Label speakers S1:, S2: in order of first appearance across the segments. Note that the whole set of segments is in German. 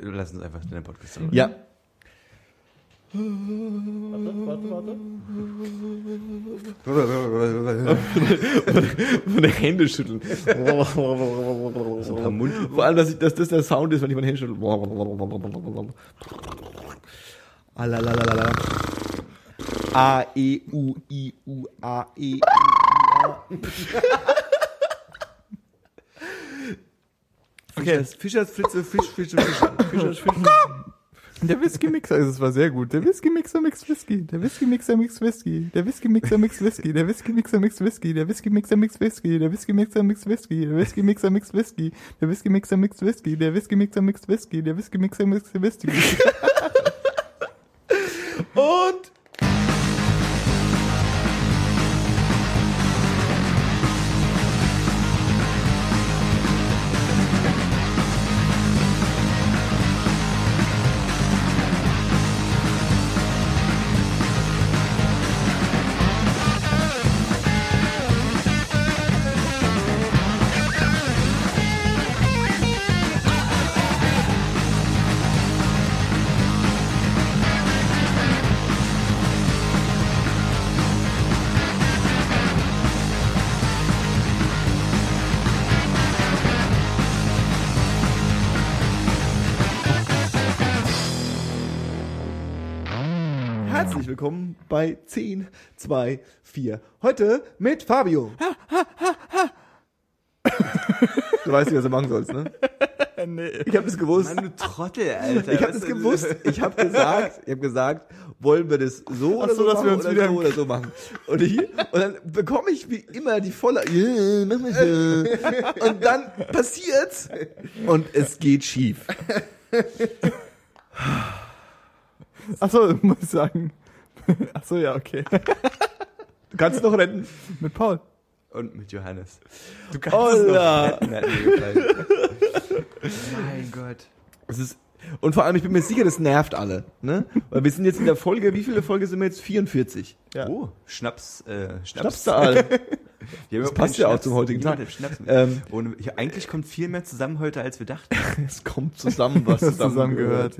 S1: Lass uns einfach in den Podcast
S2: Ja. Meine Hände schütteln.
S1: So ein paar Mund.
S2: Vor allem, dass, ich, dass das der Sound ist, wenn ich meine Hände schüttel. Alalalala. A, E, U, I, U, A, E, U, I, A.
S1: Okay. Fischers, Fritze, Fisch, Fisch, Fisch. Fischers, Fisch.
S3: Der Whisky-Mixer, das war sehr gut. Der Whisky-Mixer mixt Whisky. Der Whisky-Mixer mixt Whisky. Der Whisky-Mixer mixt Whisky. Der Whisky-Mixer mixt Whisky. Der Whisky-Mixer mixt Whisky. Der Whisky-Mixer mixt Whisky. Der Whisky-Mixer mixt Whisky. Der Whisky-Mixer mixt Whisky. Der Whisky-Mixer mixt Whisky. Der Whisky-Mixer mixt Whisky.
S2: Und bei 10, 2, 4. Heute mit Fabio. Du weißt nicht, was du machen sollst, ne?
S3: nee.
S2: Ich habe das gewusst.
S1: Mann, du Trottel, Alter.
S2: Ich habe
S1: ist-
S2: gewusst. Ich habe gesagt, ich habe gesagt, wollen wir das so oder
S3: Ach so,
S2: so
S3: dass
S2: machen
S3: wir uns
S2: oder
S3: wieder-
S2: so oder so machen. Und, ich, und dann bekomme ich wie immer die volle. Und dann passiert's und es geht schief.
S3: Achso, muss ich sagen. Achso, ja, okay.
S2: Du kannst noch retten.
S3: Mit Paul.
S1: Und mit Johannes. Du kannst es noch retten. Mein Gott.
S2: Es ist und vor allem, ich bin mir sicher, das nervt alle, ne? Weil wir sind jetzt in der Folge, wie viele Folge sind wir jetzt? 44.
S3: Ja.
S1: Oh, Schnaps, äh, Schnaps.
S2: Schnapszahl.
S1: Wir haben
S2: Das passt ja auch zum heutigen Tag. Ähm,
S1: Und ich, eigentlich kommt viel mehr zusammen heute, als wir dachten.
S2: es kommt zusammen, was zusammengehört.
S3: zusammengehört,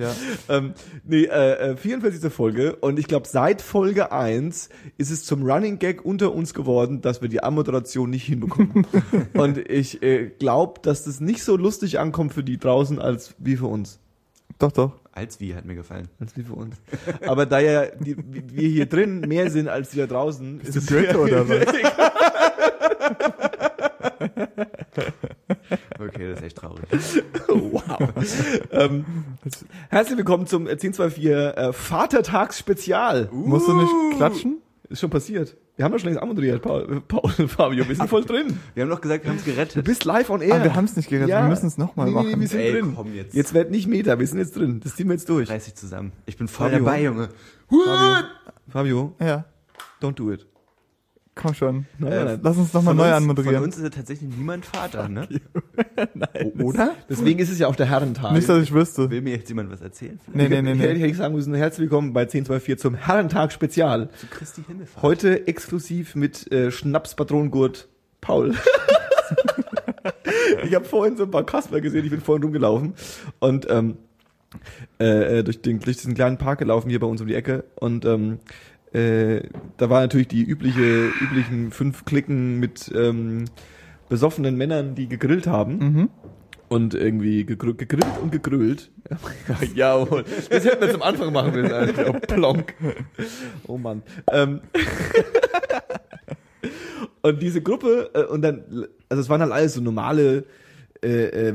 S3: ja.
S2: Ähm, nee, äh, äh, 44. Folge und ich glaube, seit Folge 1 ist es zum Running Gag unter uns geworden, dass wir die Anmoderation nicht hinbekommen. und ich äh, glaube, dass das nicht so lustig ankommt für die draußen als wie für uns.
S3: Doch, doch.
S1: Als wie hat mir gefallen.
S2: Als wie für uns. Aber da ja die, wir hier drin mehr sind als die da draußen, ist
S3: du
S2: es
S3: Goethe oder was?
S1: Okay, das ist echt traurig.
S2: wow. ähm, herzlich willkommen zum äh, 1024 äh, Vatertagsspezial.
S3: Musst du nicht klatschen?
S2: Ist schon passiert. Wir haben doch schon längst anmoderiert, Paul, Paul Fabio. Wir sind voll drin.
S1: Wir haben doch gesagt, wir haben es
S2: Du
S1: gerettet.
S2: bist live on air.
S3: Ah, wir haben es nicht gerettet.
S2: Ja.
S3: Wir müssen es nochmal
S2: Nee, nee,
S3: machen.
S2: wir sind
S1: Ey,
S2: drin.
S1: komm jetzt.
S2: Jetzt wird nicht Meta, wir sind jetzt drin. Das ziehen wir jetzt durch.
S1: Reiß dich zusammen. Ich bin voll
S2: Fabio.
S1: dabei, Junge.
S2: Fabio, Fabio,
S3: ja,
S2: don't do it.
S3: Komm schon.
S2: Nein, nein, nein.
S3: Lass uns nochmal neu
S1: uns-
S3: anmoderieren.
S1: Von uns ist ja tatsächlich niemand Vater, ne?
S2: Oder? Deswegen ist es ja auch der Herrentag.
S3: Nicht, dass ich wüsste.
S1: Will mir jetzt jemand was erzählen?
S3: Nee, nee, nee,
S2: Hätte
S3: nee.
S2: ich sagen müssen, herzlich willkommen bei 1024 zum Herrentag Spezial.
S1: Zu Christi Himmelfahrt.
S2: Heute exklusiv mit äh, Schnapspatronengurt Paul. ich habe vorhin so ein paar Kasper gesehen, ich bin vorhin rumgelaufen und ähm, äh, äh, durch, den, durch diesen kleinen Park gelaufen hier bei uns um die Ecke und ähm, äh, da war natürlich die übliche, üblichen fünf Klicken mit ähm, besoffenen Männern, die gegrillt haben.
S3: Mhm.
S2: Und irgendwie gegr gegrillt und gegrüllt. ja, jawohl. Das hätten wir zum Anfang machen müssen. Alter. Oh, plonk. Oh Mann. Ähm. und diese Gruppe, äh, und dann, also es waren halt alles so normale äh, äh,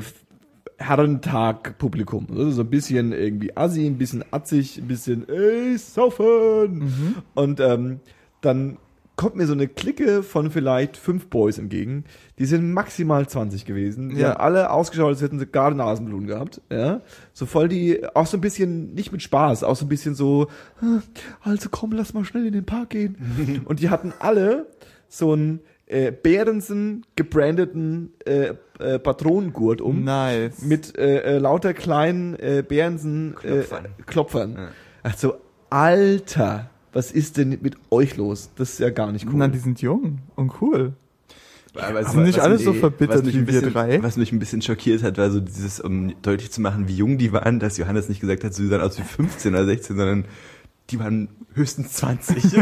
S2: Herrentag-Publikum. Also so ein bisschen irgendwie assi, ein bisschen atzig, ein bisschen, ey, saufen. Und ähm, dann kommt mir so eine Clique von vielleicht fünf Boys entgegen. Die sind maximal 20 gewesen. Die
S3: Ja.
S2: haben alle ausgeschaut, als hätten sie gerade Nasenblumen gehabt. Ja. So voll die, auch so ein bisschen, nicht mit Spaß, auch so ein bisschen so, "Ah, also komm, lass mal schnell in den Park gehen. Und die hatten alle so einen äh, Behrensen gebrandeten äh, äh, Patronengurt um
S3: Nice.
S2: mit äh, äh, lauter kleinen äh, Behrensen äh,
S1: Klopfern. Ja.
S2: Ach so, Alter, was ist denn mit euch los? Das ist ja gar nicht cool.
S3: Na, die sind jung und cool.
S4: Aber
S3: Sind nicht alle so verbittert wie wir drei?
S4: Was mich ein bisschen schockiert hat, war so dieses, um deutlich zu machen, wie jung die waren, dass Johannes nicht gesagt hat, sie sahen aus wie 15 oder 16, sondern die waren höchstens 20.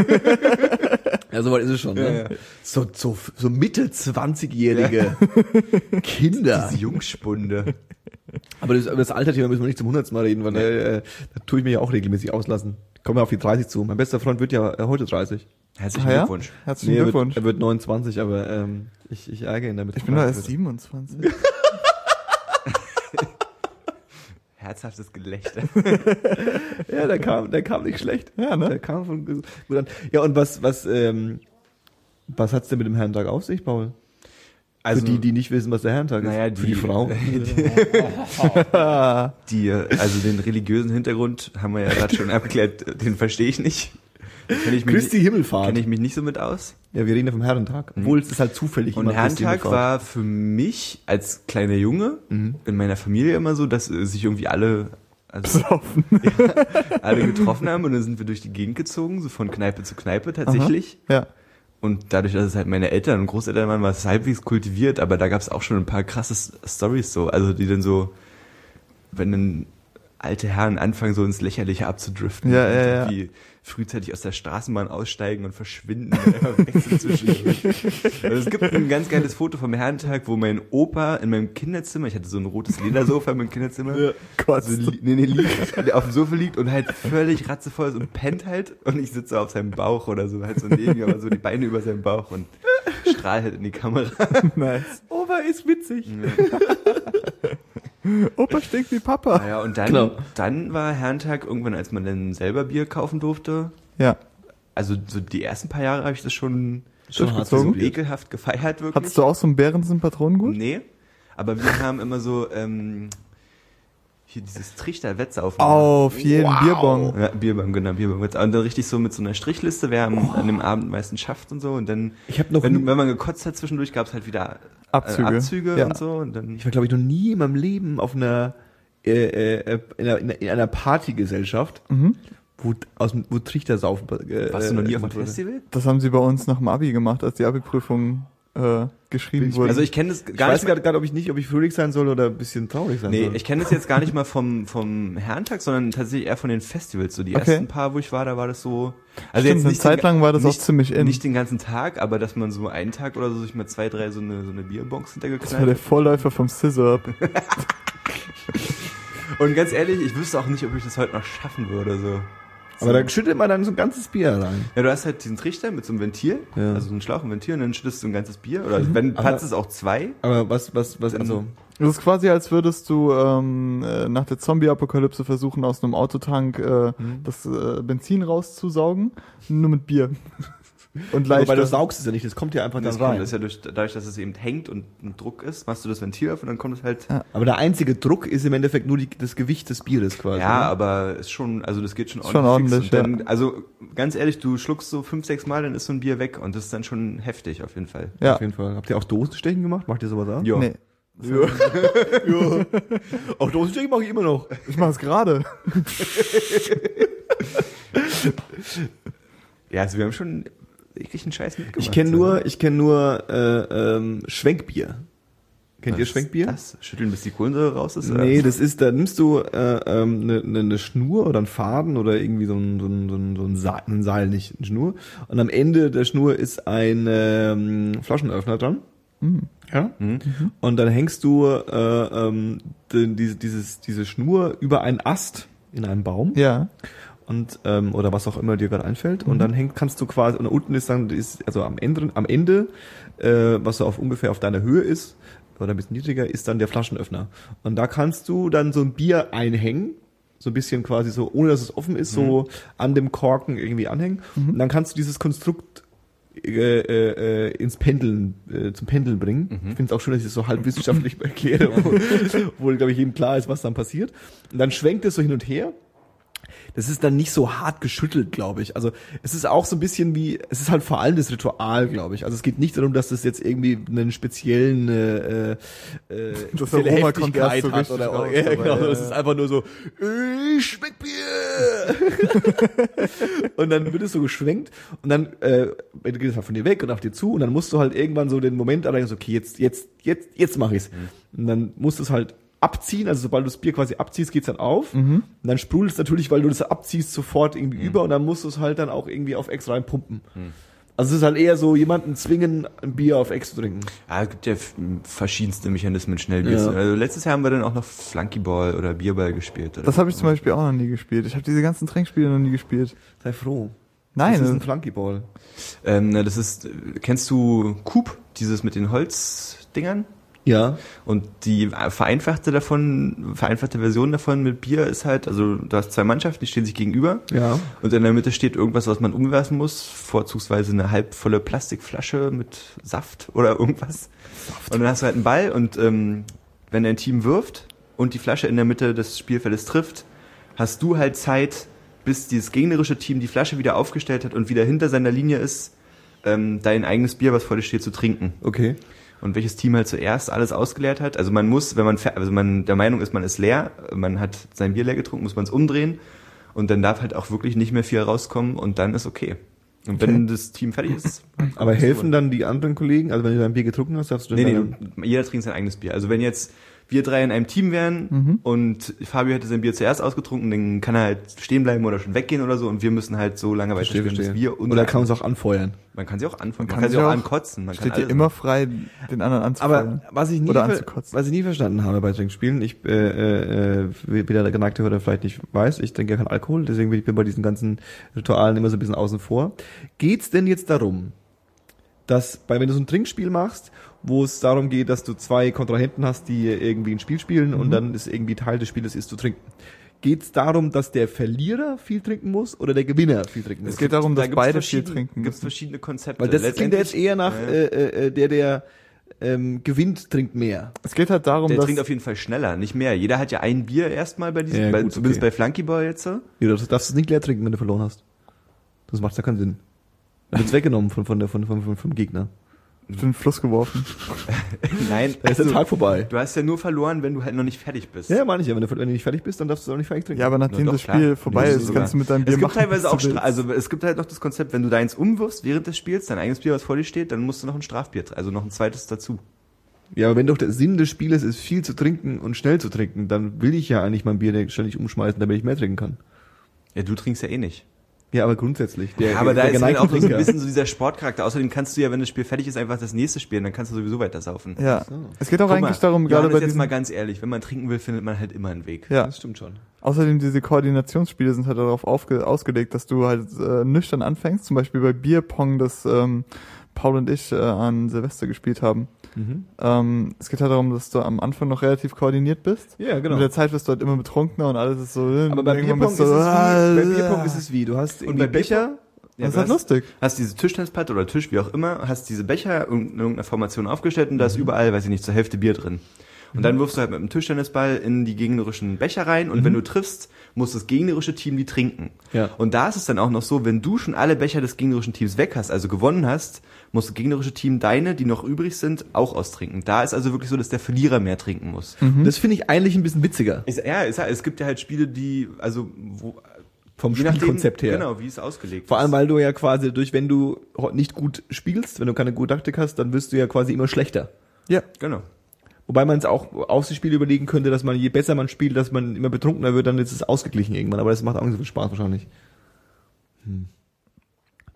S2: Ja, so weit ist es schon, ne?
S4: Ja, ja.
S2: So, so, so Mitte 20-jährige Kinder.
S4: Diese Jungspunde.
S2: Aber das, über das Alterthema müssen wir nicht zum hundertsten Mal reden, weil äh, da tue ich mir ja auch regelmäßig auslassen. Ich komme ja auf die 30 zu. Mein bester Freund wird ja äh, heute 30.
S4: Herzlichen
S3: Ah ja?
S4: Glückwunsch.
S3: Herzlichen
S2: er, wird,
S3: Glückwunsch.
S2: er wird 29, aber ähm, ich, ich ärgere ihn damit.
S3: Ich bin doch erst 27.
S4: Herzhaftes Gelächter.
S2: Ja, der kam, der kam nicht schlecht.
S3: Ja, ne?
S2: Der kam von gut an. Ja, und was, was, ähm, was hat's denn mit dem Herrentag auf sich, Paul? Also die, die nicht wissen, was der Herrentag
S4: naja,
S2: ist. Für
S4: die-
S2: die Frau.
S4: Die, also den religiösen Hintergrund haben wir ja gerade schon abgeklärt, den verstehe ich nicht. Kenn mich
S2: Christi
S4: nicht-
S2: Himmelfahrt.
S4: Kenne ich mich nicht so mit aus.
S2: Ja, wir reden ja vom Herrentag. Obwohl es ist halt zufällig
S4: Und
S2: immer
S4: Herrentag war für mich als kleiner Junge
S2: Mhm.
S4: in meiner Familie immer so, dass äh, sich irgendwie alle, also
S3: Besoffen.
S4: alle getroffen haben und dann sind wir durch die Gegend gezogen, so von Kneipe zu Kneipe tatsächlich.
S3: Ja.
S4: Und dadurch, dass es halt meine Eltern und Großeltern waren, war es halbwegs kultiviert, aber da gab es auch schon ein paar krasse Stories so, also die dann so, wenn dann alte Herren anfangen, so ins Lächerliche abzudriften.
S3: Ja,
S4: und
S3: ja, ja.
S4: irgendwie frühzeitig aus der Straßenbahn aussteigen und verschwinden. einfach wechseln zwischendurch. also es gibt ein ganz geiles Foto vom Herrentag, wo mein Opa in meinem Kinderzimmer, ich hatte so ein rotes Ledersofa in meinem Kinderzimmer,
S3: Gott.
S4: so, li- nee, nee, liegt, der auf dem Sofa liegt und halt völlig ratzevoll ist und pennt halt und ich sitze auf seinem Bauch oder so, halt so neben ihm, aber so die Beine über seinem Bauch und strahl halt in die Kamera.
S3: Nice.
S2: Opa ist witzig.
S3: Opa stinkt wie Papa.
S4: Naja, und dann,
S2: Genau.
S4: dann war Herrentag irgendwann, als man dann selber Bier kaufen durfte.
S3: Ja.
S4: Also so die ersten paar Jahre habe ich das schon,
S2: Schon
S4: so ekelhaft gefeiert, wirklich.
S3: Hattest du auch so einen Behrensen-Patronengut?
S4: Nee, aber wir haben immer so ähm, hier dieses Trichter-Wettsaufen.
S3: Auf jeden
S2: Wow.
S3: Bierbong.
S4: Ja, Bierbang, genau, Bierbang. Und dann richtig so mit so einer Strichliste, wer am, an dem Abend am meisten schafft und so. Und dann,
S2: Ich habe noch,
S4: wenn, wenn man gekotzt hat zwischendurch, gab's halt wieder äh,
S3: Abzüge.
S4: Abzüge
S3: Ja.
S4: und so. Und dann,
S2: ich war glaube ich noch nie in meinem Leben auf einer, äh, äh, in einer, in einer Partygesellschaft,
S3: Mhm.
S2: wo aus wo Trichter saufen. Äh,
S4: warst du noch nie auf einem. Festival?
S3: Das haben sie bei uns nach dem Abi gemacht, als die Abi-Prüfung äh, geschrieben
S2: Ich-
S3: wurde.
S4: Also ich kenne das
S2: Ich
S4: gar
S2: weiß
S4: nicht mal,
S2: gerade gerade, ob ich nicht, ob ich fröhlich sein soll oder ein bisschen traurig sein
S4: Nee,
S2: soll.
S4: ich kenne das jetzt gar nicht mal vom, vom Herrentag, sondern tatsächlich eher von den Festivals. So die
S3: Okay.
S4: ersten paar, wo ich war, da war das so. Also
S3: Stimmt, eine
S4: nicht
S3: Zeit lang war das
S4: nicht,
S3: auch ziemlich in.
S4: Nicht den ganzen Tag, aber dass man so einen Tag oder so sich mal zwei, drei so eine, so eine Bierbox
S3: das war der
S4: hintergeknallt hat.
S3: Vorläufer vom Scissor.
S4: Und ganz ehrlich, ich wüsste auch nicht, ob ich das heute noch schaffen würde. So.
S2: Aber da schüttet man dann so ein ganzes Bier rein.
S4: Ja, du hast halt diesen Trichter mit so einem Ventil,
S2: Ja.
S4: also so einen Schlauch und Ventil, und dann schüttest du ein ganzes Bier. Oder
S3: Mhm.
S4: wenn Platz ist auch zwei.
S2: Aber was, was, was, also,
S3: Das ist quasi, als würdest du ähm, äh, nach der Zombie-Apokalypse versuchen, aus einem Autotank äh, das äh, Benzin rauszusaugen, nur mit Bier. Und
S2: aber
S3: leicht.
S2: weil du saugst es ja nicht, das kommt ja einfach
S4: Das
S2: dann
S4: kommt,
S2: rein.
S4: das ist ja durch, dadurch, dass es eben hängt und ein Druck ist, machst du das Ventil auf und dann kommt es halt.
S3: Ja.
S2: Aber der einzige Druck ist im Endeffekt nur die, das Gewicht des Bieres quasi.
S4: Ja,
S2: ne?
S4: aber ist schon, also das geht schon
S3: Ist schon
S4: ordentlich.
S3: ordentlich,
S4: dann, Also ganz ehrlich, du schluckst so fünf, sechs Mal, dann ist so ein Bier weg und das ist dann schon heftig auf jeden Fall.
S3: ja.
S2: Auf jeden Fall. Habt ihr auch Dosenstechen gemacht? Macht ihr sowas auch?
S4: Ja.
S3: Nee,
S2: Ja. ja. Auch Dosenstechen mache ich immer noch.
S3: ich mach es gerade.
S4: Ja, also wir haben schon ekligen Scheiß mitgemacht.
S2: Ich kenne nur, ich kenne nur äh, ähm, Schwenkbier. Kennt ihr
S4: Was
S2: Schwenkbier?
S4: Das? Schütteln, bis die Kohlensäure raus ist? oder?
S2: Nee, das ist, da nimmst du eine äh, ähm, ne, ne, ne Schnur oder einen Faden oder irgendwie so ein, so ein, so ein, so ein, Seil, ein Seil, nicht eine Schnur. Und am Ende der Schnur ist ein ähm, Flaschenöffner dran. Ja.
S4: Mhm.
S2: Und dann hängst du äh, ähm, die, diese, dieses, diese Schnur über einen Ast in einem Baum
S3: Ja.
S2: Und ähm, oder was auch immer dir gerade einfällt. Und dann häng, kannst du quasi und unten ist dann ist also am Ende am Ende äh, was so auf ungefähr auf deiner Höhe ist oder ein bisschen niedriger ist dann der Flaschenöffner. Und da kannst du dann so ein Bier einhängen so ein bisschen quasi so ohne dass es offen ist so an dem Korken irgendwie anhängen. Und dann kannst du dieses Konstrukt äh, äh, äh, ins Pendeln, äh, zum Pendeln bringen. Ich finde es auch schön, dass ich das so halb wissenschaftlich erkläre, wo, wo glaube ich, jedem klar ist, was dann passiert. Und dann schwenkt es so hin und her. Das ist dann nicht so hart geschüttelt, glaube ich. Also es ist auch so ein bisschen wie, es ist halt vor allem das Ritual, glaube ich. Also es geht nicht darum, dass das jetzt irgendwie einen speziellen äh, äh, spezielle Heftigkeit
S3: so
S2: hat
S3: richtig
S2: oder,
S3: raus,
S2: ja,
S3: aber
S2: genau.
S3: ja,
S2: Es
S3: ja.
S2: ist einfach nur so, ich schmeck Bier und dann wird es so geschwenkt und dann äh, geht es halt von dir weg und auf dir zu und dann musst du halt irgendwann so den Moment erreichen, so, okay, jetzt, jetzt, jetzt, jetzt mach ich's. Und dann musst du es halt abziehen, also sobald du das Bier quasi abziehst, geht's dann auf. Und dann sprudelt es natürlich, weil du das abziehst, sofort irgendwie über und dann musst du es halt dann auch irgendwie auf Ex reinpumpen. Also es ist halt eher so, jemanden zwingen, ein Bier auf Ex zu trinken.
S4: Ja, es gibt ja verschiedenste Mechanismen, Schnellbier.
S2: Ja.
S4: Also letztes Jahr haben wir dann auch noch Flunkyball oder Bierball gespielt. Oder
S3: Das habe ich zum Beispiel auch noch nie gespielt. Ich habe diese ganzen Trinkspiele noch nie gespielt.
S2: Sei froh.
S3: Nein,
S2: das ist ein
S3: das-
S2: Flunkyball.
S4: Ähm, das ist, kennst du Coop, dieses mit den Holzdingern?
S2: Ja.
S4: Und die vereinfachte davon, vereinfachte Version davon mit Bier ist halt, also du hast zwei Mannschaften, die stehen sich gegenüber.
S2: Ja.
S4: Und in der Mitte steht irgendwas, was man umwerfen muss, vorzugsweise eine halbvolle Plastikflasche mit Saft oder irgendwas. Und dann hast du halt einen Ball und ähm, wenn dein Team wirft und die Flasche in der Mitte des Spielfeldes trifft, hast du halt Zeit, bis dieses gegnerische Team die Flasche wieder aufgestellt hat und wieder hinter seiner Linie ist, ähm, dein eigenes Bier, was vor dir steht, zu trinken.
S2: Okay.
S4: Und welches Team halt zuerst alles ausgeleert hat. Also man muss, wenn man, also man der Meinung ist, man ist leer, man hat sein Bier leer getrunken, muss man es umdrehen und dann darf halt auch wirklich nicht mehr viel rauskommen und dann ist okay. Und wenn das Team fertig ist.
S2: Aber helfen dann die anderen Kollegen, also wenn du dein Bier getrunken hast, darfst du
S4: Nee,
S2: dann
S4: nee, jeder trinkt sein eigenes Bier. Also wenn jetzt wir drei in einem Team wären
S2: Mhm.
S4: und Fabio hätte sein Bier zuerst ausgetrunken, dann kann er halt stehen bleiben oder schon weggehen oder so und wir müssen halt so lange
S2: Verstehe,
S4: weiterspielen, bis wir
S2: Oder kann man es auch anfeuern.
S4: man kann sie auch anfangen, man
S3: kann
S4: kann, sie
S3: sich
S4: auch,
S3: auch-
S4: ankotzen, man
S3: steht
S4: kann
S3: dir immer
S4: machen.
S3: frei, den anderen
S2: Aber
S3: anzufallen.
S2: was ich nie,
S3: Oder
S2: ver
S3: anzukotzen.
S2: was ich nie verstanden habe bei Trinkspielen, ich, äh, äh, äh, wie wie der geneigte Hörer vielleicht nicht weiß, ich trinke ja keinen Alkohol, deswegen bin ich bei diesen ganzen Ritualen immer so ein bisschen außen vor. Geht's denn jetzt darum, dass bei, wenn du so ein Trinkspiel machst, wo es darum geht, dass du zwei Kontrahenten hast, die irgendwie ein Spiel spielen und dann ist irgendwie Teil des Spieles ist zu trinken. Geht's darum, dass der Verlierer viel trinken muss oder der Gewinner viel trinken muss?
S3: Es geht darum, dass
S4: gibt's
S3: beide viel trinken
S4: gibt's
S3: müssen.
S4: verschiedene Konzepte.
S2: Weil das klingt ja jetzt eher nach
S4: Ja, ja.
S2: äh, äh, der, der ähm, gewinnt, trinkt mehr.
S3: Es geht halt darum,
S4: Der
S3: dass
S4: trinkt auf jeden Fall schneller, nicht mehr. Jeder hat ja ein Bier erstmal bei diesem,
S2: Ja,
S4: bei,
S2: gut,
S4: zumindest
S2: okay.
S4: bei Flunkyball jetzt.
S2: Ja, du darfst es nicht leer trinken, wenn du verloren hast. Das macht ja keinen Sinn. Dann wird's weggenommen von, von der, von, von, von, vom Gegner.
S3: In den Fluss geworfen.
S4: Nein,
S2: Da ist der
S4: also,
S2: Tag vorbei.
S4: du hast ja nur verloren, wenn du halt noch nicht fertig bist.
S2: Ja, meine ich ja. Wenn du, wenn du nicht fertig bist, dann darfst du auch nicht fertig trinken.
S3: Ja, aber nachdem
S4: doch,
S3: das
S4: klar.
S3: Spiel vorbei
S4: Nee,
S3: ist,
S4: sogar.
S3: kannst du mit deinem Bier
S4: Es gibt
S3: machen.
S4: teilweise auch, Stra also es gibt halt noch das Konzept, wenn du deins umwirfst während des Spiels, dein eigenes Bier, was vor dir steht, dann musst du noch ein Strafbier, tr- also noch ein zweites dazu.
S2: Ja, aber wenn doch der Sinn des Spieles ist, viel zu trinken und schnell zu trinken, dann will ich ja eigentlich mein Bier ständig umschmeißen, damit ich mehr trinken kann.
S4: Ja, du trinkst ja eh nicht.
S2: Ja, aber grundsätzlich. Der,
S4: aber da
S2: der
S4: ist halt auch so ein
S2: Trinker.
S4: bisschen so dieser Sportcharakter. Außerdem kannst du ja, wenn das Spiel fertig ist, einfach das nächste spielen, dann kannst du sowieso weiter saufen.
S3: Ja, es geht auch
S4: Guck
S3: eigentlich
S4: mal,
S3: darum, gerade bei
S4: jetzt mal ganz ehrlich, wenn man trinken will, findet man halt immer einen Weg.
S3: ja,
S2: Das stimmt schon.
S3: außerdem diese Koordinationsspiele sind halt darauf aufge, ausgelegt, dass du halt äh, nüchtern anfängst, zum Beispiel bei Bierpong, das ähm, Paul und ich äh, an Silvester gespielt haben.
S2: Mhm.
S3: Ähm, es geht halt darum, dass du am Anfang noch relativ koordiniert bist.
S2: Ja, genau.
S3: Mit der Zeit wirst du halt immer betrunkener und alles ist so.
S2: Aber bei Bierpong,
S3: bist
S2: ist
S3: du
S2: es wie, bei
S3: ah,
S2: Bierpong ist es wie, du hast irgendwie
S4: bei
S2: Becher,
S4: Ja,
S3: das ist
S4: du
S3: halt lustig.
S4: hast diese Tischtennisplatte oder Tisch, wie auch immer, hast diese Becher in irgendeiner Formation aufgestellt und da ist
S2: Mhm.
S4: überall, weiß ich nicht, zur Hälfte Bier drin. Und dann wirfst du halt mit dem Tischtennisball in die gegnerischen Becher rein und wenn du triffst, muss das gegnerische Team die trinken.
S2: Mhm. Ja.
S4: Und da ist es dann auch noch so, wenn du schon alle Becher des gegnerischen Teams weg hast, also gewonnen hast, muss das gegnerische Team deine, die noch übrig sind, auch austrinken. Da ist also wirklich so, dass der Verlierer mehr trinken muss.
S2: das finde ich eigentlich ein bisschen witziger.
S4: Ist, ja, ist, ja, es gibt ja halt Spiele, die, also, wo,
S2: Vom
S4: je nachdem,
S2: Spielkonzept her.
S4: Genau, wie es ausgelegt
S2: Vor allem, weil du ja quasi durch, wenn du nicht gut spielst, wenn du keine gute Taktik hast, dann wirst du ja quasi immer schlechter.
S3: Ja.
S4: Genau.
S2: Wobei man es auch auf das Spiel überlegen könnte, dass man, je besser man spielt, dass man immer betrunkener wird, dann ist es ausgeglichen irgendwann. Aber das macht auch nicht so viel Spaß wahrscheinlich. Hm.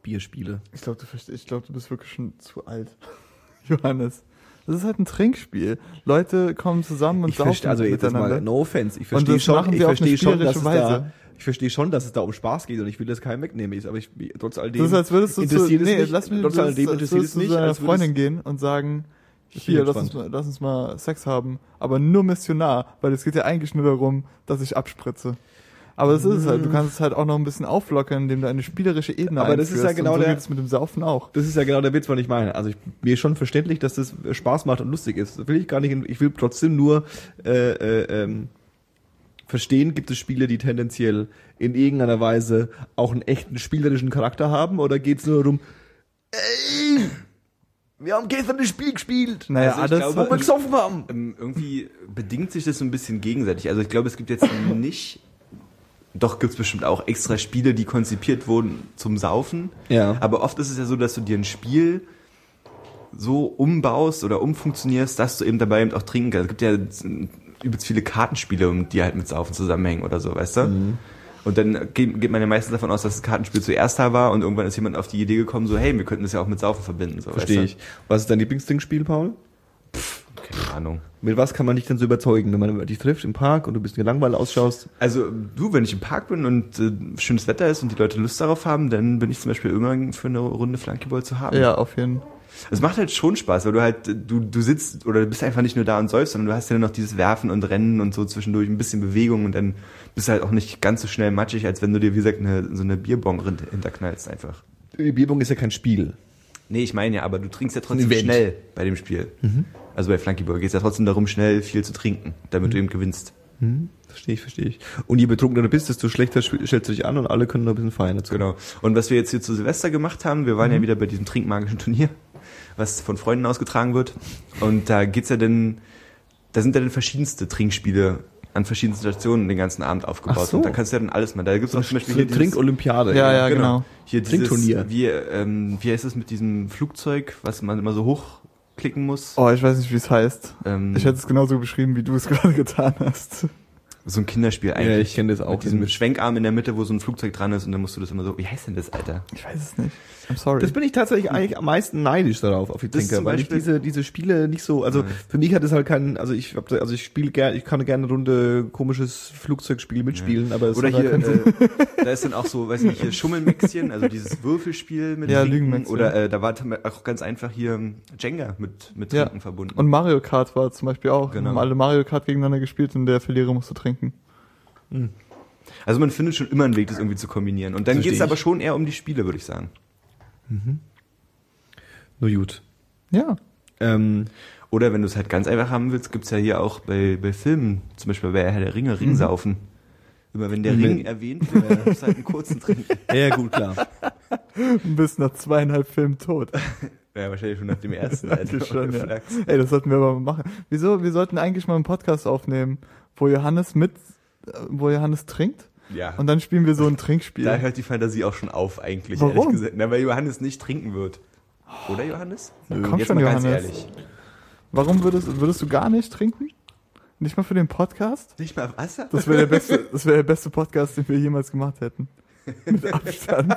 S2: Bierspiele.
S3: Ich glaube, du, ich glaub, du bist wirklich schon zu alt. Johannes. Das ist halt ein Trinkspiel. Leute kommen zusammen und
S2: Ich
S3: saufen
S2: also jetzt
S3: miteinander.
S2: mal, no offense. Ich verstehe schon, ich verstehe schon, dass es da, ich verstehe schon, dass es da um Spaß geht und ich will das keinem wegnehmen. Aber ich, trotz alledem
S3: das ist, als würdest du zu,
S2: interessiert es
S3: nee,
S2: mich,
S3: lass mich,
S2: trotz alledem
S3: als
S2: interessiert es
S3: deiner
S2: als
S3: Freundin gehen und sagen,
S2: Ich
S3: hier, lass uns, mal, lass uns mal Sex haben, aber nur missionar, weil es geht ja eigentlich nur darum, dass ich abspritze. Aber das ist es halt, du kannst es halt auch noch ein bisschen auflockern, indem du eine spielerische Ebene
S2: Aber das ist ja genau
S3: so
S2: der-
S3: mit dem Saufen auch.
S2: Das ist ja genau der Witz, was ich meine. Also ich, mir ist schon verständlich, dass das Spaß macht und lustig ist. Das will ich gar nicht. Ich will trotzdem nur äh, äh, ähm, verstehen, gibt es Spiele, die tendenziell in irgendeiner Weise auch einen echten spielerischen Charakter haben oder geht es nur darum, ey, wir haben gestern das Spiel gespielt,
S3: Naja,
S4: Also
S3: alles,
S4: glaube,
S2: wo wir gesoffen haben.
S4: ähm, irgendwie bedingt sich das so ein bisschen gegenseitig. Also ich glaube, es gibt jetzt nicht doch gibt's bestimmt auch extra Spiele, die konzipiert wurden zum Saufen.
S2: Ja.
S4: Aber oft ist es ja so, dass du dir ein Spiel so umbaust oder umfunktionierst, dass du eben dabei eben auch trinken kannst. Es gibt ja übelst viele Kartenspiele, um die halt mit Saufen zusammenhängen oder so, weißt du?
S2: Mhm.
S4: Und dann geht, man ja meistens davon aus, dass das Kartenspiel zuerst da war und irgendwann ist jemand auf die Idee gekommen, so, hey, wir könnten das ja auch mit Saufen verbinden. So,
S2: Verstehe
S4: weißt
S2: ich. Was ist dein Lieblingstrinkspiel, Paul?
S4: du? Keine Ahnung.
S2: Mit was kann man dich denn so überzeugen, wenn man dich trifft im Park und du bist gelangweilt ausschaust?
S4: Also du, wenn ich im Park bin und äh, schönes Wetter ist und die Leute Lust darauf haben, dann bin ich zum Beispiel irgendwann für eine Runde Flankeball zu haben.
S3: Ja, auf jeden Fall.
S4: Es macht halt schon Spaß, weil du halt, du, du sitzt oder du bist einfach nicht nur da und säufst, sondern du hast ja noch dieses Werfen und Rennen und so zwischendurch ein bisschen Bewegung und dann bist du halt auch nicht ganz so schnell matschig, als wenn du dir, wie gesagt, eine, so eine Bierbong hinterknallst einfach.
S2: Die Bierbong ist ja kein Spiel.
S4: Nee, ich meine ja, aber du trinkst ja trotzdem schnell bei dem Spiel. Also bei Flankyball geht es ja trotzdem darum, schnell viel zu trinken, damit du eben gewinnst.
S2: Hm, verstehe ich, verstehe ich. Und je betrunkener du bist, desto schlechter stellst du dich an und alle können noch ein bisschen feiern dazu.
S4: Genau. Und was wir jetzt hier zu Silvester gemacht haben, wir waren ja wieder bei diesem trinkmagischen Turnier, was von Freunden ausgetragen wird. Und da geht's ja dann, da sind ja dann verschiedenste Trinkspiele an verschiedenen Stationen den ganzen Abend aufgebaut.
S2: So.
S4: Und da kannst du ja dann alles mal. Da gibt's auch zum Beispiel
S2: So
S4: hier dieses-
S2: Trinkolympiade.
S3: Ja, ja, genau.
S4: Hier dieses,
S2: Trinkturnier.
S4: wie, ähm, wie heißt es mit diesem Flugzeug, was man immer so hochklicken muss?
S3: Oh, ich weiß nicht, wie es heißt.
S4: Ähm,
S3: Ich hätte es genauso beschrieben, wie du es gerade getan hast.
S4: so ein Kinderspiel eigentlich.
S2: Ja, ich kenne das auch.
S4: Mit diesem Schwenkarm in der Mitte, wo so ein Flugzeug dran ist und dann musst du das immer so, wie heißt denn das, Alter?
S3: Ich weiß es nicht. I'm sorry.
S2: Das bin ich tatsächlich eigentlich am meisten neidisch darauf, auf die
S4: Das
S2: Trinker, weil ich diese, diese Spiele nicht so, also
S4: Nein.
S2: für mich hat es halt keinen, also ich hab, da- also ich spiele gerne, ich kann gerne eine Runde komisches Flugzeugspiel mitspielen, aber es
S4: Oder
S2: hat halt
S4: hier,
S2: Sinn.
S4: äh, da ist dann auch so, weiß nicht, hier Schummelmäxchen, also dieses Würfelspiel mit
S3: Ja,
S4: Trinken. Oder äh, da war auch ganz einfach hier ähm, Jenga mit, mit
S3: Ja.
S4: Trinken verbunden.
S3: Und Mario Kart war zum Beispiel auch.
S4: Genau.
S3: Haben alle Mario Kart gegeneinander gespielt und der Verlierer musste trinken.
S4: also man findet schon immer einen Weg, das irgendwie zu kombinieren. Und dann
S2: Versteh
S4: geht es aber schon eher um die Spiele, würde ich sagen.
S2: Nur gut.
S3: Ja.
S2: Ähm,
S4: Oder wenn du es halt ganz einfach haben willst, gibt's ja hier auch bei, bei Filmen, zum Beispiel bei Herr der Ringe, Ringsaufen. Immer wenn der
S2: Mhm.
S4: Ring erwähnt wird, musst du halt einen kurzen trinken.
S2: ja, gut, klar.
S3: Du bist nach zweieinhalb Filmen tot.
S4: Ja, wahrscheinlich schon nach dem ersten.
S3: Eigentlich schon, ja. Ey, das sollten wir aber mal machen. Wieso? Wir sollten eigentlich mal einen Podcast aufnehmen, wo Johannes mit, äh, wo Johannes trinkt
S4: ja.
S3: und dann spielen wir so ein Trinkspiel.
S4: Da hört die Fantasie auch schon auf, eigentlich,
S3: Warum?
S4: ehrlich gesagt. Na, weil Johannes nicht trinken wird. Oder Johannes?
S3: Komm
S4: Jetzt
S3: schon,
S4: mal ganz
S3: Johannes.
S4: ehrlich.
S3: Warum würdest, würdest du gar nicht trinken? Nicht mal für den Podcast?
S4: Nicht mal Wasser?
S3: Das wäre der beste, das wäre der beste Podcast, den wir jemals gemacht hätten. Mit Abstand.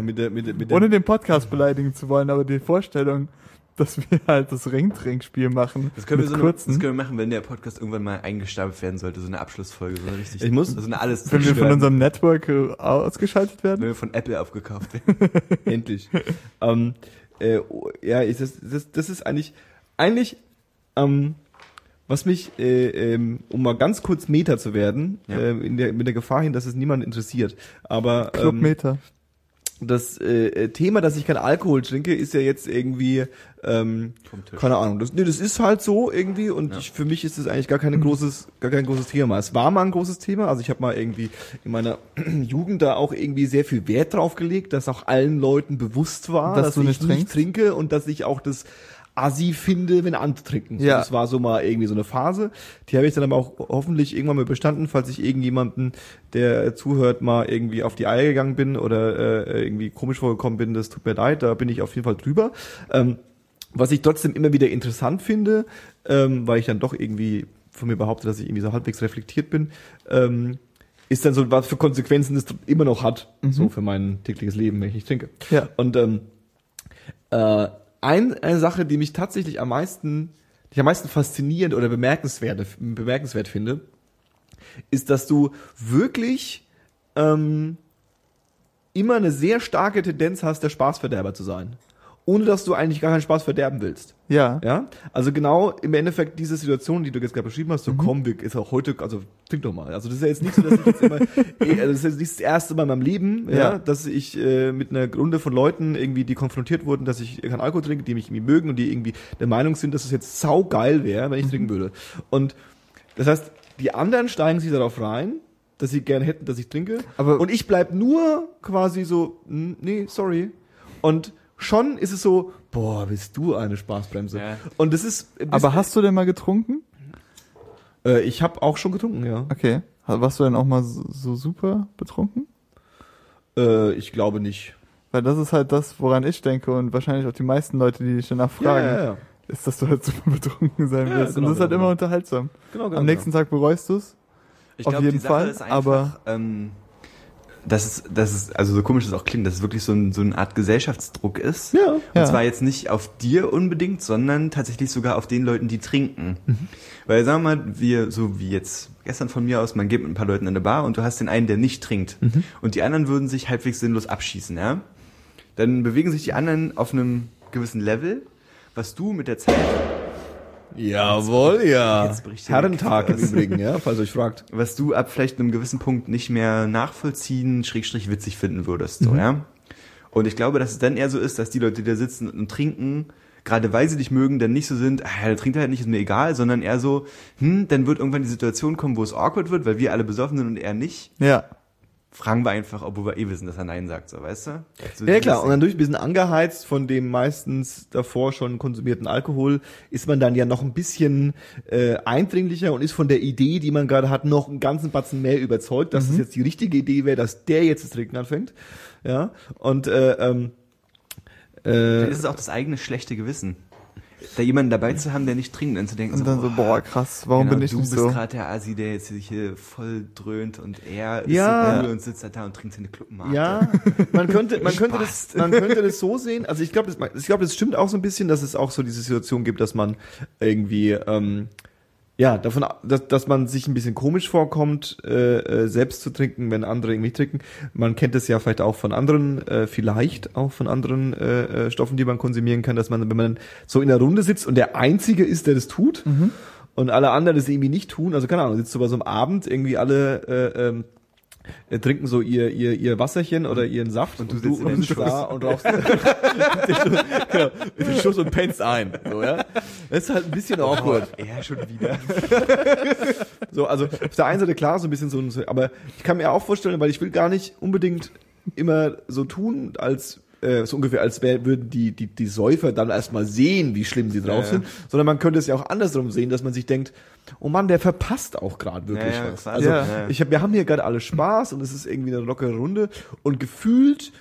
S2: Mit der, mit der, mit der,
S3: Ohne den Podcast beleidigen zu wollen, aber die Vorstellung, dass wir halt das Ringtrinkspiel machen.
S4: Das können, wir so eine,
S3: kurzen.
S4: das können wir machen, wenn der Podcast irgendwann mal eingestampft werden sollte, so eine Abschlussfolge, so eine richtig.
S2: Ich muss-
S4: so eine alles
S3: wenn wir von
S4: zerstören,
S3: unserem Network äh, ausgeschaltet
S4: wenn
S3: werden.
S4: wir von Apple aufgekauft werden.
S2: Endlich. ähm, äh, ja, ich, das, das, das ist eigentlich, eigentlich, ähm, was mich, äh, ähm, um mal ganz kurz Meta zu werden,
S4: Ja.
S2: äh, in der, mit der Gefahr hin, dass es niemand interessiert, aber ähm,
S3: Clubmeter.
S2: Das äh, Thema, dass ich keinen Alkohol trinke, ist ja jetzt irgendwie, ähm, keine Ahnung, das, nee, das ist halt so irgendwie und
S4: Ja.
S2: ich, für mich ist es eigentlich gar kein großes, gar kein großes Thema. Es war mal ein großes Thema, also ich habe mal irgendwie in meiner Jugend da auch irgendwie sehr viel Wert drauf gelegt, dass auch allen Leuten bewusst war,
S3: Dass
S2: dass,
S3: du
S2: ich
S3: nicht
S2: nicht,
S3: trinkst?
S2: trinke und dass ich auch das assi finde, wenn andere trinken. So,
S3: Ja.
S2: Das war so mal irgendwie so eine Phase. Die habe ich dann aber auch hoffentlich irgendwann mal bestanden, falls ich irgendjemanden, der zuhört, mal irgendwie auf die Eier gegangen bin oder äh, irgendwie komisch vorgekommen bin. Das tut mir leid, da bin ich auf jeden Fall drüber. Ähm, was ich trotzdem immer wieder interessant finde, ähm, weil ich dann doch irgendwie von mir behaupte, dass ich irgendwie so halbwegs reflektiert bin, ähm, ist dann so, was für Konsequenzen das immer noch hat, so für mein tägliches Leben, wenn ich nicht trinke.
S3: Ja.
S2: Und ähm, äh, ein, eine Sache, die mich tatsächlich am meisten, die ich am meisten faszinierend oder bemerkenswert, bemerkenswert finde, ist, dass du wirklich ähm, immer eine sehr starke Tendenz hast, der Spaßverderber zu sein. Ohne dass du eigentlich gar keinen Spaß verderben willst.
S3: Ja.
S2: Ja, also genau im Endeffekt diese Situation, die du jetzt gerade beschrieben hast, so komm, wir- ist auch heute, also trink doch mal. Also das ist ja jetzt nicht so, dass ich jetzt immer, eh, also das ist jetzt nicht das erste Mal in meinem Leben, ja,
S3: Ja.
S2: dass ich äh, mit einer Runde von Leuten irgendwie, die konfrontiert wurden, dass ich keinen Alkohol trinke, die mich irgendwie mögen und die irgendwie der Meinung sind, dass es jetzt saugeil wäre, wenn ich trinken würde. Und das heißt, die anderen steigen sich darauf rein, dass sie gerne hätten, dass ich trinke.
S3: Aber-
S2: und ich bleib nur quasi so, "Hm, nee, sorry. Und schon ist es so, boah, bist du eine Spaßbremse.
S4: Ja.
S2: Und das ist,
S3: Aber hast du denn mal getrunken?
S2: Äh, ich habe auch schon getrunken, ja.
S3: Okay. Warst du denn auch mal so, so super betrunken?
S2: Äh, ich glaube nicht.
S3: Weil das ist halt das, woran ich denke und wahrscheinlich auch die meisten Leute, die dich danach fragen,
S2: Ja, ja, ja.
S3: ist, dass du halt super betrunken sein
S2: Ja,
S3: wirst.
S2: genau,
S3: und das ist halt
S2: genau,
S3: immer
S2: genau.
S3: unterhaltsam.
S2: Genau, genau.
S3: Am nächsten Tag bereust du's.
S4: Ich
S3: Auf
S4: glaub,
S3: jeden
S4: die Sache
S3: Fall,
S4: ist einfach,
S3: aber-
S4: ähm, dass es, dass es, also so komisch es auch klingt, dass es wirklich so, ein, so eine Art Gesellschaftsdruck ist.
S2: Ja.
S4: Und
S3: Ja.
S4: zwar jetzt nicht auf dir unbedingt, sondern tatsächlich sogar auf den Leuten, die trinken. Weil sagen wir mal, wir, so wie jetzt gestern von mir aus, man geht mit ein paar Leuten in eine Bar und du hast den einen, der nicht trinkt. Und die anderen würden sich halbwegs sinnlos abschießen, ja? Dann bewegen sich die anderen auf einem gewissen Level, was du mit der Zeit,
S2: Jawohl, ja.
S4: Jetzt bricht hier
S2: Herrentag im. Übrigen, ja, falls ihr euch fragt.
S4: was du ab vielleicht einem gewissen Punkt nicht mehr nachvollziehen, schrägstrich witzig finden würdest, so, ja? Und ich glaube, dass es dann eher so ist, dass die Leute, die da sitzen und trinken, gerade weil sie dich mögen, dann nicht so sind, ah, der trinkt halt nicht, ist mir egal, sondern eher so, hm, dann wird irgendwann die Situation kommen, wo es awkward wird, weil wir alle besoffen sind und er nicht.
S3: Ja.
S4: Fragen wir einfach, obwohl wir eh wissen, dass er Nein sagt, so, weißt du? So
S2: Ja klar, und dann durch ein bisschen angeheizt von dem meistens davor schon konsumierten Alkohol ist man dann ja noch ein bisschen äh, eindringlicher und ist von der Idee, die man gerade hat, noch einen ganzen Batzen mehr überzeugt, dass es jetzt die richtige Idee wäre, dass der jetzt das Trinken anfängt. Ja, und äh, ähm, äh,
S4: ist es auch das eigene schlechte Gewissen. Da jemanden dabei zu haben, der nicht trinkt, dann zu denken,
S3: Und dann so, boah, krass, warum
S4: genau,
S3: bin ich
S4: du
S3: nicht
S4: bist
S3: so?
S4: gerade der Asi, der jetzt sich hier voll dröhnt und er ist
S2: Ja.
S4: so cool und sitzt halt da und trinkt seine Clubmate.
S2: Ja, man könnte, man könnte das, man könnte das so sehen. Also ich glaube, das, ich glaube, das stimmt auch so ein bisschen, dass es auch so diese Situation gibt, dass man irgendwie, ähm, ja, davon, dass, dass man sich ein bisschen komisch vorkommt, äh, äh, selbst zu trinken, wenn andere irgendwie trinken. Man kennt es ja vielleicht auch von anderen, äh, vielleicht auch von anderen äh, äh, Stoffen, die man konsumieren kann, dass man, wenn man so in der Runde sitzt und der Einzige ist, der das tut, und alle anderen das irgendwie nicht tun, also keine Ahnung, sitzt du bei so einem Abend, irgendwie alle äh, ähm, äh, trinken so ihr, ihr, ihr Wasserchen oder ihren Saft und,
S4: du
S2: du,
S4: sitzt in
S2: und
S4: den
S2: sitzt
S4: Schuss.
S2: da und rauchst genau, den Schuss und pennst ein. So, ja? Das ist halt ein bisschen awkward.
S4: Er schon wieder.
S2: So, also auf der einen Seite klar, so ein bisschen so, aber ich kann mir auch vorstellen, weil ich will gar nicht unbedingt immer so tun, als äh, so ungefähr, als wär, würden die, die, die Säufer dann erstmal sehen, wie schlimm sie drauf
S4: Ja,
S2: sind, sondern man könnte es ja auch andersrum sehen, dass man sich denkt, oh Mann, der verpasst auch gerade wirklich was. Also ich hab, wir haben hier gerade alle Spaß und es ist irgendwie eine lockere Runde und gefühlt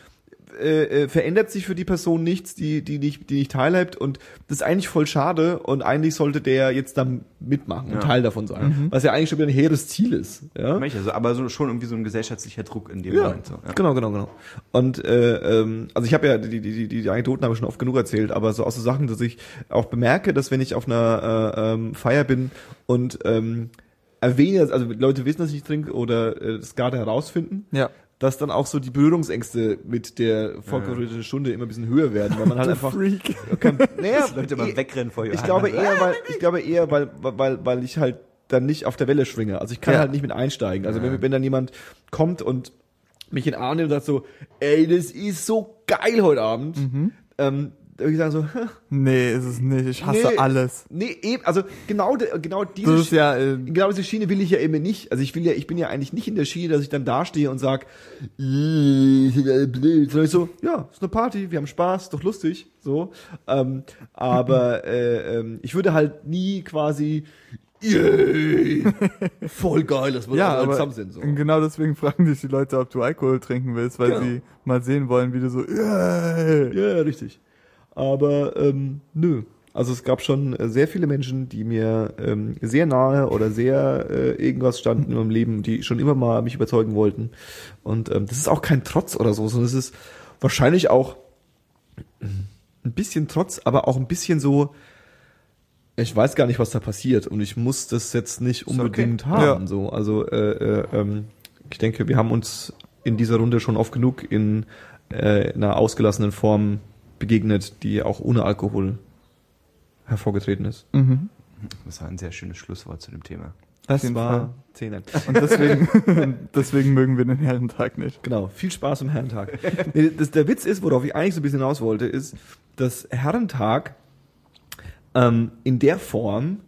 S2: äh, äh, verändert sich für die Person nichts, die, die nicht, die nicht teilhabt und das ist eigentlich voll schade und eigentlich sollte der jetzt da mitmachen und
S4: Ja.
S2: Teil davon sein, was ja eigentlich schon wieder ein hehres Ziel ist, ja.
S4: Also, aber so, schon irgendwie so ein gesellschaftlicher Druck in dem
S2: Ja,
S4: Moment. So, ja.
S2: genau, genau, genau. Und äh, ähm, also ich habe ja die, die, die, die Anekdoten habe ich schon oft genug erzählt, aber so aus so Sachen, dass ich auch bemerke, dass wenn ich auf einer äh, ähm, Feier bin und ähm, erwähne, also Leute wissen, dass ich trinke oder äh, das gerade herausfinden,
S3: Ja.
S2: Dass dann auch so die Berührungsängste mit der vorgeräteten Stunde immer ein bisschen höher werden, weil man halt einfach
S3: Freak.
S2: kein, naja,
S4: Leute mal
S2: eh-
S4: wegrennen vor
S2: ich glaube eher, weil ich glaube eher, weil, weil, weil ich halt dann nicht auf der Welle schwinge. Also ich kann
S3: Ja.
S2: halt nicht mit einsteigen. Also
S4: Ja.
S2: wenn, wenn dann jemand kommt und mich in nimmt und sagt so, ey, das ist so geil heute Abend, ähm, ich sagen so,
S3: Nee, ist es nicht. Ich hasse
S2: Nee.
S3: alles.
S2: nee, eben, also genau, genau diese,
S3: ja, äh,
S2: genau diese Schiene will ich ja eben nicht. Also ich will ja, ich bin ja eigentlich nicht in der Schiene, dass ich dann dastehe und sag, "Äh. Sondern ich so, ja, ist eine Party, wir haben Spaß, doch lustig, so. Ähm, aber äh, ähm, ich würde halt nie quasi, yay, voll geil, dass wir
S3: ja,
S2: alle zusammen sind. So.
S3: genau deswegen fragen dich die Leute, ob du Alkohol trinken willst, weil
S2: Genau.
S3: sie mal sehen wollen, wie du so, yeah.
S2: Ja, ja, richtig. Aber ähm, nö. Also es gab schon sehr viele Menschen, die mir ähm, sehr nahe oder sehr äh, irgendwas standen in meinem Leben, die schon immer mal mich überzeugen wollten. Und ähm, das ist auch kein Trotz oder so, sondern es ist wahrscheinlich auch ein bisschen Trotz, aber auch ein bisschen so, ich weiß gar nicht, was da passiert und ich muss das jetzt nicht
S4: okay.
S2: unbedingt haben.
S3: Ja.
S2: So, also äh, äh, ähm, ich denke, wir haben uns in dieser Runde schon oft genug in äh, einer ausgelassenen Form begegnet, die auch ohne Alkohol hervorgetreten ist.
S3: Mhm.
S4: Das war ein sehr schönes Schlusswort zu dem Thema.
S3: Jeden Fall.
S2: Zehner.
S3: Und deswegen, deswegen mögen wir den Herrentag nicht.
S2: Genau, viel Spaß am Herrentag. Nee, das, der Witz ist, worauf ich eigentlich so ein bisschen hinaus wollte, ist, dass Herrentag ähm, in der Form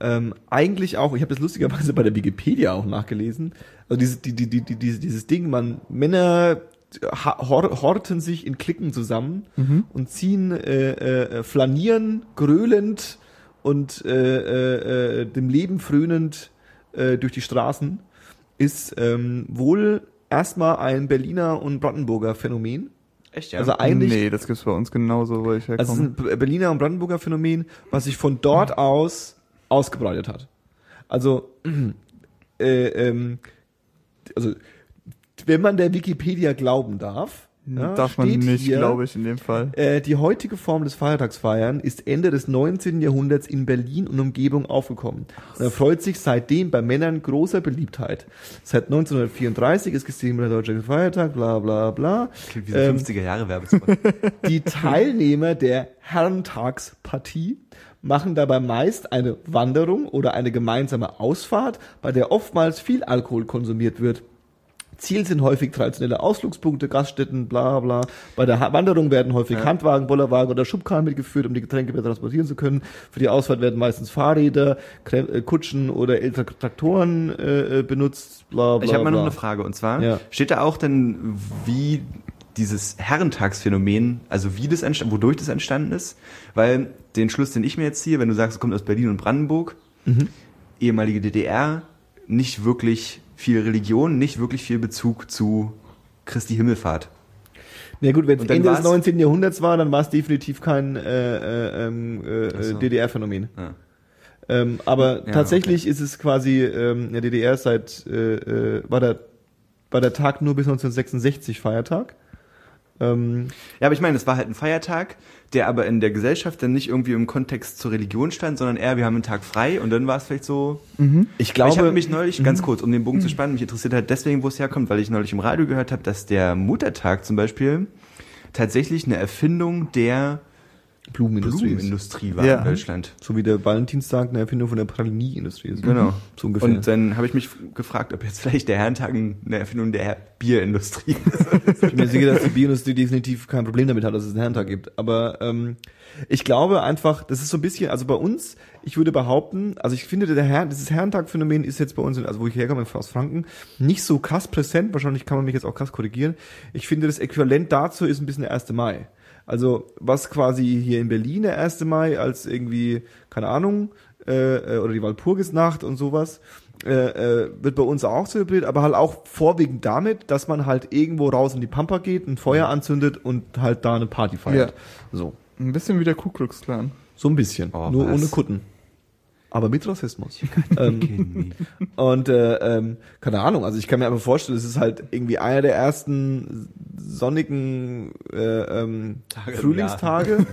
S2: ähm, eigentlich auch, ich habe das lustigerweise bei der Wikipedia auch nachgelesen, also dieses, die, die, die, die, dieses, Ding, man Männer horten sich in Klicken zusammen und ziehen, äh, äh, flanieren, gröhlend und äh, äh, dem Leben frönend äh, durch die Straßen, ist ähm, wohl erstmal ein Berliner und Brandenburger Phänomen.
S4: Echt, ja?
S2: Also eigentlich
S3: nee, das gibt's bei uns genauso, weil ich
S2: Also es ist
S3: herkomme.
S2: ein Berliner und Brandenburger Phänomen, was sich von dort aus ausgebreitet hat. Also, äh, ähm, also wenn man der Wikipedia glauben darf, ja,
S3: Darf man nicht, glaube ich, in dem Fall.
S2: Äh, die heutige Form des Feiertagsfeiern ist Ende des 19. Jahrhunderts in Berlin und Umgebung aufgekommen und erfreut sich seitdem bei Männern großer Beliebtheit. Seit 1934 ist gesehen der deutsche Feiertag, bla bla bla.
S4: Klingt wie so
S2: Ähm,
S4: 50er Jahre Werbespot.
S2: die Teilnehmer der Herrentagspartie machen dabei meist eine Wanderung oder eine gemeinsame Ausfahrt, bei der oftmals viel Alkohol konsumiert wird. Ziel sind häufig traditionelle Ausflugspunkte, Gaststätten, bla bla. Bei der Ha- Wanderung werden häufig
S4: Ja.
S2: Handwagen, Bollerwagen oder Schubkarren mitgeführt, um die Getränke besser transportieren zu können. Für die Ausfahrt werden meistens Fahrräder, äh, Kutschen oder ältere Traktoren äh, äh, benutzt, bla bla
S4: Ich habe mal noch eine Frage und zwar
S2: Ja.
S4: steht da auch denn, wie dieses Herrentagsphänomen, also wie das entstand, wodurch das entstanden ist, weil den Schluss, den ich mir jetzt ziehe, wenn du sagst, es kommt aus Berlin und Brandenburg,
S2: Mhm.
S4: ehemalige DDR, nicht wirklich viel Religion, nicht wirklich viel Bezug zu Christi Himmelfahrt.
S2: Ja gut, wenn es Ende des
S4: war's-
S2: 19. Jahrhunderts war, dann war es definitiv kein äh, äh, ähm, äh,
S4: so.
S2: DDR-Phänomen.
S4: Ja.
S2: Ähm, aber
S4: Ja,
S2: tatsächlich ist es quasi, ähm, in der DDR ist seit, äh, äh, war, der, war der Tag nur bis 1966 Feiertag. Ähm,
S4: Ja, aber ich meine, es war halt ein Feiertag, der aber in der Gesellschaft dann nicht irgendwie im Kontext zur Religion stand, sondern eher, wir haben einen Tag frei und dann war es vielleicht so,
S2: ich
S4: Weil ich
S2: glaube,
S4: habe mich neulich, ganz kurz, um den Bogen zu spannen, mich interessiert halt deswegen, wo es herkommt, weil ich neulich im Radio gehört habe, dass der Muttertag zum Beispiel tatsächlich eine Erfindung der
S2: Blumenindustrie.
S4: Blumenindustrie war
S3: Ja.
S4: in Deutschland.
S2: So wie der Valentinstag eine Erfindung von der Praline-Industrie ist.
S4: Genau.
S2: So ungefähr.
S4: Und dann habe ich mich gefragt, ob jetzt vielleicht der Herrentag eine Erfindung der Bierindustrie ist.
S2: Ich bin mir sicher, dass die Bioindustrie definitiv kein Problem damit hat, dass es einen Herrentag gibt. Aber ähm, ich glaube einfach, das ist so ein bisschen, also bei uns, ich würde behaupten, also ich finde, der Herr, dieses Herrentag-Phänomen ist jetzt bei uns, also wo ich herkomme, aus Franken, nicht so krass präsent. Wahrscheinlich kann man mich jetzt auch krass korrigieren. Ich finde, das Äquivalent dazu ist ein bisschen der 1. Mai. Also was quasi hier in Berlin der 1. Mai als irgendwie, keine Ahnung, äh, äh, oder die Walpurgisnacht und sowas, äh, äh, wird bei uns auch zelebriert, aber halt auch vorwiegend damit, dass man halt irgendwo raus in die Pampa geht, ein Feuer anzündet und halt da eine Party feiert. So.
S3: Ein bisschen wie der Ku Klux Klan.
S2: So ein bisschen.
S4: Oh,
S2: Nur
S4: was?
S2: ohne Kutten. Aber mit Rassismus. ähm, und äh, ähm, keine Ahnung, also ich kann mir einfach vorstellen, es ist halt irgendwie einer der ersten sonnigen äh, ähm,
S4: Tage
S2: Frühlingstage.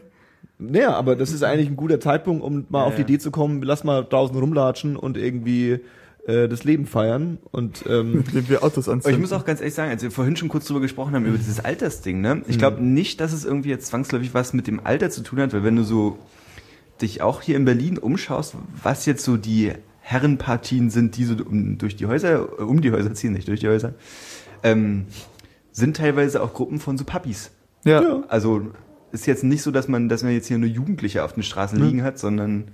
S2: naja, aber das ist eigentlich ein guter Zeitpunkt, um mal
S4: Ja,
S2: auf die. Idee zu kommen, lass mal draußen rumlatschen und irgendwie äh, das Leben feiern. Und ähm,
S3: wir Autos
S4: Aber
S3: anzünden.
S4: ich muss auch ganz ehrlich sagen, als wir vorhin schon kurz drüber gesprochen haben, über dieses Altersding, ne? Ich glaube nicht, dass es irgendwie jetzt zwangsläufig was mit dem Alter zu tun hat, weil wenn du so dich auch hier in Berlin umschaust, was jetzt so die Herrenpartien sind, die so um, durch die Häuser, äh, um die Häuser ziehen, nicht durch die Häuser, ähm, sind teilweise auch Gruppen von so Puppies.
S3: ja.
S2: Ja.
S4: Also ist jetzt nicht so, dass man, dass man jetzt hier nur Jugendliche auf den Straßen liegen hat, sondern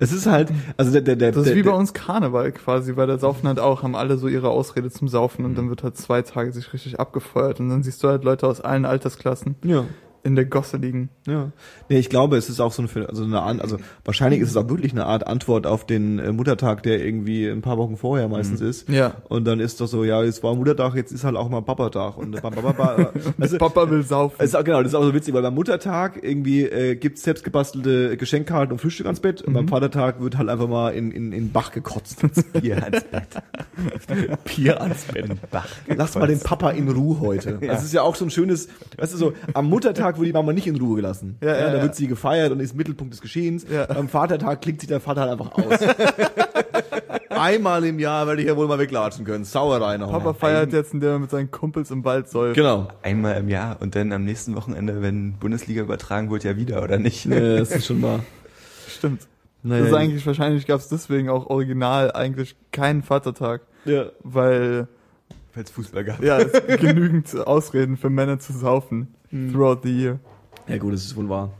S2: es ist halt, also der, der, der,
S3: Das ist
S2: der,
S3: wie bei uns Karneval quasi, weil der Saufen halt auch, haben alle so ihre Ausrede zum Saufen und dann wird halt zwei Tage sich richtig abgefeuert und dann siehst du halt Leute aus allen Altersklassen
S2: ja.
S3: In der Gosse liegen.
S2: Ja. Nee, ich glaube, es ist auch so eine, also eine An- also wahrscheinlich ist es auch wirklich eine Art Antwort auf den äh, Muttertag, der irgendwie ein paar Wochen vorher meistens ist.
S3: Ja.
S2: Und dann ist doch so, ja, es war Muttertag, jetzt ist halt auch mal Papatag und ba, ba, ba, ba, also,
S3: Papa will saufen.
S2: ist auch, genau, das ist auch so witzig, weil beim Muttertag irgendwie äh, gibt's selbstgebastelte Geschenkkarten und Frühstück ans Bett und beim Vatertag wird halt einfach mal in, in, in Bach gekotzt.
S4: Bier ans Bett.
S2: Bier ans Bett.
S4: Bach.
S2: Lass mal den Papa in Ruhe heute. Das ist ja auch so ein schönes, weißt du so, am Muttertag wird die Mama nicht in Ruhe gelassen.
S3: Ja, ja,
S2: da
S3: ja.
S2: wird sie gefeiert und ist Mittelpunkt des Geschehens.
S3: Ja.
S2: Am Vatertag klingt sich der Vater halt einfach aus. Einmal im Jahr werde ich ja wohl mal weglatschen können. Sauerei noch.
S3: Papa feiert jetzt, indem er mit seinen Kumpels im Wald säuft.
S2: Genau.
S4: Einmal im Jahr und dann am nächsten Wochenende, wenn Bundesliga übertragen wird, ja wieder, oder nicht?
S2: Ja, das ist schon mal.
S3: Stimmt.
S2: Naja,
S3: Das ist eigentlich, wahrscheinlich gab es deswegen auch original eigentlich keinen Vatertag,
S2: ja.
S3: weil
S4: Weil es Fußball gab.
S3: ja, es genügend Ausreden für Männer zu saufen throughout the year.
S2: ja gut, das ist wohl wahr.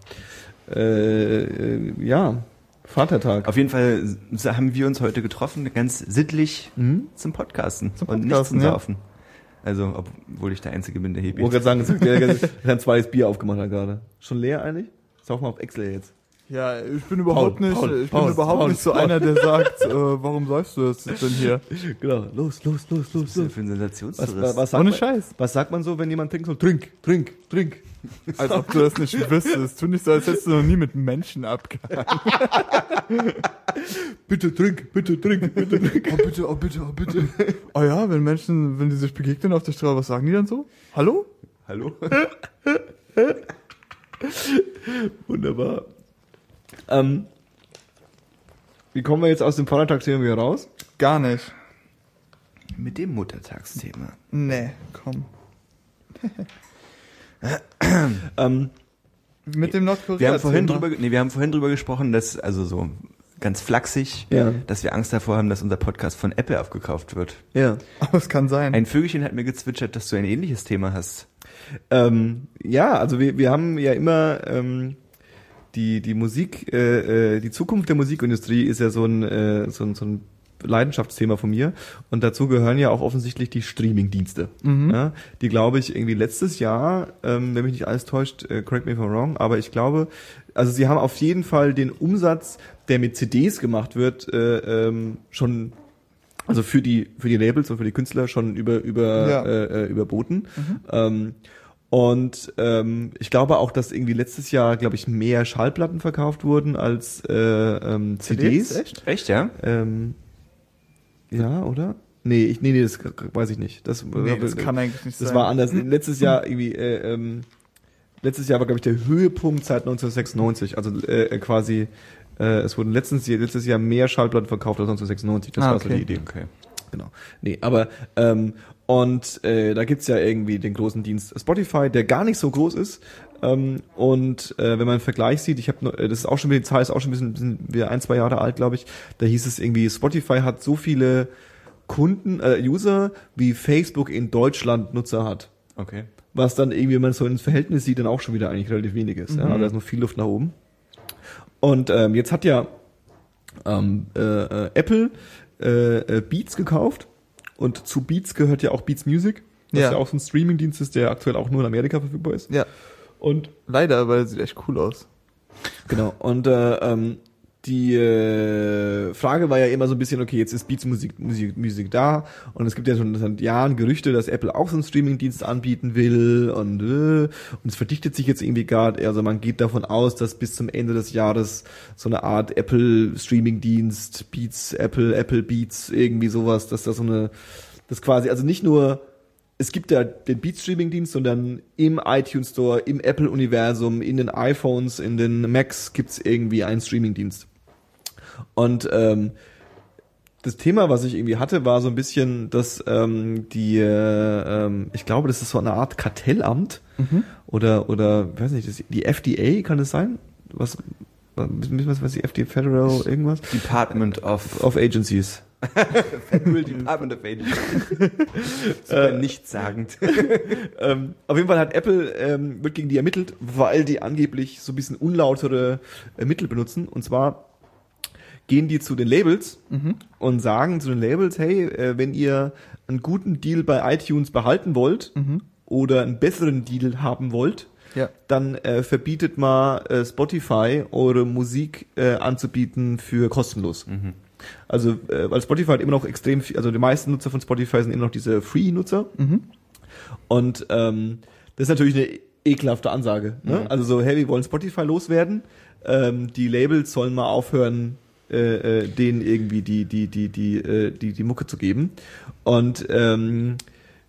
S2: Äh, äh, ja, Vatertag.
S4: Auf jeden Fall haben wir uns heute getroffen, ganz sittlich
S2: Mhm.
S4: zum Podcasten
S3: Zum
S4: und nicht
S3: Podcasten,
S4: zum
S3: ja.
S4: Saufen. Also, obwohl ich der Einzige bin, der
S2: Ich wollte gerade sagen, der hat ein zweites Bier aufgemacht hat gerade. Schon leer eigentlich? Sauf mal auf Excel jetzt.
S3: Ja, ich bin überhaupt
S2: Paul,
S3: nicht,
S2: Paul,
S3: ich
S2: Paul,
S3: bin überhaupt
S2: Paul,
S3: nicht so
S2: Paul.
S3: einer, der sagt, äh, warum säufst du das denn hier?
S2: Genau, los, los, los, los,
S4: Was ist für ein
S2: Was,
S4: Sensationstourist?
S2: was, was,
S3: Ohne
S2: man,
S3: Scheiß.
S2: was sagt man so, wenn jemand trinkt? So, trink, trink, trink.
S3: Als ob du das nicht wüsstest. Tu nicht so, als hättest du noch nie mit Menschen abgehangen.
S2: Bitte trink, bitte trink, bitte trink.
S3: Oh bitte, oh bitte, oh bitte. Oh ja, wenn Menschen, wenn die sich begegnen auf der Straße, was sagen die dann so? Hallo?
S4: Hallo?
S2: Wunderbar. Ähm, wie kommen wir jetzt aus dem Vatertagsthema wieder raus?
S3: Gar nicht.
S4: Mit dem Muttertagsthema.
S3: Nee, komm.
S2: Ähm,
S3: Mit dem Nordkorea.
S4: Wir haben vorhin drüber, nee, wir haben vorhin drüber gesprochen, dass, also so ganz flachsig,
S2: Ja.
S4: dass wir Angst davor haben, dass unser Podcast von Apple aufgekauft wird.
S2: ja.
S3: Aber es kann sein.
S4: Ein Vögelchen hat mir gezwitschert, dass du ein ähnliches Thema hast.
S2: Ähm, ja, also wir, wir haben ja immer ähm, die die Musik, äh, äh, die Zukunft der Musikindustrie ist ja so ein äh, so ein, so ein Leidenschaftsthema von mir und dazu gehören ja auch offensichtlich die Streaming-Dienste, ja, die glaube ich irgendwie letztes Jahr, ähm, wenn mich nicht alles täuscht, äh, correct me if I'm wrong, aber ich glaube, also sie haben auf jeden Fall den Umsatz, der mit CDs gemacht wird, äh, ähm, schon also für die für die Labels und für die Künstler schon über über
S3: Ja.
S2: äh, äh, überboten. Ähm, und ähm, ich glaube auch, dass irgendwie letztes Jahr, glaube ich, mehr Schallplatten verkauft wurden als äh, ähm, CDs.
S3: Echt?
S4: Echt, ja?
S2: Ähm, ja, oder? Nee, ich, nee, nee, das weiß ich nicht. Das,
S3: Nee, das kann eigentlich nicht
S2: das
S3: sein.
S2: war anders. Letztes Jahr irgendwie, äh, ähm, letztes Jahr war, glaube ich, der Höhepunkt seit 1996. Also äh, quasi, äh, es wurden letztens, letztes Jahr mehr Schallplatten verkauft als 1996. Das
S3: Ah,
S2: war so
S3: okay.
S2: die Idee.
S4: Okay.
S2: Genau. Nee, aber ähm, und äh, da gibt's ja irgendwie den großen Dienst Spotify, der gar nicht so groß ist. Ähm, und äh, wenn man einen Vergleich sieht, ich habe das ist auch schon wieder die Zahl ist auch schon ein bisschen, bisschen wieder ein, zwei Jahre alt, glaube ich. Da hieß es irgendwie, Spotify hat so viele Kunden, äh, User, wie Facebook in Deutschland Nutzer hat.
S4: Okay.
S2: Was dann irgendwie, wenn man so ins Verhältnis sieht, dann auch schon wieder eigentlich relativ wenig ist. Ja? Also da ist noch viel Luft nach oben. Und ähm, jetzt hat ja ähm, äh, äh, Apple äh, äh, Beats gekauft und zu Beats gehört ja auch Beats Music, was ja,
S3: Ja.
S2: auch so ein Streaming-Dienst ist, der aktuell auch nur in Amerika verfügbar ist.
S3: Ja,
S2: Und
S3: leider, es sieht echt cool aus.
S2: genau. Und äh, ähm, die äh, Frage war ja immer so ein bisschen, okay, jetzt ist Beats Musik, Musik, Musik da. Und es gibt ja schon seit Jahren Gerüchte, dass Apple auch so einen Streaming-Dienst anbieten will. Und äh, und es verdichtet sich jetzt irgendwie gerade, also man geht davon aus, dass bis zum Ende des Jahres so eine Art Apple Streaming-Dienst, Beats, Apple, Apple Beats, irgendwie sowas, dass da so eine, das quasi, also nicht nur es gibt ja den Beat-Streaming-Dienst, sondern im iTunes Store, im Apple-Universum, in den iPhones, in den Macs gibt's irgendwie einen Streaming-Dienst. Und ähm, das Thema, was ich irgendwie hatte, war so ein bisschen, dass ähm, die, äh, ähm, ich glaube, das ist so eine Art Kartellamt oder oder weiß nicht, das, die FDA kann es sein? Was was was die FDA Federal irgendwas
S4: Department of,
S2: of Agencies.
S4: Federal Department of Agency. Super nichtssagend.
S2: ähm, auf jeden Fall hat Apple ähm, wird gegen die ermittelt, weil die angeblich so ein bisschen unlautere äh, Mittel benutzen. Und zwar gehen die zu den Labels und sagen zu den Labels, hey, äh, wenn ihr einen guten Deal bei iTunes behalten wollt oder einen besseren Deal haben wollt,
S3: Ja.
S2: dann äh, verbietet mal äh, Spotify eure Musik äh, anzubieten für kostenlos. Also, äh, weil Spotify hat immer noch extrem viel, also die meisten Nutzer von Spotify sind immer noch diese Free-Nutzer. Und ähm, das ist natürlich eine ekelhafte Ansage. Ne? Also so, hey, wir wollen Spotify loswerden. Ähm, die Labels sollen mal aufhören, äh, äh, denen irgendwie die, die, die, die, äh, die, die Mucke zu geben. Und ähm,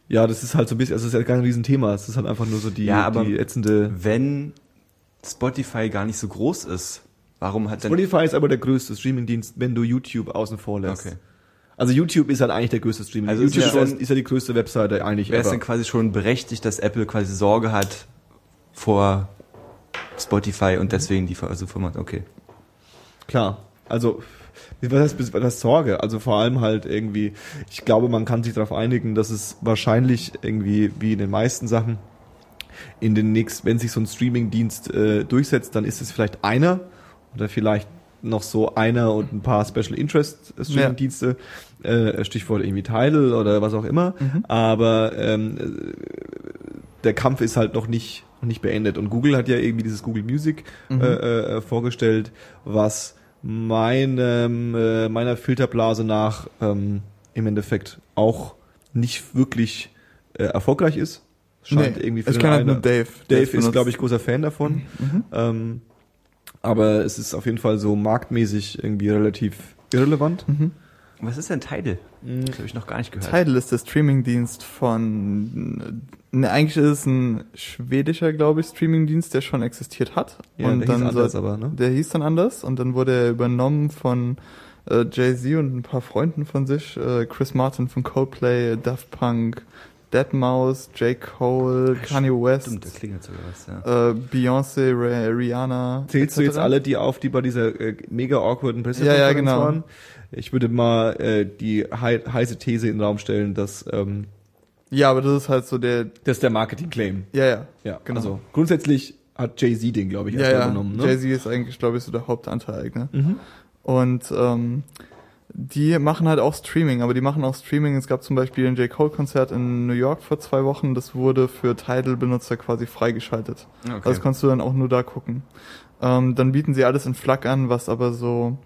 S2: ja, das ist halt so ein bisschen, also das ist ja gar kein Riesenthema. Es ist halt einfach nur so die,
S4: Ja, aber-
S2: die ätzende.
S4: Wenn Spotify gar nicht so groß ist, warum hat dann...
S2: Spotify ist aber der größte Streamingdienst, wenn du YouTube außen vor lässt.
S4: Okay.
S2: Also YouTube ist halt eigentlich der größte Streaming.
S4: Also ist
S2: YouTube
S4: ja
S2: ist,
S4: schon-
S2: ist ja die größte Webseite eigentlich.
S4: Wäre es dann quasi schon berechtigt, dass Apple quasi Sorge hat vor Spotify und deswegen die also Format, okay.
S2: Klar. Also, was heißt, was heißt Sorge? Also vor allem halt irgendwie, ich glaube, man kann sich darauf einigen, dass es wahrscheinlich irgendwie, wie in den meisten Sachen, in den nächsten, wenn sich so ein Streaming-Dienst äh, durchsetzt, dann ist es vielleicht einer oder vielleicht noch so einer und ein paar Special Interest Streaming-Dienste, äh, Stichwort irgendwie Tidal oder was auch immer. Aber ähm, äh, der Kampf ist halt noch nicht, noch nicht beendet. Und Google hat ja irgendwie dieses Google Music
S3: Mhm.
S2: äh, äh, vorgestellt, was meinem, äh, meiner Filterblase nach ähm, im Endeffekt auch nicht wirklich äh, erfolgreich ist. Scheint irgendwie für
S3: ich kann halt nur Dave.
S2: Dave
S3: benutzt.
S2: ist, glaube ich, großer Fan davon.
S3: Mhm.
S2: Ähm, aber es ist auf jeden Fall so marktmäßig irgendwie relativ irrelevant.
S3: Mhm.
S4: Was ist denn Tidal? Das habe ich noch gar nicht gehört.
S3: Tidal ist der Streamingdienst von, ne, eigentlich ist es ein schwedischer, glaube ich, Streamingdienst, der schon existiert hat.
S2: Ja,
S3: und
S2: der hieß
S3: dann
S2: anders
S3: so,
S2: aber, ne?
S3: Der hieß dann anders und dann wurde er übernommen von äh, Jay-Z und ein paar Freunden von sich, äh, Chris Martin von Coldplay, Daft Punk, Deadmau5, J. Cole, Kanye West,
S4: Stimmt, da klingelt sogar was, ja.
S3: äh, Beyoncé, Ri- Rihanna.
S2: Zählst du jetzt alle die auf, die bei dieser äh, mega awkwarden
S3: Ja, ja,
S2: Pressekonferenz
S3: genau.
S2: waren? Ich würde mal äh, die hei heiße These in den Raum stellen, dass ähm,
S3: Ja, aber das ist halt so der,
S2: das ist der Marketing-Claim.
S3: ja, ja.
S2: Ja,
S3: Genau.
S2: also grundsätzlich hat Jay-Z den, glaube ich,
S3: Ja,
S2: erstmal
S3: ja.
S2: übernommen. Ne?
S3: Jay-Z ist eigentlich, glaube ich, so der Hauptanteil,
S2: Mhm.
S3: Und ähm, die machen halt auch Streaming, aber die machen auch Streaming. Es gab zum Beispiel ein J. Cole-Konzert in New York vor zwei Wochen, das wurde für Tidal-Benutzer quasi freigeschaltet.
S4: Okay.
S3: Also das kannst du dann auch nur da gucken. Ähm, dann bieten sie alles in FLAC an, was aber so,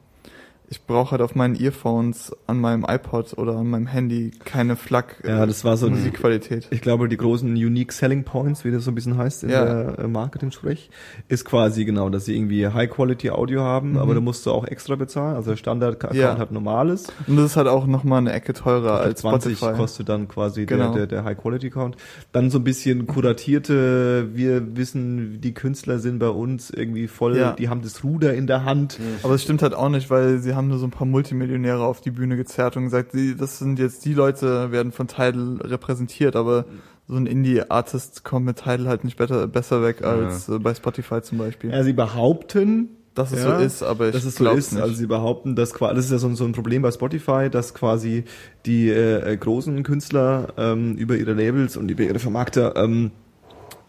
S3: ich brauche halt auf meinen Earphones, an meinem iPod oder an meinem Handy keine FLAC
S2: Ja, das war so die,
S3: Musikqualität.
S2: ich glaube, die großen Unique Selling Points, wie das so ein bisschen heißt in
S3: Ja.
S2: der äh, Marketing-Sprech, ist quasi genau, dass sie irgendwie High-Quality-Audio haben,
S3: Mhm.
S2: aber da musst du auch extra bezahlen. Also der Standard-Account
S3: Ja.
S2: hat normales.
S3: Und das ist halt auch nochmal eine Ecke teurer als
S2: 20
S3: Spotify.
S2: kostet dann quasi
S3: Genau.
S2: der, der, der High-Quality-Count. Dann so ein bisschen kuratierte, wir wissen, die Künstler sind bei uns irgendwie voll,
S3: Ja.
S2: die haben das Ruder in der Hand.
S3: Aber es stimmt halt auch nicht, weil sie haben nur so ein paar Multimillionäre auf die Bühne gezerrt und gesagt, die, das sind jetzt die Leute, werden von Tidal repräsentiert, aber so ein Indie-Artist kommt mit Tidal halt nicht besser, besser weg als äh, bei Spotify zum Beispiel.
S2: Ja, sie behaupten,
S3: dass es
S2: ja,
S3: so ist, aber ich
S2: dass es so ist.
S3: nicht.
S2: Also sie behaupten, dass quasi, das ist ja so, ein- so ein Problem bei Spotify, dass quasi die äh, großen Künstler ähm, über ihre Labels und über ihre Vermarkter ähm,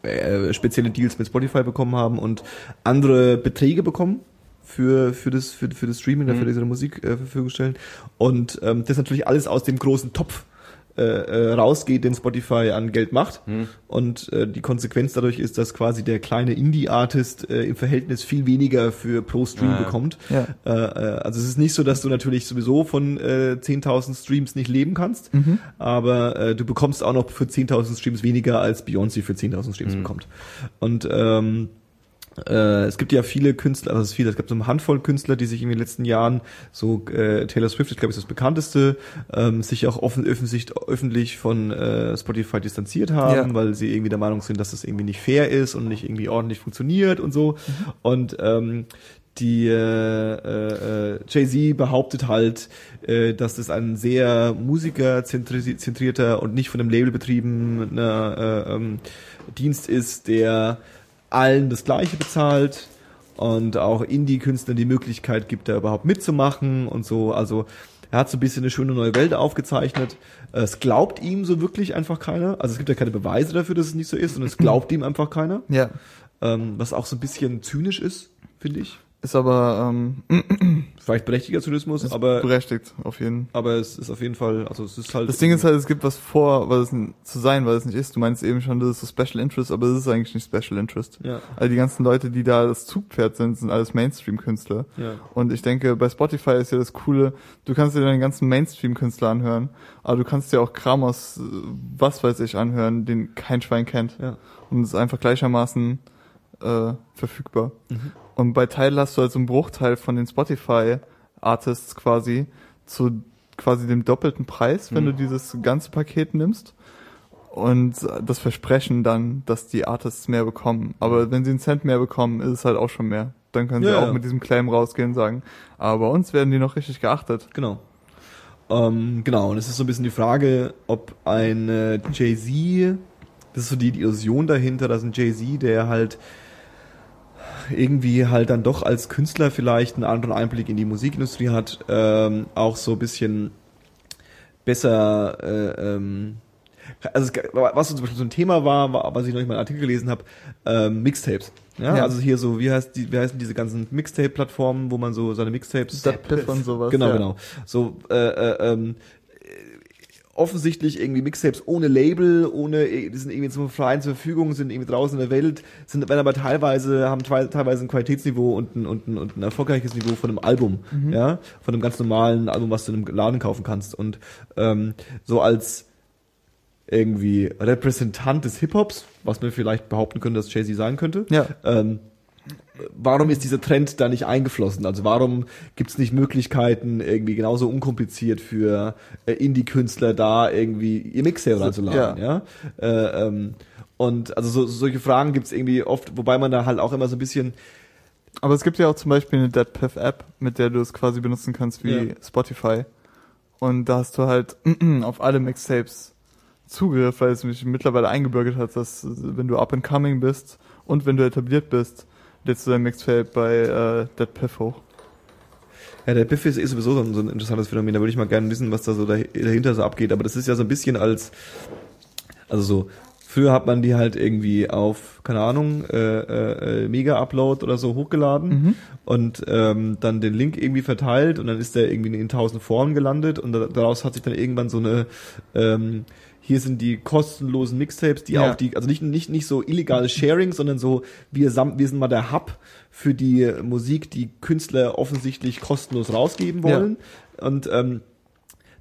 S2: äh, spezielle Deals mit Spotify bekommen haben und andere Beträge bekommen für für das für, für das Streaming, dafür
S4: Mhm.
S2: diese Musik äh, zur Verfügung stellen und ähm, das natürlich alles aus dem großen Topf äh, äh, rausgeht, den Spotify an Geld macht.
S4: Hm.
S2: Und äh, die Konsequenz dadurch ist, dass quasi der kleine Indie-Artist äh, im Verhältnis viel weniger für pro Stream
S4: Ja, ja.
S2: bekommt.
S3: ja.
S2: Äh, äh, also es ist nicht so, dass du natürlich sowieso von äh, 10.000 Streams nicht leben kannst,
S3: Mhm.
S2: aber äh, du bekommst auch noch für 10.000 Streams weniger als Beyoncé für 10.000 Streams
S4: Mhm.
S2: bekommt. Und ähm, äh, es gibt ja viele Künstler, also es ist viele, es gab so eine Handvoll Künstler, die sich in den letzten Jahren, so äh, Taylor Swift, ich glaube, ist das bekannteste, ähm, sich auch offen, öffentlich, öffentlich von äh, Spotify distanziert haben,
S3: Ja.
S2: weil sie irgendwie der Meinung sind, dass das irgendwie nicht fair ist und nicht irgendwie ordentlich funktioniert und so. Und ähm, die äh, äh, äh, Jay-Z behauptet halt, äh, dass das ein sehr musikerzentrierter und nicht von einem Label betriebener äh, ähm, Dienst ist, der allen das Gleiche bezahlt und auch Indie-Künstlern die Möglichkeit gibt, da überhaupt mitzumachen und so. Also er hat so ein bisschen eine schöne neue Welt aufgezeichnet. Es glaubt ihm so wirklich einfach keiner. Also es gibt ja keine Beweise dafür, dass es nicht so ist und es glaubt ihm einfach keiner.
S3: ja.
S2: Ähm, was auch so ein bisschen zynisch ist, finde ich.
S3: Ist aber ähm,
S2: Vielleicht berechtigter Zynismus,
S3: ist
S2: aber,
S3: berechtigt, auf jeden Fall.
S2: aber es ist auf jeden Fall, also es ist halt.
S3: Das Ding ist halt, es gibt was vor, was es zu sein, weil es nicht ist. Du meinst eben schon, das ist so Special Interest, aber es ist eigentlich nicht Special Interest.
S2: Ja,
S3: All die ganzen Leute, die da das Zugpferd sind, sind alles Mainstream-Künstler.
S2: ja.
S3: Und ich denke, bei Spotify ist ja das Coole, du kannst dir deine ganzen Mainstream-Künstler anhören, aber du kannst dir auch Kram aus äh, was weiß ich anhören, den kein Schwein kennt.
S2: Ja.
S3: Und es ist einfach gleichermaßen äh, verfügbar.
S2: Mhm.
S3: Und bei Tidal hast du halt so einen Bruchteil von den Spotify-Artists quasi zu quasi dem doppelten Preis, wenn
S2: Mhm.
S3: du dieses ganze Paket nimmst. Und das Versprechen dann, dass die Artists mehr bekommen. Aber wenn sie einen Cent mehr bekommen, ist es halt auch schon mehr. Dann können sie
S2: Ja,
S3: auch
S2: ja.
S3: mit diesem Claim rausgehen und sagen, aber bei uns werden die noch richtig geachtet.
S2: Genau. Ähm, genau, und es ist so ein bisschen die Frage, ob ein Jay-Z, das ist so die, die Illusion dahinter, dass ein Jay-Z, der halt irgendwie halt dann doch als Künstler vielleicht einen anderen Einblick in die Musikindustrie hat, ähm, auch so ein bisschen besser, äh, ähm, also was zum Beispiel so ein Thema war, war was ich noch nicht mal einen Artikel gelesen habe, ähm, Mixtapes. Ja,
S3: Ja.
S2: also hier so, wie heißt die, wie heißen diese ganzen Mixtape-Plattformen, wo man so seine Mixtapes
S3: Piff und sowas.
S2: Genau,
S3: ja.
S2: genau. So, äh, äh, ähm, offensichtlich irgendwie Mixtapes ohne Label, ohne, die sind irgendwie zum freien zur Verfügung, sind irgendwie draußen in der Welt, sind werden aber teilweise, haben teilweise ein Qualitätsniveau und ein, und ein, und ein erfolgreiches Niveau von einem Album, ja, von einem ganz normalen Album, was du in einem Laden kaufen kannst. Und ähm, so als irgendwie Repräsentant des Hip-Hops, was man vielleicht behaupten könnte, dass Jay-Z sein könnte,
S3: Ja.
S2: ähm, warum ist dieser Trend da nicht eingeflossen? Also warum gibt es nicht Möglichkeiten, irgendwie genauso unkompliziert für äh, Indie-Künstler da irgendwie ihr Mixtape reinzuladen? Ja. Äh, ähm, und also so, solche Fragen gibt es irgendwie oft, wobei man da halt auch immer so ein bisschen
S3: Aber es gibt ja auch zum Beispiel eine DeadPiff App, mit der du es quasi benutzen kannst wie
S2: Ja.
S3: Spotify. Und da hast du halt auf alle Mixtapes Zugriff, weil es mich mittlerweile eingebürgert hat, dass wenn du up and coming bist und wenn du etabliert bist, lädst du dein Mixtape bei äh, DeadPiff hoch.
S2: Ja, der Biff ist eh sowieso so ein, so ein interessantes Phänomen. Da würde ich mal gerne wissen, was da so dahi- dahinter so abgeht. Aber das ist ja so ein bisschen als, also so, früher hat man die halt irgendwie auf, keine Ahnung, äh, äh, Mega-Upload oder so hochgeladen und ähm, dann den Link irgendwie verteilt und dann ist der irgendwie in tausend Foren gelandet und da- daraus hat sich dann irgendwann so eine, ähm, hier sind die kostenlosen Mixtapes, die
S3: Ja.
S2: auch die, also nicht, nicht, nicht so illegales Sharing, sondern so, wir, wir sind mal der Hub für die Musik, die Künstler offensichtlich kostenlos rausgeben wollen. Und ähm,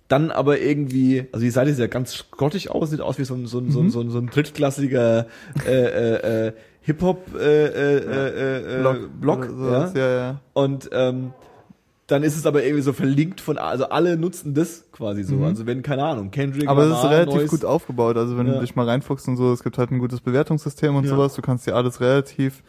S2: dann aber irgendwie, also die Seite sieht ja ganz grottig aus, sieht aus wie so ein, so ein, so ein, so ein, so ein drittklassiger äh, äh, äh, Hip-Hop äh, äh, äh, äh, Blog,
S3: oder
S2: ja.
S3: ja, ja.
S2: Und ähm, dann ist es aber irgendwie so verlinkt von, also alle nutzen das quasi so.
S3: Mhm.
S2: Also wenn, keine Ahnung, Kendrick
S3: Aber es ist relativ
S2: neues-
S3: gut aufgebaut. Also wenn
S2: Ja.
S3: du dich mal reinfuchst und so, es gibt halt ein gutes Bewertungssystem und
S2: Ja.
S3: sowas. Du kannst dir alles relativ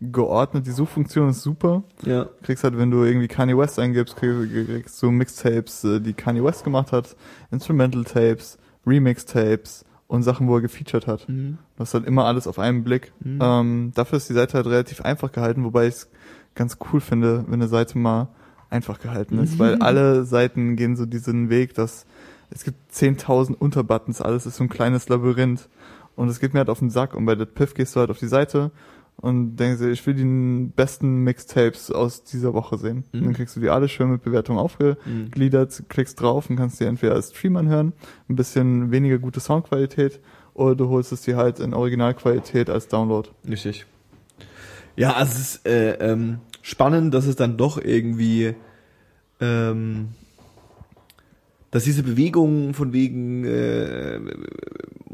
S3: geordnet. Die Suchfunktion ist super.
S2: Ja.
S3: kriegst halt, wenn du irgendwie Kanye West eingibst, kriegst, kriegst du Mixtapes, äh, die Kanye West gemacht hat, Instrumental Tapes, Remix Tapes und Sachen, wo er gefeatured hat.
S2: Mhm.
S3: Du hast halt immer alles auf einen Blick.
S2: Mhm.
S3: Ähm, dafür ist die Seite halt relativ einfach gehalten, wobei ich es ganz cool finde, wenn eine Seite mal einfach gehalten ist, weil alle Seiten gehen so diesen Weg, dass es gibt 10.000 Unterbuttons, alles ist so ein kleines Labyrinth und es geht mir halt auf den Sack und bei der Piff gehst du halt auf die Seite und denkst dir, ich will die besten Mixtapes aus dieser Woche sehen.
S2: Mhm.
S3: Und dann kriegst du die alle schön mit Bewertung aufgegliedert, klickst drauf und kannst die entweder als Stream anhören, ein bisschen weniger gute Soundqualität oder du holst es dir halt in Originalqualität als Download.
S2: Richtig. Ja, also es ist äh, ähm, spannend, dass es dann doch irgendwie, ähm, dass diese Bewegungen von wegen äh,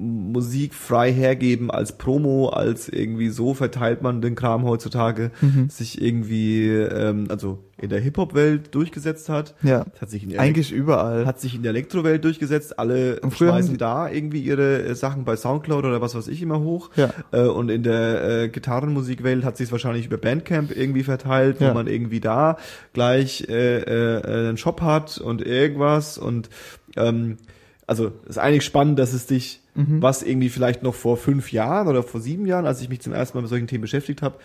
S2: Musik frei hergeben als Promo, als irgendwie so verteilt man den Kram heutzutage,
S3: Mhm.
S2: sich irgendwie, ähm, also in der Hip-Hop-Welt durchgesetzt hat.
S3: Ja,
S2: Das hat sich in der
S3: eigentlich überall.
S2: hat sich in der Elektrowelt durchgesetzt. Alle schmeißen da irgendwie ihre äh, Sachen bei Soundcloud oder was weiß ich immer hoch.
S3: Ja.
S2: Äh, und in der äh, Gitarrenmusikwelt hat sich es wahrscheinlich über Bandcamp irgendwie verteilt, wo
S3: Ja.
S2: man irgendwie da gleich äh, äh, einen Shop hat und irgendwas. Und ähm, also ist eigentlich spannend, dass es dich,
S3: Mhm.
S2: was irgendwie vielleicht noch vor fünf Jahren oder vor sieben Jahren, als ich mich zum ersten Mal mit solchen Themen beschäftigt habe,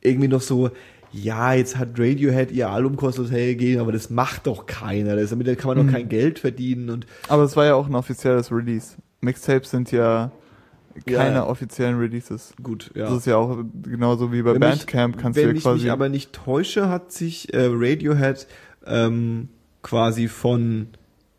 S2: irgendwie noch so, ja, jetzt hat Radiohead ihr Album kostet hergegeben, aber das macht doch keiner. Das, damit kann man
S3: Mhm.
S2: doch kein Geld verdienen und
S3: Aber es war ja auch ein offizielles Release. Mixtapes sind ja keine
S2: Ja.
S3: offiziellen Releases.
S2: gut, ja.
S3: Das ist ja auch genauso wie bei
S2: Wenn mich-
S3: Bandcamp kannst du
S2: Wenn
S3: ja
S2: ich
S3: quasi.
S2: mich aber nicht täusche, hat sich äh, Radiohead ähm, quasi von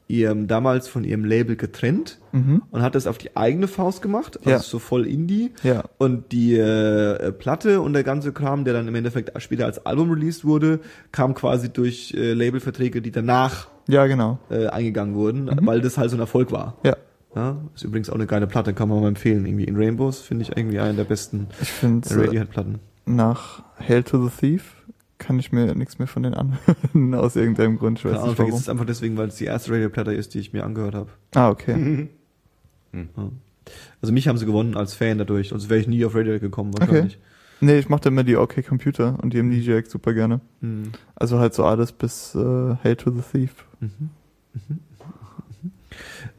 S2: ihrem, damals von ihrem Label getrennt
S3: mhm.
S2: und hat das auf die eigene Faust gemacht, also
S3: Ja.
S2: so voll Indie.
S3: Ja.
S2: Und die äh, Platte und der ganze Kram, der dann im Endeffekt später als Album released wurde, kam quasi durch äh, Labelverträge, die danach
S3: Ja, genau.
S2: äh, eingegangen wurden,
S3: Mhm.
S2: weil das halt so ein Erfolg war.
S3: Ja.
S2: Ja, ist übrigens auch eine geile Platte, kann man mal empfehlen. Irgendwie in Rainbows finde ich irgendwie eine der besten
S3: finde,
S2: Radiohead-Platten.
S3: nach Hail to the Thief kann ich mir nichts mehr von denen anhören, aus irgendeinem Grund. Ich weiß
S2: Keine Ahnung,
S3: nicht warum.
S2: ist es einfach deswegen, weil es die erste Radioplatte ist, die ich mir angehört habe.
S3: Ah, okay.
S2: Also mich haben sie gewonnen als Fan dadurch, sonst wäre ich nie auf Radiohead gekommen wahrscheinlich.
S3: Nee, ich mochte immer die OK Computer und die Amnesiac super gerne.
S2: Hm.
S3: Also halt so alles bis äh, Hail to the Thief.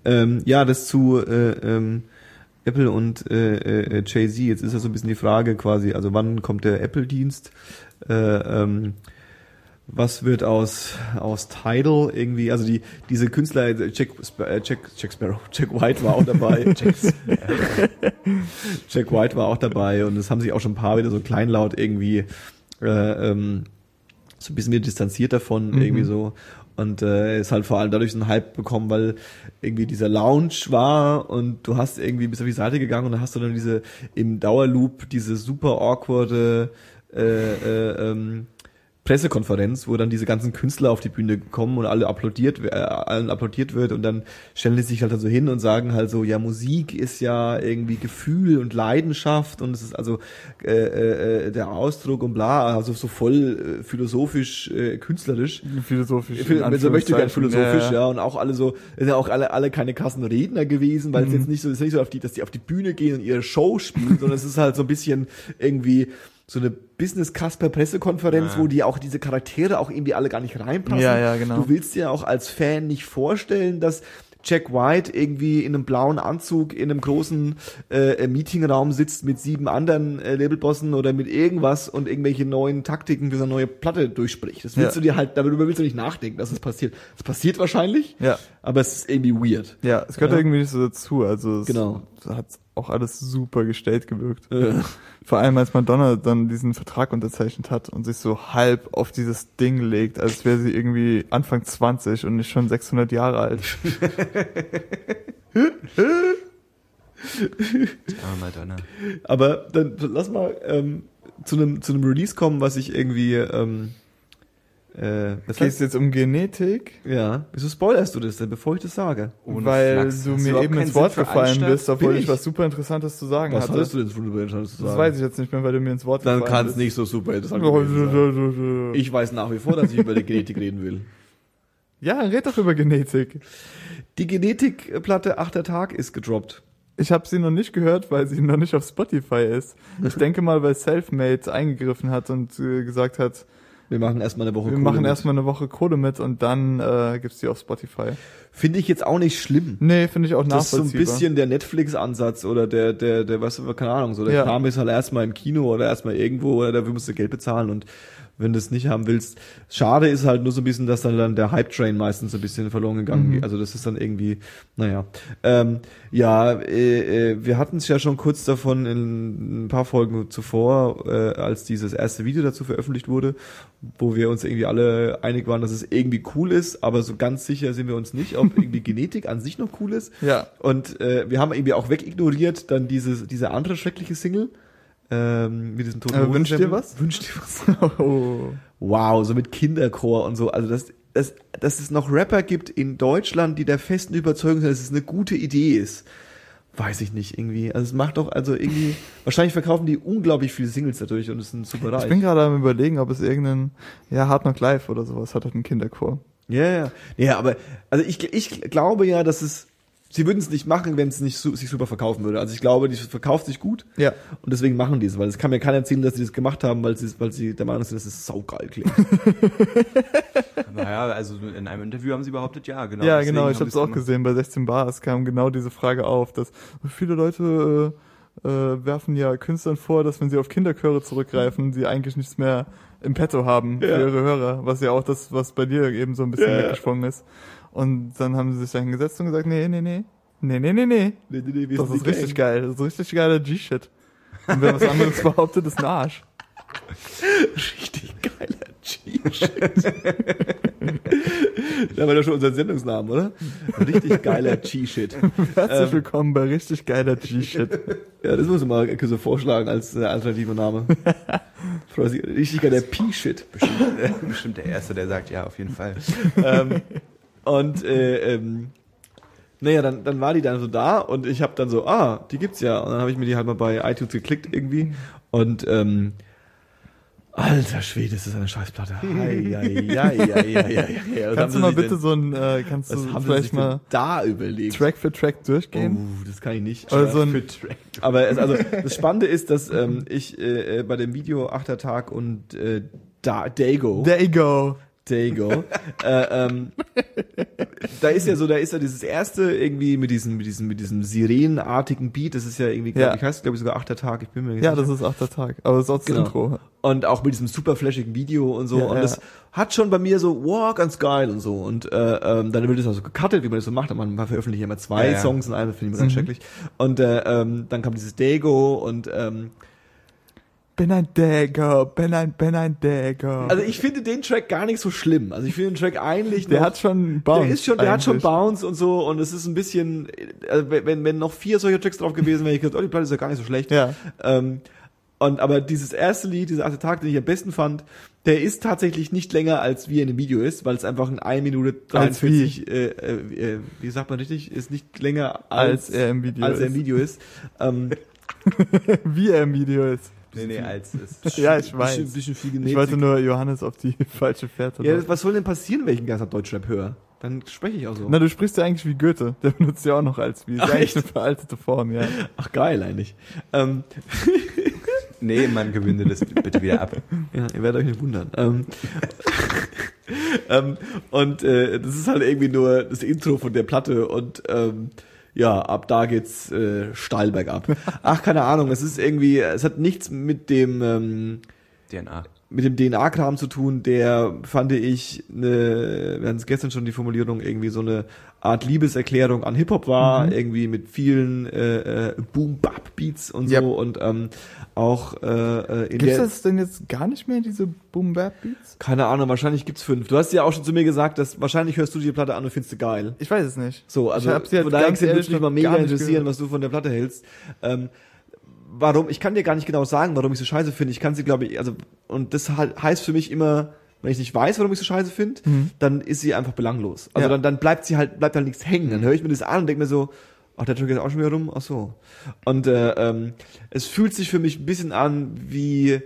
S2: Ähm, ja, das zu äh, ähm, Apple und äh, äh, Jay-Z. Jetzt ist ja so ein bisschen die Frage quasi, also wann kommt der Apple-Dienst? Äh, ähm, was wird aus aus Tidal irgendwie? Also die diese Künstler Jack, Sp- äh, Jack, Jack Sparrow, Jack White war auch dabei. Jack, Jack White war auch dabei und es haben sich auch schon ein paar wieder so kleinlaut irgendwie äh, ähm, so ein bisschen wieder distanziert davon
S3: Mhm.
S2: irgendwie so Und äh, ist halt vor allem dadurch so einen Hype bekommen, weil irgendwie dieser Lounge war und du hast irgendwie bis auf die Seite gegangen und dann hast du dann diese im Dauerloop diese super awkwarde äh, äh, ähm, Pressekonferenz, wo dann diese ganzen Künstler auf die Bühne kommen und alle applaudiert, äh, allen applaudiert wird und dann stellen die sich halt so hin und sagen halt so, ja, Musik ist ja irgendwie Gefühl und Leidenschaft und es ist also äh, äh, der Ausdruck und bla, also so voll äh, philosophisch, äh, künstlerisch.
S3: Philosophisch.
S2: Phil-
S3: in
S2: so möchte gern
S3: Anführungszeichen.
S2: philosophisch, ja,
S3: ja.
S2: und auch alle so, sind ja auch alle, alle keine krassen Redner gewesen, weil es
S3: Mhm.
S2: jetzt nicht so, es ist nicht so, auf die, dass die auf die Bühne gehen und ihre Show spielen, sondern es ist halt so ein bisschen irgendwie so eine Business Casper Pressekonferenz,
S4: Ja.
S2: wo die auch diese Charaktere auch irgendwie alle gar nicht reinpassen.
S3: Ja, ja, genau.
S2: Du willst dir auch als Fan nicht vorstellen, dass Jack White irgendwie in einem blauen Anzug in einem großen äh, Meetingraum sitzt mit sieben anderen äh, Labelbossen oder mit irgendwas und irgendwelche neuen Taktiken für seine neue Platte durchspricht. Das willst
S3: Ja.
S2: du dir halt, darüber willst du nicht nachdenken, dass es passiert. Es passiert wahrscheinlich,
S3: Ja.
S2: aber es ist irgendwie weird.
S3: Ja, es gehört
S2: Ja.
S3: irgendwie nicht so dazu. Also es
S2: Genau.
S3: Hat auch alles super gestellt gewirkt.
S2: Äh,
S3: Vor allem als Madonna dann diesen Vertrag unterzeichnet hat und sich so halb auf dieses Ding legt, als wäre sie irgendwie Anfang 20 und nicht schon 600 Jahre alt.
S4: Madonna.
S2: aber dann lass mal ähm, zu einem zu einem Release kommen, was ich irgendwie ähm, äh, was
S3: Geht es jetzt um Genetik?
S2: ja, wieso spoilerst du das denn, bevor ich das sage?
S4: Ohne
S3: weil
S4: Flachs.
S3: du
S4: Hast
S3: mir eben ins Wort gefallen bist, obwohl ich
S2: ich?
S3: was super Interessantes zu sagen
S2: Was
S3: hatte.
S2: hattest du denn eine Entscheidung zu
S3: Das
S2: sagen?
S3: weiß ich jetzt nicht mehr, weil du mir ins Wort
S2: Dann
S3: gefallen
S2: kann es nicht so super interessant sein.
S3: Ich
S2: Ich weiß nach wie vor, dass ich über die Genetik reden will.
S3: ja, red doch über Genetik.
S2: Die Genetikplatte Achter Tag ist gedroppt.
S3: Ich habe sie noch nicht gehört, weil sie noch nicht auf Spotify ist. Ich denke mal, weil Selfmade eingegriffen hat und äh, gesagt hat,
S2: Wir machen erstmal eine Woche
S3: wir
S2: Kohle
S3: machen
S2: mit.
S3: erstmal eine Woche Kohle mit und dann äh, gibt's die auf Spotify.
S2: Finde ich jetzt auch nicht schlimm.
S3: Nee, finde ich auch
S2: Das ist so ein
S3: nachvollziehbar.
S2: bisschen der Netflix-Ansatz oder der, der, der, was, keine Ahnung, so der
S3: Ja.
S2: Kram ist halt erstmal im Kino oder erstmal irgendwo oder dafür musst du Geld bezahlen und wenn du es nicht haben willst. Schade ist halt nur so ein bisschen, dass dann, dann der Hype-Train meistens ein bisschen verloren gegangen
S3: Mhm.
S2: Also das ist dann irgendwie, naja. Ähm, ja, äh, äh, wir hatten es ja schon kurz davon in ein paar Folgen zuvor, äh, als dieses erste Video dazu veröffentlicht wurde, wo wir uns irgendwie alle einig waren, dass es irgendwie cool ist, aber so ganz sicher sind wir uns nicht, ob irgendwie Genetik an sich noch cool ist.
S3: Ja.
S2: Und äh, wir haben irgendwie auch wegignoriert dann diese, diese andere schreckliche Single. Ähm, mit diesem toten Hosen-
S3: wünsch dir was?
S2: Wünsch dir was?
S3: Oh.
S2: Wow, so mit Kinderchor und so. Also dass, dass, dass es noch Rapper gibt in Deutschland, die der festen Überzeugung sind, dass es eine gute Idee ist. Weiß ich nicht irgendwie. Also es macht doch, also irgendwie, wahrscheinlich verkaufen die unglaublich viele Singles dadurch und es sind super reich.
S3: Ich bin gerade am überlegen, ob es irgendeinen, ja, Hard Knock Live oder sowas hat, hat einen Kinderchor.
S2: Ja, ja. Ja, aber also ich, ich glaube ja, dass es sie würden es nicht machen, wenn es nicht su sich super verkaufen würde. Also ich glaube, die verkauft sich gut
S3: Ja.
S2: und deswegen machen die es, weil es kann mir keiner erzählen, dass sie das gemacht haben, weil sie weil sie der Meinung sind, dass es saugeil klingt.
S4: Naja, also in einem Interview haben sie behauptet, ja, genau.
S3: ja, genau, ich habe es auch
S4: gemacht.
S3: gesehen. Bei 16 Bars kam genau diese Frage auf, dass viele Leute äh, äh, werfen ja Künstlern vor, dass wenn sie auf Kinderchöre zurückgreifen, sie eigentlich nichts mehr im Petto haben für
S2: Ja.
S3: ihre Hörer, was ja auch das, was bei dir eben so ein bisschen
S2: Ja, ja.
S3: weggesprungen ist. Und dann haben sie sich dann hingesetzt und gesagt, nee, nee, nee, nee, nee, nee, nee,
S2: Nee, nee, nee, wir
S3: das
S2: sind
S3: ist richtig
S2: Gang.
S3: geil, das ist richtig geiler G-Shit. Und wer was anderes behauptet, ist ein Arsch.
S2: Richtig geiler G-Shit. da war doch schon unser Sendungsnamen, oder? Richtig geiler G-Shit.
S3: Herzlich
S2: Ähm.
S3: willkommen bei richtig geiler G-Shit.
S2: Ja, das muss man mal so vorschlagen als äh, alternativer Name. Richtig geiler P-Shit.
S4: Bestimmt, äh, bestimmt der Erste, der sagt, ja, auf jeden Fall.
S2: ähm, und äh, ähm, naja, dann, dann war die dann so da und ich habe dann so, ah, die gibt's ja. Und dann habe ich mir die halt mal bei iTunes geklickt irgendwie. Und ähm, alter Schwede, ist das eine Scheißplatte.
S3: Kannst du mal bitte so ein, äh, kannst du vielleicht mal
S2: da überlegt?
S3: Track für Track durchgehen?
S2: Oh, das kann ich nicht.
S3: Oder so ein,
S4: Für Track.
S2: Aber es, also das Spannende ist, dass ähm, ich äh, äh, bei dem Video Achter Tag und äh, da Dago
S3: there you go.
S2: Äh, ähm, da ist ja so, da ist ja dieses erste irgendwie mit diesem, mit diesem, mit diesem sirenenartigen Beat. Das ist ja irgendwie, glaub
S3: Ja.
S2: ich, heißt glaube ich sogar achter Tag. Ich bin mir nicht
S3: Ja,
S2: sicher.
S3: das ist achter Tag. Aber auch das
S2: Genau.
S3: Intro.
S2: und auch mit diesem super flashigen Video und so.
S3: Ja,
S2: und
S3: ja.
S2: das hat schon bei mir so, wow, ganz geil und so. Und äh, ähm, dann wird das also gecuttet, wie man das so macht. Man veröffentlicht ja immer zwei. Songs in einem, das finde ich immer ganz
S3: Mhm.
S2: schrecklich. Und äh, ähm, dann kam dieses Dago und ähm,
S3: bin ein Dagger, bin ein, bin ein Dagger.
S2: Also ich finde den Track gar nicht so schlimm. Also ich finde den Track eigentlich
S3: der
S2: noch-
S3: hat schon Bounce.
S2: der ist schon, der hat schon
S3: eigentlich.
S2: Bounce und so und es ist ein bisschen, also wenn, wenn noch vier solche Tracks drauf gewesen wären, ich gesagt, oh, die Platte ist ja gar nicht so schlecht.
S3: Ja.
S2: Ähm, und aber dieses erste Lied, dieser erste Tag, den ich am besten fand, der ist tatsächlich nicht länger als wie er in dem Video ist, weil es einfach ein 1 Minute
S3: Als
S2: 43, äh, äh, äh, wie sagt man richtig, ist nicht länger als,
S3: Als er im Video
S2: als er
S3: ist.
S2: im Video ist. Ähm,
S3: Wie er im Video ist.
S4: Nee, nee, als ist.
S3: Ja, ich weiß.
S2: Bisschen, bisschen viel
S3: Ich
S2: Genetik.
S3: wollte nur Johannes auf die falsche Fährte.
S2: ja, was soll denn passieren, wenn ich einen ganzen Deutschrap höre? Dann spreche ich auch so.
S3: Na, du sprichst ja eigentlich wie Goethe. Der benutzt ja auch noch als wie.
S2: Ach, echt?
S3: eine veraltete Form, ja.
S2: Ach geil eigentlich. Ähm,
S4: Nee, man gewinne das bitte wieder ab.
S2: Ja, ihr werdet euch nicht wundern. Ähm, ähm, und äh, das ist halt irgendwie nur das Intro von der Platte und ähm, ja, ab da geht's äh, steil bergab. Ach, keine Ahnung, es ist irgendwie, es hat nichts mit dem ähm,
S4: DNA.
S2: Mit dem DNA-Kram zu tun, der fand ich, eine, wir hatten es gestern schon die Formulierung, irgendwie so eine Art Liebeserklärung an Hip-Hop war, irgendwie mit vielen äh, äh, Boom-Bap-Beats und so
S3: Yep.
S2: und ähm, auch äh, äh, in
S3: Gibt's das denn jetzt gar nicht mehr, diese Boom Bap Beats?
S2: keine Ahnung, wahrscheinlich gibt's fünf. Du hast ja auch schon zu mir gesagt, dass wahrscheinlich hörst du die Platte an und findest sie geil.
S3: Ich weiß es nicht.
S2: So, also
S3: Ich hab sie halt
S2: von daher würde mich mal mega interessieren,
S3: gehört.
S2: was du von der Platte hältst. Ähm, warum, ich kann dir gar nicht genau sagen, warum ich so scheiße finde. Ich kann sie, glaube ich, also, und das halt heißt für mich immer, wenn ich nicht weiß, warum ich so scheiße finde, dann ist sie einfach belanglos. Also
S3: Mhm. Ja.
S2: dann, dann bleibt sie halt, bleibt halt nichts hängen. Dann höre ich mir das an und denke mir so, ach, der Track ist auch schon wieder rum, ach so. Und äh, ähm, es fühlt sich für mich ein bisschen an wie,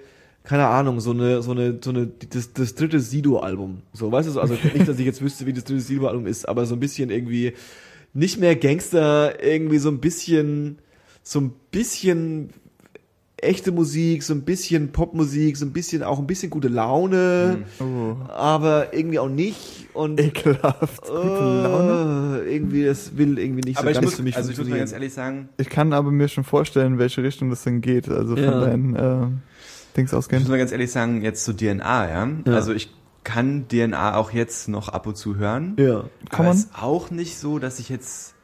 S2: keine Ahnung, so eine, so eine, so eine, das, das dritte Sido-Album. So, weißt du, so, also nicht, dass ich jetzt wüsste, wie das dritte Sido-Album ist, aber so ein bisschen irgendwie nicht mehr Gangster, irgendwie so ein bisschen, so ein bisschen echte Musik, so ein bisschen Popmusik, so ein bisschen auch ein bisschen gute Laune,
S3: Oh.
S2: aber irgendwie auch nicht und
S3: Ekelhaft. Gute Laune.
S2: äh, irgendwie das will irgendwie nicht
S4: Aber
S2: so
S4: ich
S2: ganz
S4: muss,
S2: für mich
S4: also ich muss mal ganz ehrlich sagen,
S3: Ich kann aber mir schon vorstellen, in welche Richtung das dann geht. Also von
S2: Ja.
S3: deinen äh, Dings
S4: ich muss mal ganz ehrlich sagen, jetzt zu DNA, ja.
S2: Ja.
S4: Also ich kann DNA auch jetzt noch ab und zu hören.
S2: ja.
S3: Kann
S4: aber
S3: man?
S4: es ist auch nicht so, dass ich jetzt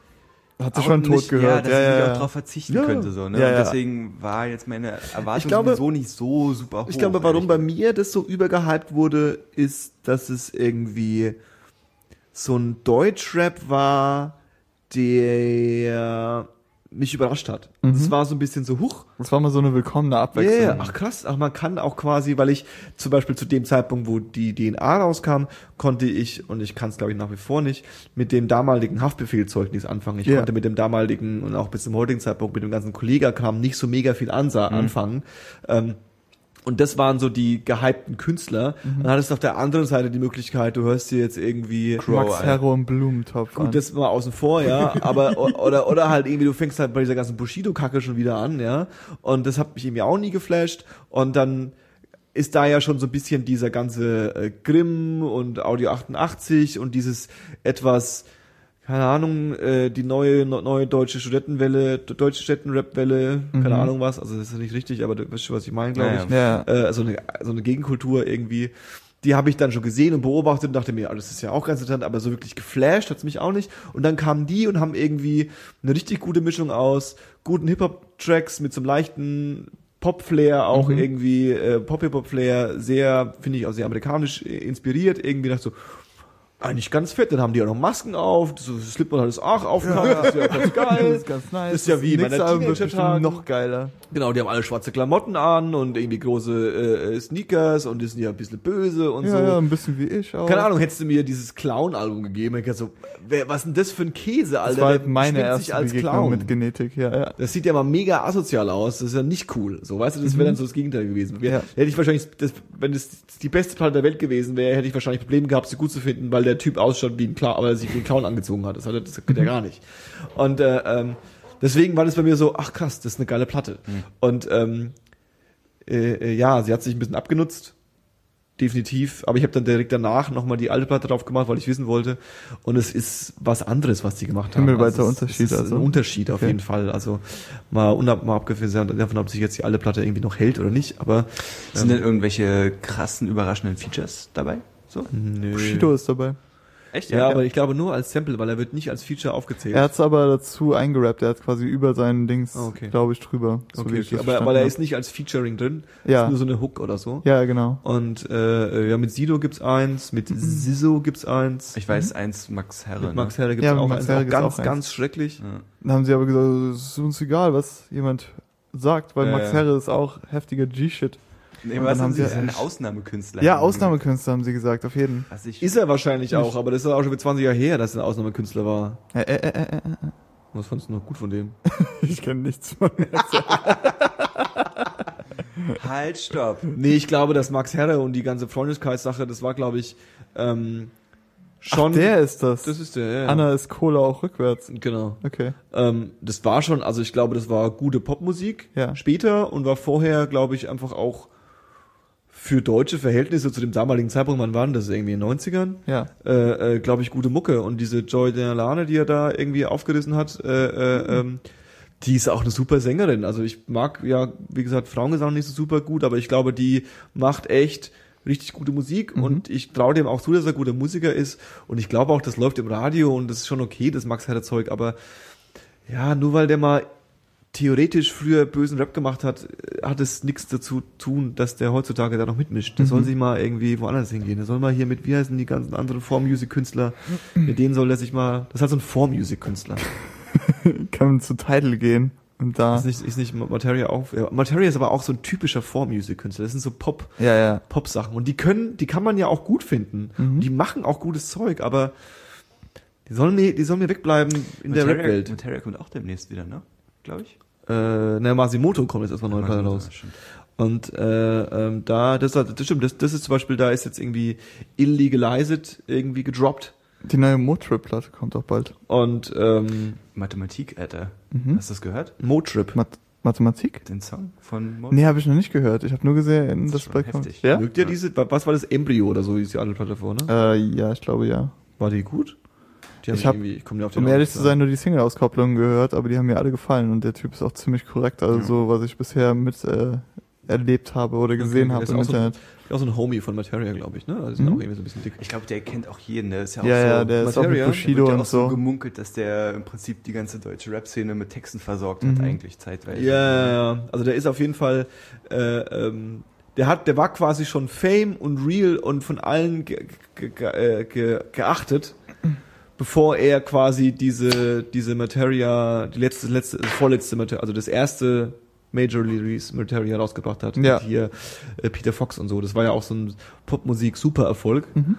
S3: Hat sie schon tot
S4: nicht, Ja,
S3: gehört.
S4: dass
S3: Ja,
S4: ich
S3: ja,
S4: auch drauf verzichten
S2: Ja.
S4: könnte, so, ne?
S3: Ja,
S4: Und
S3: ja.
S4: deswegen war jetzt meine Erwartung
S2: Ich glaube-
S4: sowieso nicht so super hoch.
S2: Ich glaube, warum bei mir das so übergehypt wurde, ist, dass es irgendwie so ein Deutschrap war, der mich überrascht hat. Das war so ein bisschen so, huch,
S3: Das war mal so eine willkommene Abwechslung.
S2: ja, ach krass, ach man kann auch quasi, weil ich zum Beispiel zu dem Zeitpunkt, wo die DNA rauskam, konnte ich, und ich kann es glaube ich nach wie vor nicht, mit dem damaligen Haftbefehlzeugnis anfangen. Ich
S3: Ja.
S2: konnte mit dem damaligen und auch bis zum heutigen Zeitpunkt mit dem ganzen Kollega-Kram nicht so mega viel ansa anfangen. Ähm, und das waren so die gehypten Künstler. Dann hattest du auf der anderen Seite die Möglichkeit, du hörst dir jetzt irgendwie
S3: Max
S4: Alter.
S3: Herro und Blumentopf
S2: Gut,
S3: an.
S2: das mal außen vor, ja, aber oder oder halt irgendwie du fängst halt bei dieser ganzen Bushido Kacke schon wieder an, ja, und das hat mich irgendwie auch nie geflasht und dann ist da ja schon so ein bisschen dieser ganze äh, Grimm und Audio 88 und dieses etwas keine Ahnung, äh, die neue neue deutsche Studentenwelle, deutsche Städtenrapwelle, keine
S3: Mhm.
S2: Ahnung was, also das ist nicht richtig, aber du weißt schon, was ich meine, glaube
S4: Ja,
S2: ich
S3: ja.
S2: äh, so, eine, so eine Gegenkultur irgendwie. Die habe ich dann schon gesehen und beobachtet und dachte mir, das ist ja auch ganz interessant, aber so wirklich geflasht hat's mich auch nicht. Und dann kamen die und haben irgendwie eine richtig gute Mischung aus guten Hip-Hop-Tracks mit so einem leichten Pop-Flair, auch
S3: Mhm.
S2: irgendwie äh, Pop-Hip-Hop-Flair, sehr, finde ich, auch sehr amerikanisch äh, inspiriert. Irgendwie dachte so, eigentlich ganz fett. Dann haben die auch noch Masken auf, so Slipknot hat es auch aufgehabt, das ist ja ganz
S3: Das
S2: geil.
S3: ist ganz nice.
S2: Ist ja wie
S3: Das
S2: bei der
S3: noch geiler.
S2: Genau, die haben alle schwarze Klamotten an und irgendwie große äh, Sneakers und die sind ja ein bisschen böse und
S3: Ja,
S2: so.
S3: ja, ein bisschen wie ich auch.
S2: Keine Ahnung, hättest du mir dieses Clown-Album gegeben, ich so, wer, was denn das für ein Käse, Alter?
S3: Das war halt meine erste
S2: sich als
S3: Begegnung
S2: Clown.
S3: mit Genetik, ja, ja.
S2: Das sieht ja mal mega asozial aus, das ist ja nicht cool. So, weißt du, das wäre dann so das Gegenteil gewesen.
S3: Ja.
S2: Hätte ich wahrscheinlich, das, wenn das die beste Platte der Welt gewesen wäre, hätte ich wahrscheinlich Probleme gehabt, sie gut zu finden, weil der Typ ausschaut wie ein Clown, aber er sich wie ein Clown angezogen hat. Das, hat, das geht ja gar nicht. Und äh, ähm, deswegen war das bei mir so, ach krass, das ist eine geile Platte. Und ähm, äh, äh, ja, sie hat sich ein bisschen abgenutzt. Definitiv. Aber ich habe dann direkt danach nochmal die alte Platte drauf gemacht, weil ich wissen wollte. Und es ist was anderes, was die gemacht haben.
S3: Himmelweiter
S2: Also
S3: Unterschied,
S2: Es ist
S3: also.
S2: ein Unterschied auf
S3: Okay.
S2: jeden Fall. Also mal unab mal abgesehen davon, ob sich jetzt die alte Platte irgendwie noch hält oder nicht. Aber
S4: Sind denn irgendwelche krassen, überraschenden Features dabei? So?
S2: nö.
S3: Bushido ist dabei.
S4: Echt?
S2: Ja, aber ich glaube nur als Sample, weil er wird nicht als Feature aufgezählt.
S3: Er hat es aber dazu eingerappt, er hat quasi über seinen Dings,
S2: Ah, okay.
S3: glaube ich, drüber. so
S2: okay,
S3: ich
S2: okay.
S3: das
S2: aber, aber er ist nicht als Featuring drin.
S3: Ja.
S2: Ist nur so eine Hook oder so.
S3: Ja, genau.
S2: Und äh, ja, mit Sido gibt's eins, mit Siso gibt's eins,
S4: Ich weiß eins, Max Herre.
S2: mit Max Herre gibt's
S3: Ja,
S2: auch
S3: Max
S2: eins.
S3: Herre
S2: Auch
S3: gibt's
S2: ganz,
S3: auch eins.
S2: ganz schrecklich.
S4: Ne? Ja.
S3: Dann haben sie aber gesagt, es ist uns egal, was jemand sagt, weil
S2: Ja,
S3: Max
S2: ja.
S3: Herre ist auch heftiger G-Shit.
S4: Nee, was haben sie? ist ein Ausnahmekünstler.
S3: Ja, Ausnahmekünstler haben sie gesagt, auf jeden.
S2: Ist er wahrscheinlich auch, aber das ist auch schon mit 20 Jahre her, dass er ein Ausnahmekünstler war.
S3: Äh, äh, äh, äh, äh.
S2: Was fandest du noch gut von dem?
S3: Ich kenne nichts von
S4: halt, stopp.
S2: Nee, ich glaube, dass Max Herre und die ganze Freundeskreis-Sache, das war, glaube ich, ähm, schon.
S3: Ach, der ist das.
S2: das ist der, ja. ja.
S3: Anna ist Cola auch rückwärts.
S2: Genau.
S3: Okay.
S2: Ähm, das war schon, also ich glaube, das war gute Popmusik
S3: Ja.
S2: später und war vorher, glaube ich, einfach auch für deutsche Verhältnisse zu dem damaligen Zeitpunkt, wann waren das irgendwie in den 90ern,
S3: Ja.
S2: äh, äh, glaube ich, gute Mucke. Und diese Joy Delane, die er da irgendwie aufgerissen hat, äh, äh, ähm, die ist auch eine super Sängerin. Also ich mag ja, wie gesagt, Frauengesang nicht so super gut, aber ich glaube, die macht echt richtig gute Musik
S3: Mhm.
S2: und ich traue dem auch zu, dass er guter Musiker ist und ich glaube auch, das läuft im Radio und das ist schon okay, das Max Herre Zeug, aber ja, nur weil der mal theoretisch früher bösen Rap gemacht hat, hat es nichts dazu tun, dass der heutzutage da noch mitmischt. Der
S3: Mhm.
S2: soll sich mal irgendwie woanders hingehen. Der soll mal hier mit, wie heißen die ganzen anderen Form-Music-Künstler, mit denen soll er sich mal, das ist halt so ein Form-Music-Künstler.
S3: Kann man zu Title gehen und da.
S2: Ist nicht, ist nicht Materia auch, ja, Materia ist aber auch so ein typischer Form-Music-Künstler. Das sind so Pop,
S3: Ja, ja.
S2: Pop-Sachen. Und die können, die kann man ja auch gut finden.
S3: Mhm.
S2: Und die machen auch gutes Zeug, aber die sollen mir, die sollen mir wegbleiben in der
S4: Materia-
S2: Rap-Welt.
S4: Materia kommt auch demnächst wieder, ne? Glaube ich.
S2: Äh, na, Masimoto kommt jetzt erstmal neu Platte raus. Und äh, ähm, da, das, das stimmt, das, das ist zum Beispiel, da ist jetzt irgendwie Illegalized irgendwie gedroppt.
S3: Die neue Motrip-Platte kommt auch bald.
S2: Und ähm,
S4: Mathematik, Alter.
S3: Mhm.
S4: Hast du das gehört?
S2: Motrip.
S3: Math Mathematik?
S4: Den Song von Mo
S3: Nee, habe ich noch nicht gehört. Ich habe nur gesehen,
S4: ist
S3: dass
S4: schon
S3: bald kommt.
S4: heftig.
S3: Ja?
S2: Mögt ihr diese, wa- was war das, Embryo oder so, hieß die andere Platte vor, ne?
S3: Äh, ja, ich glaube ja.
S2: War die gut? Die
S3: Ich hab,
S2: ich komme nicht auf den
S3: Um
S2: Namen
S3: ehrlich zu sein, nur die Single-Auskopplungen gehört, aber die haben mir alle gefallen und der Typ ist auch ziemlich korrekt. Also
S4: Ja.
S3: so, was ich bisher mit äh, erlebt habe oder gesehen
S2: okay,
S3: habe im
S2: auch so-
S3: Internet.
S2: Auch so ein Homie von Materia, glaube ich, ne? Also
S3: Mhm.
S2: auch irgendwie so ein bisschen dick.
S4: Ich glaube, der kennt auch jeden. Der ist ja auch
S3: Ja,
S4: so.
S3: ja, der ist auch mit
S2: Materia,
S3: Bushido
S4: wird ja
S3: und
S4: auch so
S3: so.
S4: gemunkelt, dass der im Prinzip die ganze deutsche Rap-Szene mit Texten versorgt hat,
S3: Mhm.
S4: eigentlich zeitweise.
S2: Ja, ja, ja. also der ist auf jeden Fall, äh, ähm, der hat, der war quasi schon Fame und Real und von allen ge ge ge äh, ge geachtet, bevor er quasi diese diese Materia, die letzte, letzte, vorletzte Materia, also das erste Major Release Materia rausgebracht hat.
S3: Ja.
S2: Hier äh, Peter Fox und so. Das war ja auch so ein Popmusik super Erfolg.
S3: Mhm.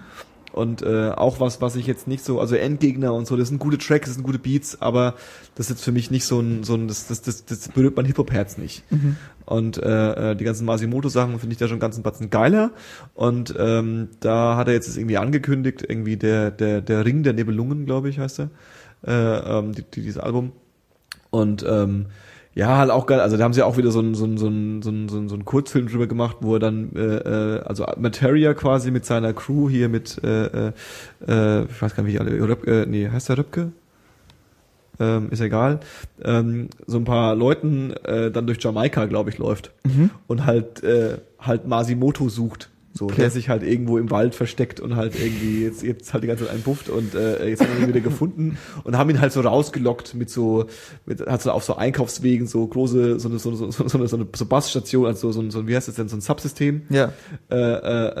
S2: Und äh, auch was, was ich jetzt nicht so, also Endgegner und so, das sind gute Tracks, das sind gute Beats, aber das ist jetzt für mich nicht so ein, so ein das, das, das, das berührt mein Hip-Hop-Herz nicht.
S3: Mhm.
S2: Und äh, äh, die ganzen Masimoto-Sachen finde ich da schon ganz ein Batzen geiler. Und ähm, da hat er jetzt irgendwie angekündigt, irgendwie der, der, der Ring der Nebelungen, glaube ich, heißt er, äh, ähm, die, die, dieses Album. Und ähm, ja, halt auch geil. Also da haben sie auch wieder so einen so einen so einen so einen so einen, Kurzfilm drüber gemacht, wo er dann äh, äh, also Materia quasi mit seiner Crew hier mit äh, äh, äh, ich weiß gar nicht wie alle Röp, äh, nee, heißt der Röpke? Ähm, ist egal. Ähm, so ein paar Leuten äh, dann durch Jamaika, glaube ich, läuft
S3: Mhm.
S2: und halt äh, halt Masimoto sucht. So,
S3: Okay.
S2: der sich halt irgendwo im Wald versteckt und halt irgendwie jetzt, jetzt halt die ganze Zeit einen Bufft und äh, jetzt haben wir ihn wieder gefunden und haben ihn halt so rausgelockt mit so, mit, hat so auf so Einkaufswegen so große, so eine, so, so, so, so eine, so eine so Basstation, also so ein, so ein, wie heißt das denn, so ein Subsystem,
S3: Ja.
S2: äh,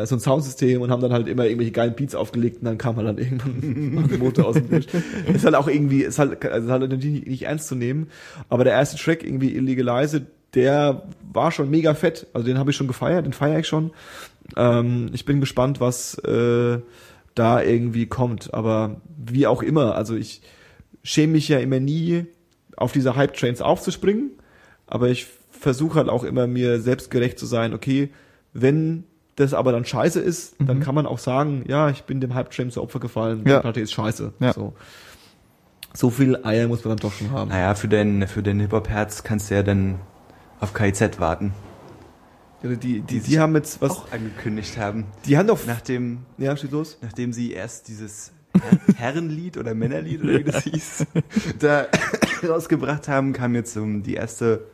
S2: äh, so ein Soundsystem und haben dann halt immer irgendwelche geilen Beats aufgelegt und dann kam halt dann irgendwann ein Motor aus dem Bild. Ist halt auch irgendwie, ist halt, also ist halt natürlich nicht, nicht ernst zu nehmen, aber der erste Track irgendwie Illegalize, der war schon mega fett, also den habe ich schon gefeiert, den feiere ich schon. Ähm, ich bin gespannt, was äh, da irgendwie kommt, aber wie auch immer, also ich schäme mich ja immer nie, auf diese Hype-Trains aufzuspringen, aber ich versuche halt auch immer mir selbstgerecht zu sein, okay, wenn das aber dann scheiße ist, dann
S3: Mhm.
S2: kann man auch sagen, ja, ich bin dem Hype-Train zu Opfer gefallen,
S3: Ja.
S2: die Platte ist scheiße.
S3: Ja.
S2: So. so viel Eier muss man dann doch schon haben.
S4: Naja, für dein, für dein Hip-Hop-Herz kannst du ja dann auf KIZ warten.
S2: Die, die, die,
S4: sich
S2: haben jetzt was,
S4: Auch angekündigt haben.
S2: die haben doch,
S4: Nachdem,
S2: ja, steht los.
S4: nachdem sie erst dieses Her Herrenlied oder Männerlied oder wie das hieß, da rausgebracht haben, kam jetzt um, die erste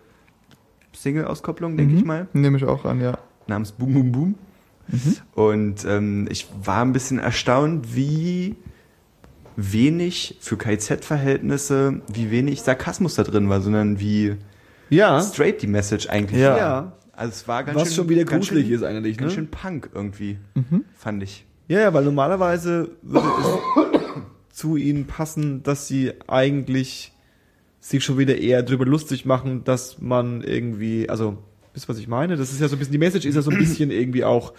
S4: Single-Auskopplung, denke
S3: Mhm.
S4: ich mal,
S3: Nehme ich auch an, ja.
S4: namens Boom Boom Boom.
S3: Mhm.
S4: Und ähm, ich war ein bisschen erstaunt, wie wenig für KZ-Verhältnisse, wie wenig Sarkasmus da drin war, sondern wie
S2: Ja.
S4: straight die Message eigentlich
S3: Ja.
S4: war.
S2: Ja.
S4: Also es war ganz
S2: Was
S4: schön,
S2: schon wieder
S4: ganz
S2: gruselig
S4: schön,
S2: ist eigentlich,
S4: Ganz
S2: ne?
S4: schön Punk irgendwie, fand ich.
S2: Ja, ja, weil normalerweise würde es zu ihnen passen, dass sie eigentlich sich schon wieder eher drüber lustig machen, dass man irgendwie, also, wisst ihr, was ich meine? Das ist ja so ein bisschen, die Message ist ja so ein bisschen irgendwie auch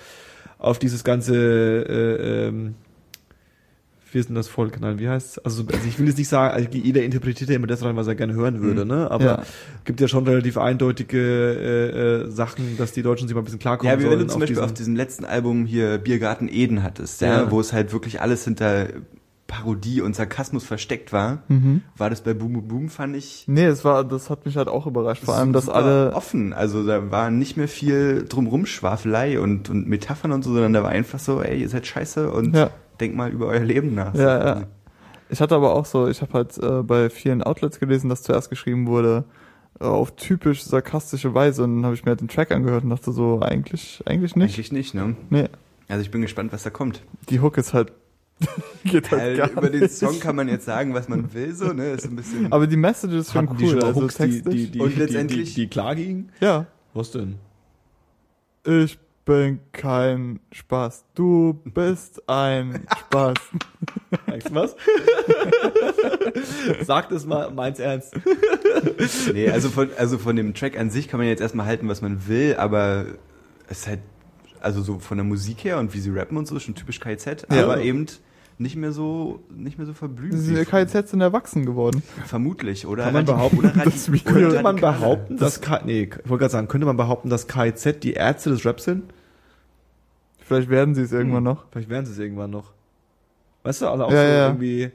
S2: auf dieses ganze, äh, ähm, ist denn das Volk? Nein, wie heißt Also, also ich will jetzt nicht sagen, also jeder interpretiert ja immer das rein, was er gerne hören würde, ne? Aber
S3: Ja.
S2: gibt ja schon relativ eindeutige äh, äh, Sachen, dass die Deutschen sich mal ein bisschen klarkommen
S4: Ja, wie wenn
S2: sollen
S4: du zum Beispiel auf diesem letzten Album hier Biergarten Eden hattest, ja,
S2: Ja.
S4: wo es halt wirklich alles hinter Parodie und Sarkasmus versteckt war,
S3: Mhm.
S4: war das bei Boom Boom Boom, fand ich
S3: Nee, es war, das hat mich halt auch überrascht. Vor allem, dass alle,
S4: offen, also da war nicht mehr viel drumrum Schwafelei und, und Metaphern und so, sondern da war einfach so, ey, ihr seid scheiße und
S3: Ja.
S4: Denkt mal über euer Leben nach.
S3: Ja, ja. Ich hatte aber auch so, ich habe halt äh, bei vielen Outlets gelesen, dass zuerst geschrieben wurde äh, auf typisch sarkastische Weise und dann habe ich mir halt den Track angehört und dachte so, eigentlich, eigentlich nicht.
S4: Eigentlich nicht, ne?
S3: Nee,
S4: Also ich bin gespannt, was da kommt.
S3: die Hook ist halt geht halt
S4: Weil
S3: gar
S4: über den
S3: nicht.
S4: Song kann man jetzt sagen, was man will, so, ne? Ist ein bisschen.
S3: Aber die Message ist schon cool,
S2: die schon
S3: also
S2: Hooks, die, die, die,
S4: Und
S2: die,
S4: letztendlich-
S2: die, die klar gingen?
S3: ja,
S2: Was denn?
S3: ich bin kein Spaß, du bist ein Spaß.
S2: Weißt du was? Sag das mal, meins ernst.
S4: Nee, also von, also von dem Track an sich kann man jetzt erstmal halten, was man will, aber es ist halt, also so von der Musik her und wie sie rappen und so, ist schon typisch KZ,
S3: Ja.
S4: aber eben nicht mehr so, nicht mehr so verblümt.
S3: Die KZ sind erwachsen geworden.
S4: Vermutlich, oder?
S2: Kann man behaupten,
S4: oder
S3: das
S4: oder
S2: Könnte man behaupten, dass K nee, ich wollte gerade sagen, könnte man behaupten, dass KZ die Ärzte des Raps sind?
S3: Vielleicht werden sie es irgendwann
S2: Hm.
S3: noch.
S2: Vielleicht werden sie es irgendwann noch. Weißt du, also auch
S3: Ja,
S2: so
S3: ja.
S2: irgendwie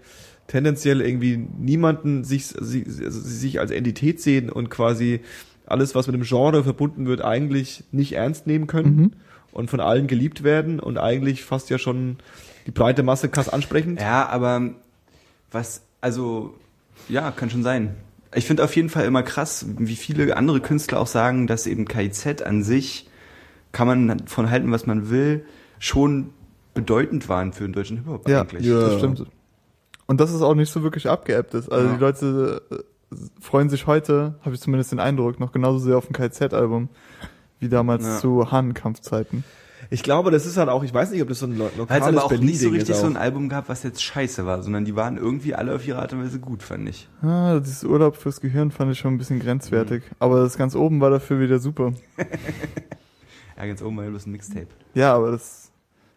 S2: tendenziell irgendwie niemanden sich, sich, sich als Entität sehen und quasi alles, was mit dem Genre verbunden wird, eigentlich nicht ernst nehmen können
S3: Mhm.
S2: und von allen geliebt werden und eigentlich fast ja schon die breite Masse krass ansprechend.
S4: Ja, aber was, also, ja, kann schon sein. Ich finde auf jeden Fall immer krass, wie viele andere Künstler auch sagen, dass eben KIZ an sich, kann man von halten, was man will, schon bedeutend waren für den deutschen Hip-Hop
S3: Ja,
S4: eigentlich.
S2: Ja.
S3: das stimmt. Und dass es auch nicht so wirklich abgeappt ist. Also
S4: Ja.
S3: die Leute äh, freuen sich heute, habe ich zumindest den Eindruck, noch genauso sehr auf ein KZ-Album wie damals
S4: Ja.
S3: zu Hahnkampfzeiten.
S2: Ich glaube, das ist halt auch, ich weiß nicht, ob das so ein lo lokales
S4: aber auch nicht so
S2: Berlin-Ding
S4: richtig so ein Album gab, was jetzt scheiße war, sondern die waren irgendwie alle auf ihre Art und Weise gut, fand ich.
S3: Ah, dieses Urlaub fürs Gehirn fand ich schon ein bisschen grenzwertig. Aber das ganz oben war dafür wieder super.
S4: Ja, ganz oben war bloß ein Mixtape.
S3: Ja, aber das.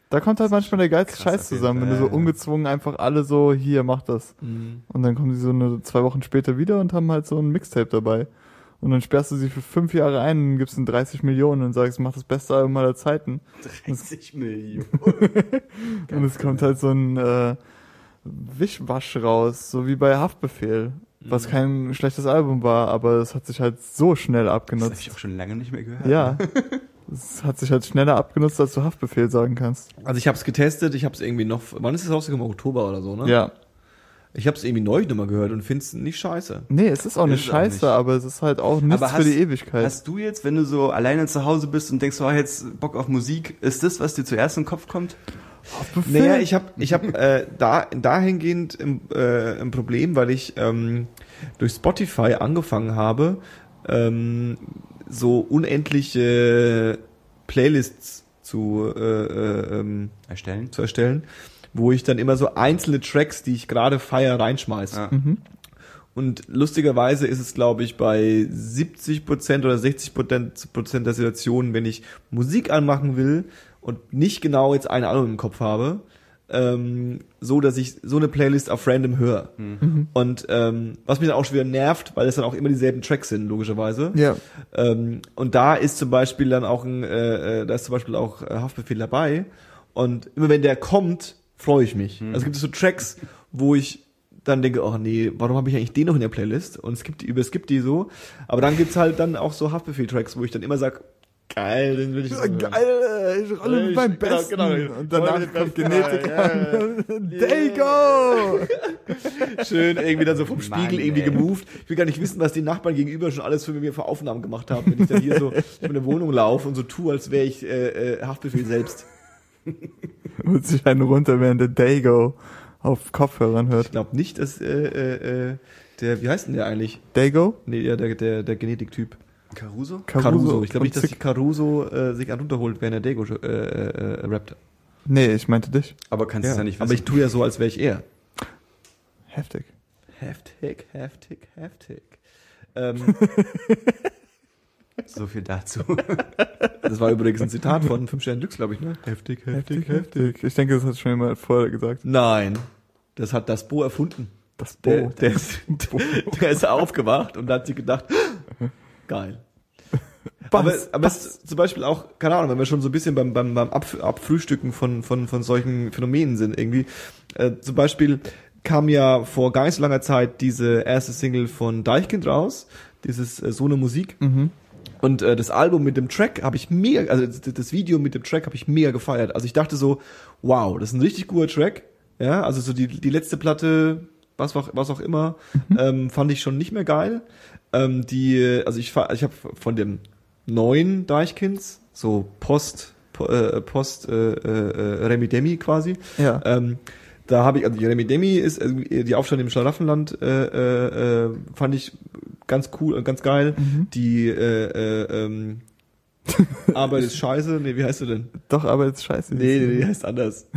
S3: Da kommt halt manchmal der geilste Scheiß zusammen, wenn du so ungezwungen einfach alle so, hier, mach das.
S2: Mhm.
S3: Und dann kommen sie so eine, zwei Wochen später wieder und haben halt so ein Mixtape dabei. Und dann sperrst du sie für fünf Jahre ein und gibst ihnen 30 Millionen und sagst, mach das beste Album aller Zeiten.
S4: 30 Millionen.
S3: und es kommt halt so ein äh, Wischwasch raus, so wie bei Haftbefehl. Was kein schlechtes Album war, aber es hat sich halt so schnell
S4: Das habe ich
S3: abgenutzt.
S4: auch schon lange nicht mehr gehört.
S3: Ja. Es hat sich halt schneller abgenutzt, als du Haftbefehl sagen kannst.
S2: Also ich habe es getestet, ich habe es irgendwie noch, wann ist es rausgekommen? Oktober oder so, ne?
S3: Ja.
S2: Ich habe es irgendwie neulich nochmal gehört und find's nicht scheiße.
S3: Nee, es ist auch nicht
S4: Ist es auch
S3: scheiße,
S4: nicht.
S3: aber es ist halt auch nichts
S4: Aber
S3: für
S4: hast-
S3: die Ewigkeit.
S4: Hast du jetzt, wenn du so alleine zu Hause bist und denkst, oh, jetzt Bock auf Musik, ist das, was dir zuerst in den Kopf kommt?
S3: Haftbefehl?
S2: Naja, ich habe ich hab, äh, da, dahingehend ein, äh, ein Problem, weil ich ähm, durch Spotify angefangen habe, ähm, so unendliche Playlists zu, äh, äh, ähm,
S4: Erstellen?
S2: zu erstellen, wo ich dann immer so einzelne Tracks, die ich gerade feier, reinschmeiße.
S4: Ja.
S3: Mhm.
S2: Und lustigerweise ist es, glaube ich, bei 70% oder 60 Prozent der Situationen, wenn ich Musik anmachen will und nicht genau jetzt ein Album im Kopf habe, ähm, so, dass ich so eine Playlist auf random höre.
S3: Mhm.
S2: Und ähm, was mich dann auch schon wieder nervt, weil es dann auch immer dieselben Tracks sind, logischerweise.
S3: Ja.
S2: Ähm, und da ist zum Beispiel dann auch ein, äh, äh, da ist zum Beispiel auch äh, Haftbefehl dabei. Und immer wenn der kommt, freue ich mich. Also gibt es so Tracks, wo ich dann denke, oh nee, warum habe ich eigentlich den noch in der Playlist? Und es gibt die, überskippt die so. Aber dann gibt's halt dann auch so Haftbefehl-Tracks, wo ich dann immer sag, geil, den will ich so hören.
S3: Geil, ich rolle mit
S2: Ich-
S3: meinem
S2: genau,
S3: Besten.
S2: genau.
S3: Und danach kommt. Genetik
S2: Ja, ja,
S3: an. Dago!
S2: Schön irgendwie dann so vom Spiegel
S4: Mann,
S2: irgendwie
S4: ey.
S2: gemoved. Ich will gar nicht wissen, was die Nachbarn gegenüber schon alles für mir für Aufnahmen gemacht haben, wenn ich dann hier so durch meine Wohnung laufe und so tue, als wäre ich äh, äh, Haftbefehl selbst.
S3: Holt sich einen runter, während der Dago auf Kopfhörern hört.
S2: Ich glaube nicht, dass äh, äh, äh, der, wie heißt denn der eigentlich?
S3: Dago?
S2: Nee, ja, der, der, der Genetiktyp.
S4: Caruso?
S2: Caruso. Ich glaube nicht, dass
S3: Zick-
S2: sich Caruso äh, sich an runterholt, wenn er Dego äh, äh, rappt.
S3: Nee, ich meinte dich.
S4: Aber kannst du es ja nicht
S2: aber ich
S4: wissen.
S2: tue ja so, als wäre ich er.
S3: Heftig.
S2: Heftig, heftig, heftig. Ähm,
S4: so viel dazu.
S2: das war übrigens ein Zitat von Fünf Sterne Glücks, glaube ich, ne? Heftig,
S3: Heftig, heftig. Ich denke, das hat schon jemand vorher gesagt.
S2: Nein, das hat das Bo erfunden.
S3: Das
S2: Der,
S3: Bo.
S2: der, ist, der ist aufgewacht und hat sich gedacht, geil. Aber,
S3: Was?
S2: aber es zum Beispiel auch, keine Ahnung, wenn wir schon so ein bisschen beim, beim, beim Abf Abfrühstücken von, von, von solchen Phänomenen sind irgendwie. Äh, zum Beispiel kam ja vor gar nicht so langer Zeit diese erste Single von Deichkind raus, dieses äh, So eine Musik.
S3: Mhm.
S2: Und äh, das Album mit dem Track habe ich mega, also das, Video mit dem Track habe ich mega gefeiert. Also ich dachte so, wow, das ist ein richtig guter Track. Ja, also so die, die letzte Platte, was auch, was auch immer, ähm, fand ich schon nicht mehr geil. Ähm, die, also ich, ich habe von dem neuen Deichkinds, so Post, po, äh, Post äh, äh, Remi Demi quasi,
S3: Ja.
S2: ähm, da habe ich, also die Remi Demi ist irgendwie die Aufstand im Schlaraffenland, äh, äh, äh, fand ich ganz cool und ganz geil.
S3: Mhm.
S2: Die äh, äh, ähm, Arbeit ist scheiße. Nee, wie heißt du denn?
S3: Doch, aber jetzt scheiße.
S2: Nee, nee, die heißt anders.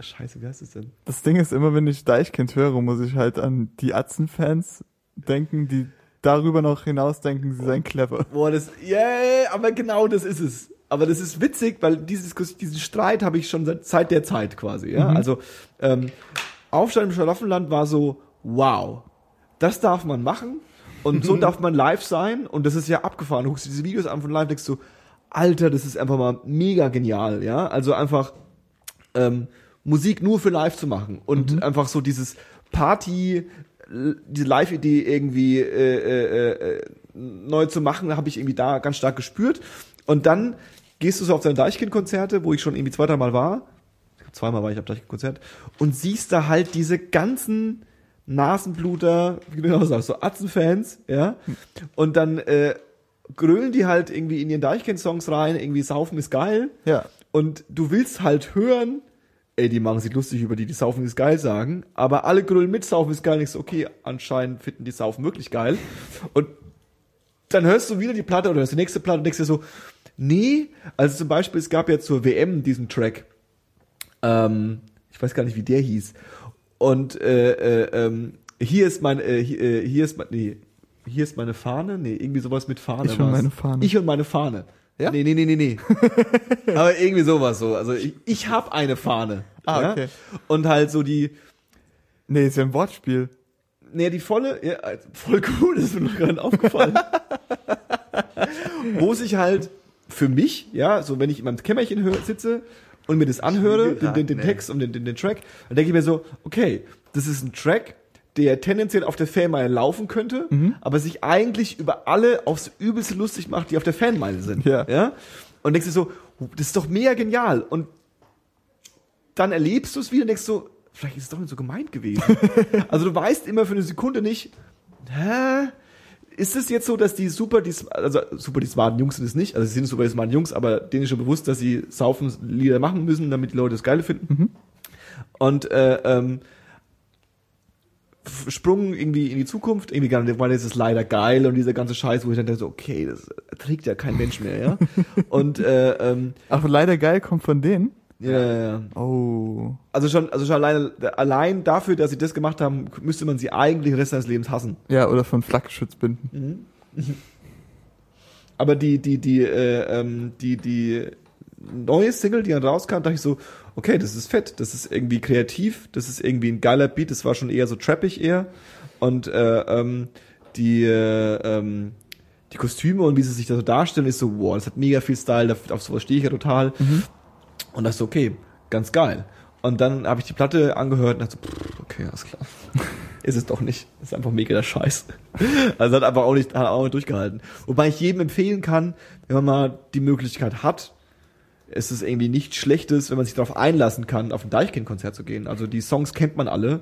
S2: Scheiße, wie heißt es denn?
S3: Das Ding ist immer, wenn ich Deichkind höre, muss ich halt an die Atzen-Fans denken, die darüber noch hinaus denken, sie seien clever.
S2: Boah, das, yeah, aber genau das ist es. Aber das ist witzig, weil dieses, diesen Streit habe ich schon seit, seit der Zeit quasi, ja.
S3: Mhm.
S2: Also, ähm, Aufstand im Schlaraffenland war so, wow, das darf man machen und so darf man live sein und das ist ja abgefahren. Du guckst dir diese Videos an von live, denkst du, Alter, das ist einfach mal mega genial, ja. Also einfach, ähm, Musik nur für live zu machen und einfach so dieses Party, diese Live-Idee irgendwie äh, äh, äh, neu zu machen, habe ich irgendwie da ganz stark gespürt. Und dann gehst du so auf deine Deichkind-Konzerte, wo ich schon irgendwie zwei, dreimal war. Zweimal war ich auf Deichkind-Konzert und siehst da halt diese ganzen Nasenbluter, wie du genau sagst, so Atzenfans, ja. Und dann äh, grölen die halt irgendwie in ihren Deichkind-Songs rein, irgendwie saufen ist geil.
S3: Ja.
S2: Und du willst halt hören, ey, die machen sich lustig über die, die Saufen ist geil sagen, aber alle grüllen mit Saufen ist geil, nicht so, okay, anscheinend finden die Saufen wirklich geil. Und dann hörst du wieder die Platte oder hörst die nächste Platte und denkst dir so, nee, also zum Beispiel, es gab ja zur WM diesen Track, ähm, ich weiß gar nicht, wie der hieß. Und äh, äh, ähm, hier ist mein, äh, hier, äh, hier ist mein, nee, hier ist meine Fahne, nee, irgendwie sowas mit Fahne.
S3: Ich und meine Fahne.
S2: Ich und meine Fahne.
S3: Ja?
S2: Nee, nee, nee, nee, nee. Aber irgendwie sowas so. Also ich, ich habe eine Fahne.
S3: Ah,
S2: ja?
S3: okay.
S2: Und halt so die,
S3: Nee, ist ja ein Wortspiel.
S2: Nee, die volle, ja, voll cool, das ist mir noch gerade aufgefallen. Wo sich halt für mich, ja, so wenn ich in meinem Kämmerchen hör, sitze und mir das anhöre, den, den, den
S4: nee.
S2: Text und den, den, den Track, dann denke ich mir so, okay, das ist ein Track, der tendenziell auf der Fanmeile laufen könnte, aber sich eigentlich über alle aufs Übelste lustig macht, die auf der Fanmeile sind.
S3: Ja.
S2: ja? Und denkst dir so, das ist doch mega genial. Und dann erlebst du es wieder und denkst so, vielleicht ist es doch nicht so gemeint gewesen. also du weißt immer für eine Sekunde nicht, hä? Ist es jetzt so, dass die super, die, also super die smarten Jungs sind es nicht, also sie sind super die smarten Jungs, aber denen ist schon bewusst, dass sie saufen Lieder machen müssen, damit die Leute das Geile finden. Und äh, ähm, Sprung irgendwie in die Zukunft, irgendwie gar nicht, weil das ist leider geil und dieser ganze Scheiß, wo ich dann denke so, okay, das trägt ja kein Mensch mehr, ja. Und äh, ähm,
S3: Ach, leider geil kommt von denen.
S2: ja, ja, ja.
S3: Oh.
S2: Also schon, also schon alleine, allein dafür, dass sie das gemacht haben, müsste man sie eigentlich den Rest seines Lebens hassen.
S3: Ja, oder von Flakgeschützbinden.
S2: Aber die, die, die, äh, ähm, die, die neue Single, die dann rauskam, dachte ich so, okay, das ist fett, das ist irgendwie kreativ, das ist irgendwie ein geiler Beat, das war schon eher so trappig eher. Und äh, ähm, die, äh, ähm, die Kostüme und wie sie sich da so darstellen, ist so, wow, das hat mega viel Style, auf, sowas stehe ich ja total. Und dachte so, okay, ganz geil. Und dann habe ich die Platte angehört und dachte so, pff, okay, alles klar. ist es doch nicht. Ist einfach mega der Scheiß. Also hat einfach auch nicht, hat auch nicht durchgehalten. Wobei ich jedem empfehlen kann, wenn man mal die Möglichkeit hat, ist es irgendwie nichts Schlechtes, wenn man sich darauf einlassen kann, auf ein Deichkind-Konzert zu gehen. Also die Songs kennt man alle.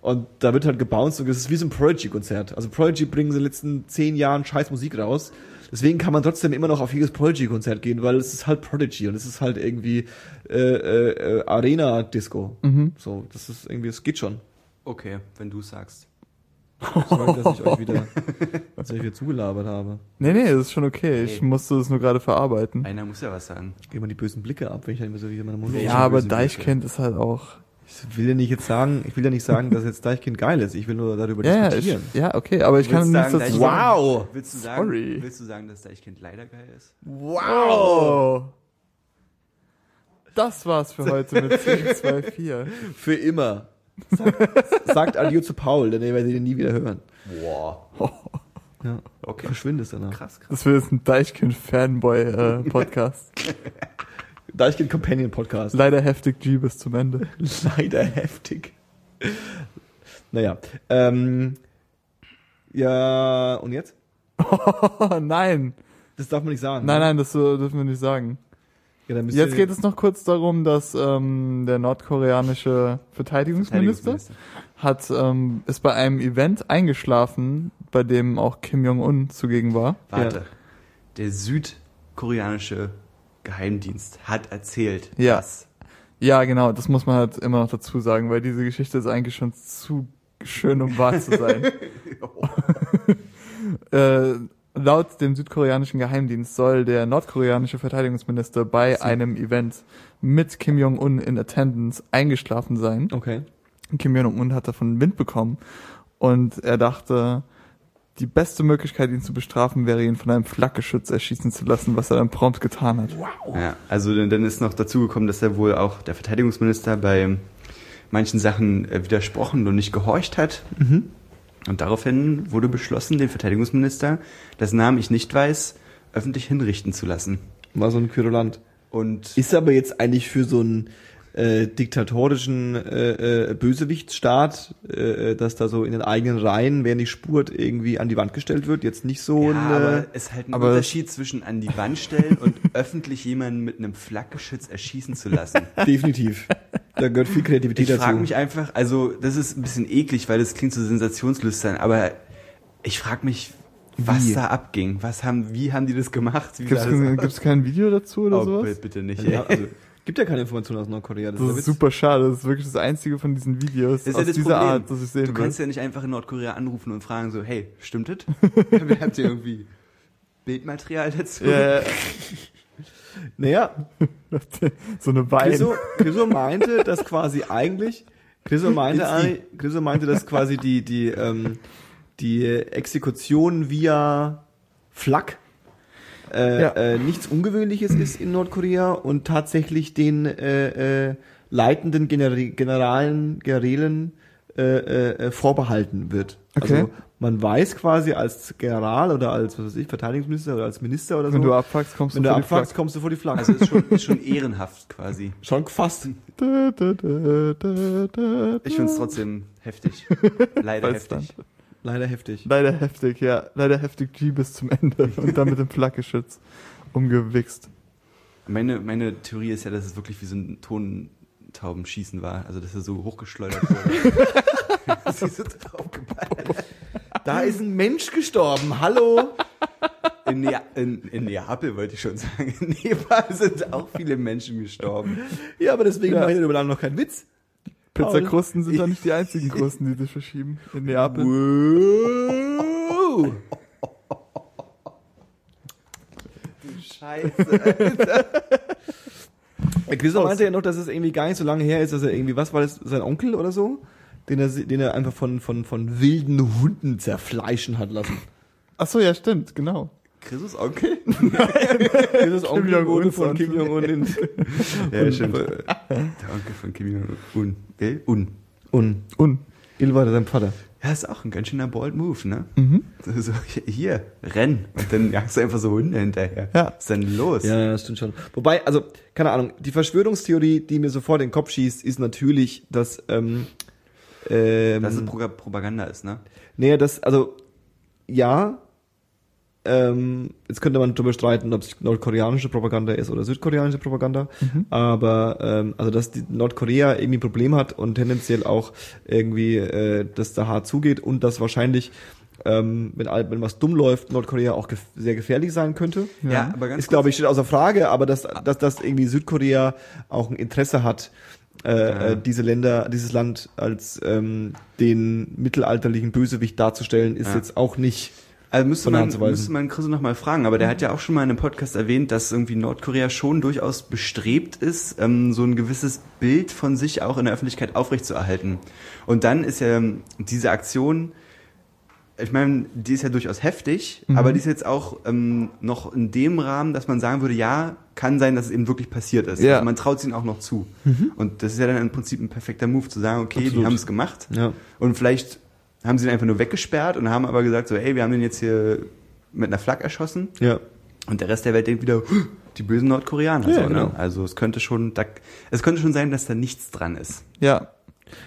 S2: Und da wird halt gebounced und es ist wie so ein Prodigy-Konzert. Also Prodigy bringen in den letzten zehn Jahren scheiß Musik raus. deswegen kann man trotzdem immer noch auf jedes Prodigy-Konzert gehen, weil es ist halt Prodigy und es ist halt irgendwie äh, äh, äh, Arena-Disco.
S3: Mhm.
S2: So, das ist irgendwie, es geht schon.
S4: Okay, wenn du sagst.
S2: Sorry, dass ich euch wieder, dass ich euch wieder zugelabert habe.
S3: Nee, nee, das ist schon okay. Ich
S4: Hey.
S3: musste das nur gerade verarbeiten.
S4: Einer muss ja was sagen.
S2: Ich gehe mal die bösen Blicke ab, wenn ich dann immer so wieder meine Monologe
S3: Ja, aber Deichkind ist halt auch.
S2: Ich will ja nicht jetzt sagen, ich will ja nicht sagen, dass jetzt Deichkind geil ist. Ich will nur darüber
S3: Ja, ja, ich,
S2: diskutieren.
S3: ja, okay, aber ich kann
S4: Willst du
S3: nichts
S4: sagen,
S3: sagen.
S2: Wow!
S4: Willst du sagen,
S3: Sorry.
S4: willst du sagen, dass Deichkind leider geil ist?
S3: Wow! Das war's für heute mit 1024.
S2: Für immer. Sagt, sagt Adieu zu Paul, denn ihr werdet ihn nie wieder hören.
S4: Boah.
S2: Ja.
S4: Okay.
S2: Verschwindest danach.
S4: Krass, krass.
S3: Das wird jetzt ein Deichkind-Fanboy-Podcast.
S2: Deichkind Companion Podcast.
S3: Leider heftig G bis zum Ende.
S2: Leider heftig. Naja. Ähm, ja, und jetzt?
S3: Oh, nein.
S2: Das darf man nicht sagen.
S3: Nein,
S2: ne?
S3: nein, das so dürfen wir nicht sagen.
S2: Ja,
S3: Jetzt geht es noch kurz darum, dass ähm, der nordkoreanische Verteidigungsminister, hat ähm, ist bei einem Event eingeschlafen, bei dem auch Kim Jong-un zugegen war.
S4: Warte.
S2: Ja.
S4: Der südkoreanische Geheimdienst hat erzählt,
S3: Ja.
S4: dass
S3: Ja, genau, das muss man halt immer noch dazu sagen, weil diese Geschichte ist eigentlich schon zu schön, um wahr zu sein. äh, laut dem südkoreanischen Geheimdienst soll der nordkoreanische Verteidigungsminister bei einem Event mit Kim Jong-un in Attendance eingeschlafen sein.
S2: Okay.
S3: Kim Jong-un hat davon Wind bekommen und er dachte, die beste Möglichkeit, ihn zu bestrafen, wäre, ihn von einem Flakgeschütz erschießen zu lassen, was er dann prompt getan hat.
S4: Ja, also dann ist noch dazu gekommen, dass er wohl auch der Verteidigungsminister bei manchen Sachen äh, widersprochen und nicht gehorcht hat. Und daraufhin wurde beschlossen, den Verteidigungsminister, dessen Namen ich nicht weiß, öffentlich hinrichten zu lassen.
S2: War so ein Querulant.
S4: Und
S2: Ist aber jetzt eigentlich für so einen äh, diktatorischen äh, äh, Bösewichtsstaat, äh, dass da so in den eigenen Reihen, wer nicht spurt, irgendwie an die Wand gestellt wird, jetzt nicht so
S4: ja,
S2: ein,
S4: aber
S2: äh,
S4: es ist halt ein Unterschied zwischen an die Wand stellen und öffentlich jemanden mit einem Flakgeschütz erschießen zu lassen.
S2: definitiv. Da gehört viel Kreativität
S4: Ich
S2: dazu.
S4: frage mich einfach, also das ist ein bisschen eklig, weil das klingt so sensationslüstern, aber ich frage mich, was
S2: Wie?
S4: da abging. Was haben, wie haben die das gemacht?
S3: Gibt
S4: das
S3: es kein Video dazu oder
S4: oh,
S3: sowas?
S4: bitte, bitte nicht.
S2: ja, also, gibt ja keine Informationen aus Nordkorea.
S3: Das
S2: der
S3: ist
S2: Witz.
S3: super schade. Das ist wirklich das einzige von diesen Videos
S4: Das ist
S3: aus
S4: ja das
S3: dieser
S4: Problem.
S3: Art, das ich sehen
S4: Du
S3: will.
S4: kannst ja nicht einfach in Nordkorea anrufen und fragen so, hey, stimmt das? Habt ihr irgendwie Bildmaterial dazu?
S3: Ja.
S2: Naja,
S3: so eine Wein.
S2: Chriso, Chriso meinte, dass quasi eigentlich, Chriso meinte, Chriso meinte, dass quasi die, die, ähm, die Exekution via Flak äh,
S3: Ja.
S2: äh, nichts Ungewöhnliches ist in Nordkorea und tatsächlich den äh, äh, leitenden Genera- Generalen, Generälen äh, äh, äh, vorbehalten wird.
S3: Okay.
S2: Also man weiß quasi als General oder als was weiß ich, Verteidigungsminister oder als Minister oder
S3: Wenn
S2: so,
S3: du abfuckst, kommst
S2: wenn
S3: du
S2: du
S3: vor die
S2: abfuckst,
S3: Flak.
S2: kommst du vor die Flagge.
S4: Also ist schon, ist schon ehrenhaft quasi.
S2: schon fast.
S3: Da, da, da, da, da,
S4: Ich finde es trotzdem heftig. Leider
S3: Weiß
S4: heftig.
S2: Leider heftig.
S3: Leider heftig, ja. Leider heftig G bis zum Ende und dann mit dem Flakgeschütz umgewichst.
S4: Meine, meine Theorie ist ja, dass es wirklich wie so ein Tontaubenschießen war. Also, dass er so hochgeschleudert wurde. Sie sind draufgeballert.
S2: Da ist ein Mensch gestorben. Hallo?
S4: In, Nea in, in Neapel wollte ich schon sagen. In Nepal sind auch viele Menschen gestorben.
S2: Ja, aber deswegen
S3: Ja.
S2: mache ich darüber noch keinen Witz.
S3: Pizzakrusten sind doch nicht die einzigen Krusten, die sich verschieben in Neapel.
S2: Wow.
S4: Scheiße.
S2: Chriso meinte ja noch, dass es irgendwie gar nicht so lange her ist, dass er irgendwie, was war das, sein Onkel oder so? Den er, den er einfach von, von, von wilden Hunden zerfleischen hat lassen.
S3: Ach so, ja, stimmt, genau.
S4: Christus Onkel?
S2: Dieses Onkel
S3: Jong-un
S2: wurde von Kim Jong-un in,
S4: Ja, stimmt. Der Onkel von Kim Jong-un. Un.
S2: Un.
S3: Und
S2: Il war sein Vater.
S4: Ja, ist auch ein ganz schöner bold Move, ne?
S3: Mhm.
S4: So, so, hier, renn. Und dann jagst du einfach so Hunde hinterher.
S3: Ja.
S4: Was ist denn los?
S2: Ja, ja, das stimmt schon. Wobei, also, keine Ahnung, die Verschwörungstheorie, die mir sofort in den Kopf schießt, ist natürlich, dass, ähm, ähm,
S4: Dass es Pro Propaganda ist, ne?
S2: Nee, das, also, ja, ähm, jetzt könnte man darüber streiten, ob es nordkoreanische Propaganda ist oder südkoreanische Propaganda, aber, ähm, also, dass die Nordkorea irgendwie ein Problem hat und tendenziell auch irgendwie, äh, dass da hart zugeht und dass wahrscheinlich ähm, wenn, wenn was dumm läuft, Nordkorea auch gef sehr gefährlich sein könnte.
S4: Ja, aber ganz
S2: ist, glaube ich, steht außer Frage, aber dass, dass, dass irgendwie Südkorea auch ein Interesse hat, äh, äh, diese Länder, dieses Land als ähm, den mittelalterlichen Bösewicht darzustellen, ist
S4: Ja.
S2: jetzt auch nicht.
S4: Also müsste man, müsste man Chris noch mal fragen, aber der hat ja auch schon mal in einem Podcast erwähnt, dass irgendwie Nordkorea schon durchaus bestrebt ist, ähm, so ein gewisses Bild von sich auch in der Öffentlichkeit aufrechtzuerhalten. Und dann ist ja ähm, diese Aktion, ich meine, die ist ja durchaus heftig,
S2: Mhm.
S4: aber die ist jetzt auch ähm, noch in dem Rahmen, dass man sagen würde, ja, kann sein, dass es eben wirklich passiert ist.
S3: Ja.
S4: Also man traut es ihnen auch noch zu. Und das ist ja dann im Prinzip ein perfekter Move, zu sagen, okay, die
S2: Absolut.
S4: haben es gemacht.
S2: Ja.
S4: Und vielleicht haben sie ihn einfach nur weggesperrt und haben aber gesagt so, ey, wir haben den jetzt hier mit einer Flak erschossen
S2: Ja.
S4: und der Rest der Welt denkt wieder, "Huh, die bösen Nordkoreaner.
S2: Ja,
S4: so,
S2: genau.
S4: ne? Also es könnte schon, da, es könnte schon sein, dass da nichts dran ist.
S3: Ja.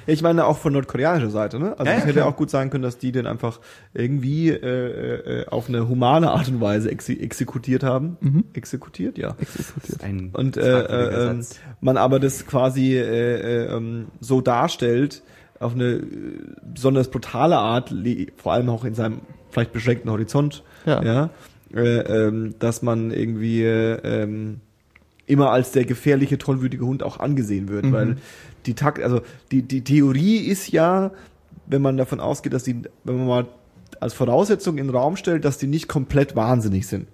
S2: Ich meine auch von nordkoreanischer Seite, ne? Also
S4: Ja,
S2: es
S4: ja,
S2: hätte
S4: klar.
S2: auch gut sein können, dass die den einfach irgendwie äh, äh, auf eine humane Art und Weise exe exekutiert haben.
S3: Mhm.
S2: Exekutiert, ja.
S3: Exekutiert.
S4: Ein
S2: Und äh, äh, ähm,
S4: Satz.
S2: man aber das quasi äh, äh, ähm, so darstellt, auf eine äh, besonders brutale Art, vor allem auch in seinem vielleicht beschränkten Horizont,
S3: Ja.
S2: ja äh, ähm, dass man irgendwie äh, ähm, immer als der gefährliche, tollwütige Hund auch angesehen wird,
S3: Mhm.
S2: weil die Takt, also die, die Theorie ist ja, wenn man davon ausgeht, dass die, wenn man mal als Voraussetzung in den Raum stellt, dass die nicht komplett wahnsinnig sind.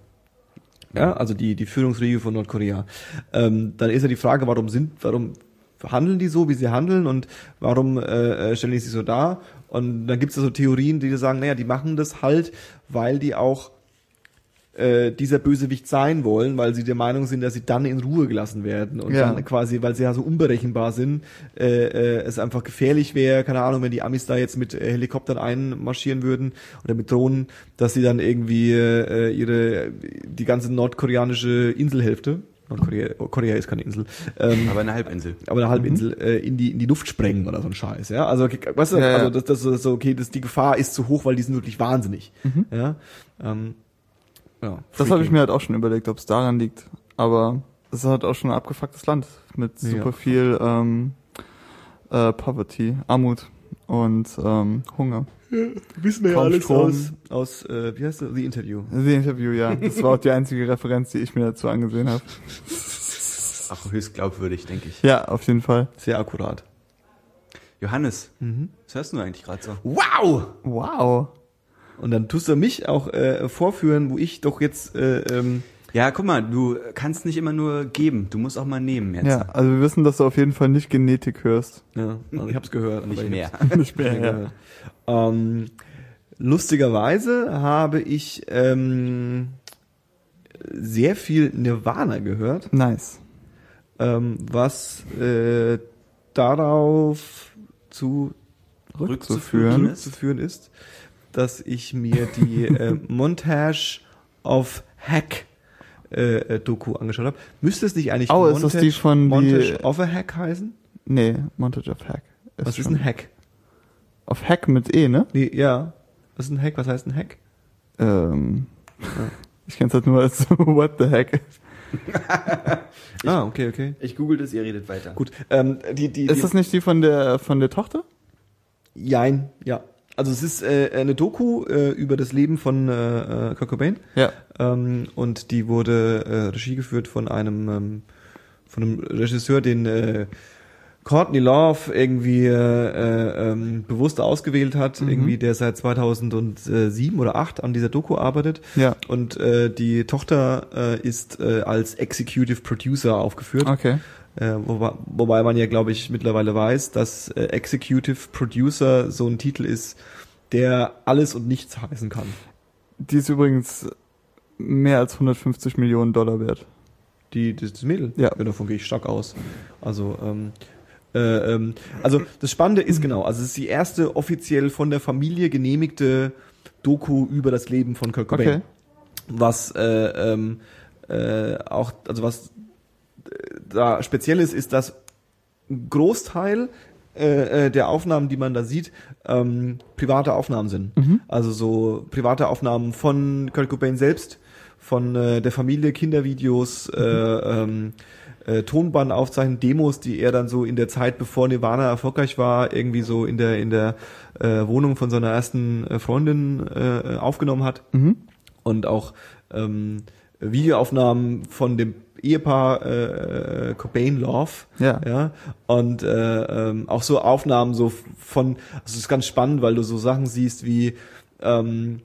S2: Ja, also die, die Führungsriege von Nordkorea. Ähm, dann ist ja die Frage, warum sind, warum handeln die so, wie sie handeln und warum äh, äh, stellen die sich so dar? Und dann gibt es ja so Theorien, die sagen, naja, die machen das halt, weil die auch äh, dieser Bösewicht sein wollen, weil sie der Meinung sind, dass sie dann in Ruhe gelassen werden und
S3: Ja.
S2: dann quasi, weil sie ja so unberechenbar sind, äh, äh, es einfach gefährlich wäre, keine Ahnung, wenn die Amis da jetzt mit äh, Helikoptern einmarschieren würden oder mit Drohnen, dass sie dann irgendwie äh, ihre die ganze nordkoreanische Inselhälfte, Nordkorea Korea ist keine Insel, ähm,
S4: Aber eine Halbinsel.
S2: aber eine Halbinsel äh, in die in die Luft sprengen oder so ein Scheiß, ja. Also okay, weißt du,
S3: Ja, ja.
S2: also das, das ist so okay, das die Gefahr ist zu hoch, weil die sind wirklich wahnsinnig, ja. Ähm, ja,
S3: Das habe ich mir halt auch schon überlegt, ob es daran liegt. Aber es ist halt auch schon ein abgefucktes Land mit
S2: Ja.
S3: super viel ähm, äh, Poverty, Armut und ähm, Hunger.
S2: wissen wir ja alles
S3: Strom.
S2: aus aus äh, wie heißt das? The Interview.
S3: The Interview, ja. Das war auch die einzige Referenz, die ich mir dazu angesehen habe.
S4: Auch höchst glaubwürdig, denke ich.
S3: Ja, auf jeden Fall.
S2: Sehr akkurat.
S4: Johannes,
S2: Mhm.
S4: was hörst du eigentlich gerade so?
S2: Wow!
S3: Wow.
S2: Und dann tust du mich auch äh, vorführen, wo ich doch jetzt äh, ähm,
S4: Ja, guck mal, du kannst nicht immer nur geben, du musst auch mal nehmen jetzt.
S3: Ja, also wir wissen, dass du auf jeden Fall nicht Genetik hörst.
S2: ja, also ich hab's gehört,
S4: Nicht
S2: ich
S4: mehr.
S2: hab's
S3: Nicht
S2: nicht mehr gehört. Ähm, lustigerweise habe ich ähm, sehr viel Nirvana gehört.
S3: Nice.
S2: ähm, was äh, darauf zu
S3: Rückzuführen.
S2: zurückzuführen ist, dass ich mir die äh, Montage of Hack äh, äh, Doku angeschaut habe. Müsste es nicht eigentlich
S3: Oh, ist das die von die-
S2: Montage of a Hack heißen?
S3: Nee, Montage of Hack.
S2: Was ist ein Hack?
S3: Auf Hack mit E, ne?
S2: Nee, ja. Was ist ein Hack? Was heißt ein Hack?
S3: Ähm, ich kenn's halt nur als What the Heck.
S2: ah, okay, okay.
S4: Ich google das, ihr redet weiter.
S2: Gut. Ähm, die, die,
S3: Ist
S2: die,
S3: das nicht die von der von der Tochter?
S2: Jein, ja. Also es ist äh, eine Doku äh, über das Leben von äh, äh, Kurt Cobain.
S3: Ja.
S2: Ähm, und die wurde äh, Regie geführt von einem ähm, von einem Regisseur, den äh, Courtney Love irgendwie äh, äh, ähm, bewusst ausgewählt hat,
S3: Mhm.
S2: irgendwie der seit 2007 oder 8 an dieser Doku arbeitet.
S3: Ja.
S2: Und äh, die Tochter äh, ist äh, als Executive Producer aufgeführt.
S3: Okay.
S2: Äh, wobei, wobei man ja, glaube ich, mittlerweile weiß, dass äh, Executive Producer so ein Titel ist, der alles und nichts heißen kann.
S3: Die ist übrigens mehr als 150 Millionen Dollar wert.
S2: Die, das, das Mädel.
S3: Ja.
S2: Davon gehe ich stark aus. Also, ähm, äh, ähm, also das Spannende ist genau, also es ist die erste offiziell von der Familie genehmigte Doku über das Leben von Kurt Cobain.
S3: Okay.
S2: Was äh, ähm, äh, auch, also was da speziell ist, ist, dass ein Großteil äh, äh, der Aufnahmen, die man da sieht, ähm, private Aufnahmen sind.
S3: Mhm.
S2: Also so private Aufnahmen von Kurt Cobain selbst, von äh, der Familie, Kindervideos, äh, ähm, äh, Tonband aufzeichnen, Demos, die er dann so in der Zeit, bevor Nirvana erfolgreich war, irgendwie so in der in der äh, Wohnung von seiner ersten äh, Freundin äh, aufgenommen hat
S3: Mhm.
S2: und auch ähm, Videoaufnahmen von dem Ehepaar äh, Cobain Love
S3: Ja.
S2: ja und äh, ähm, auch so Aufnahmen so von also es ist ganz spannend weil du so Sachen siehst wie ähm,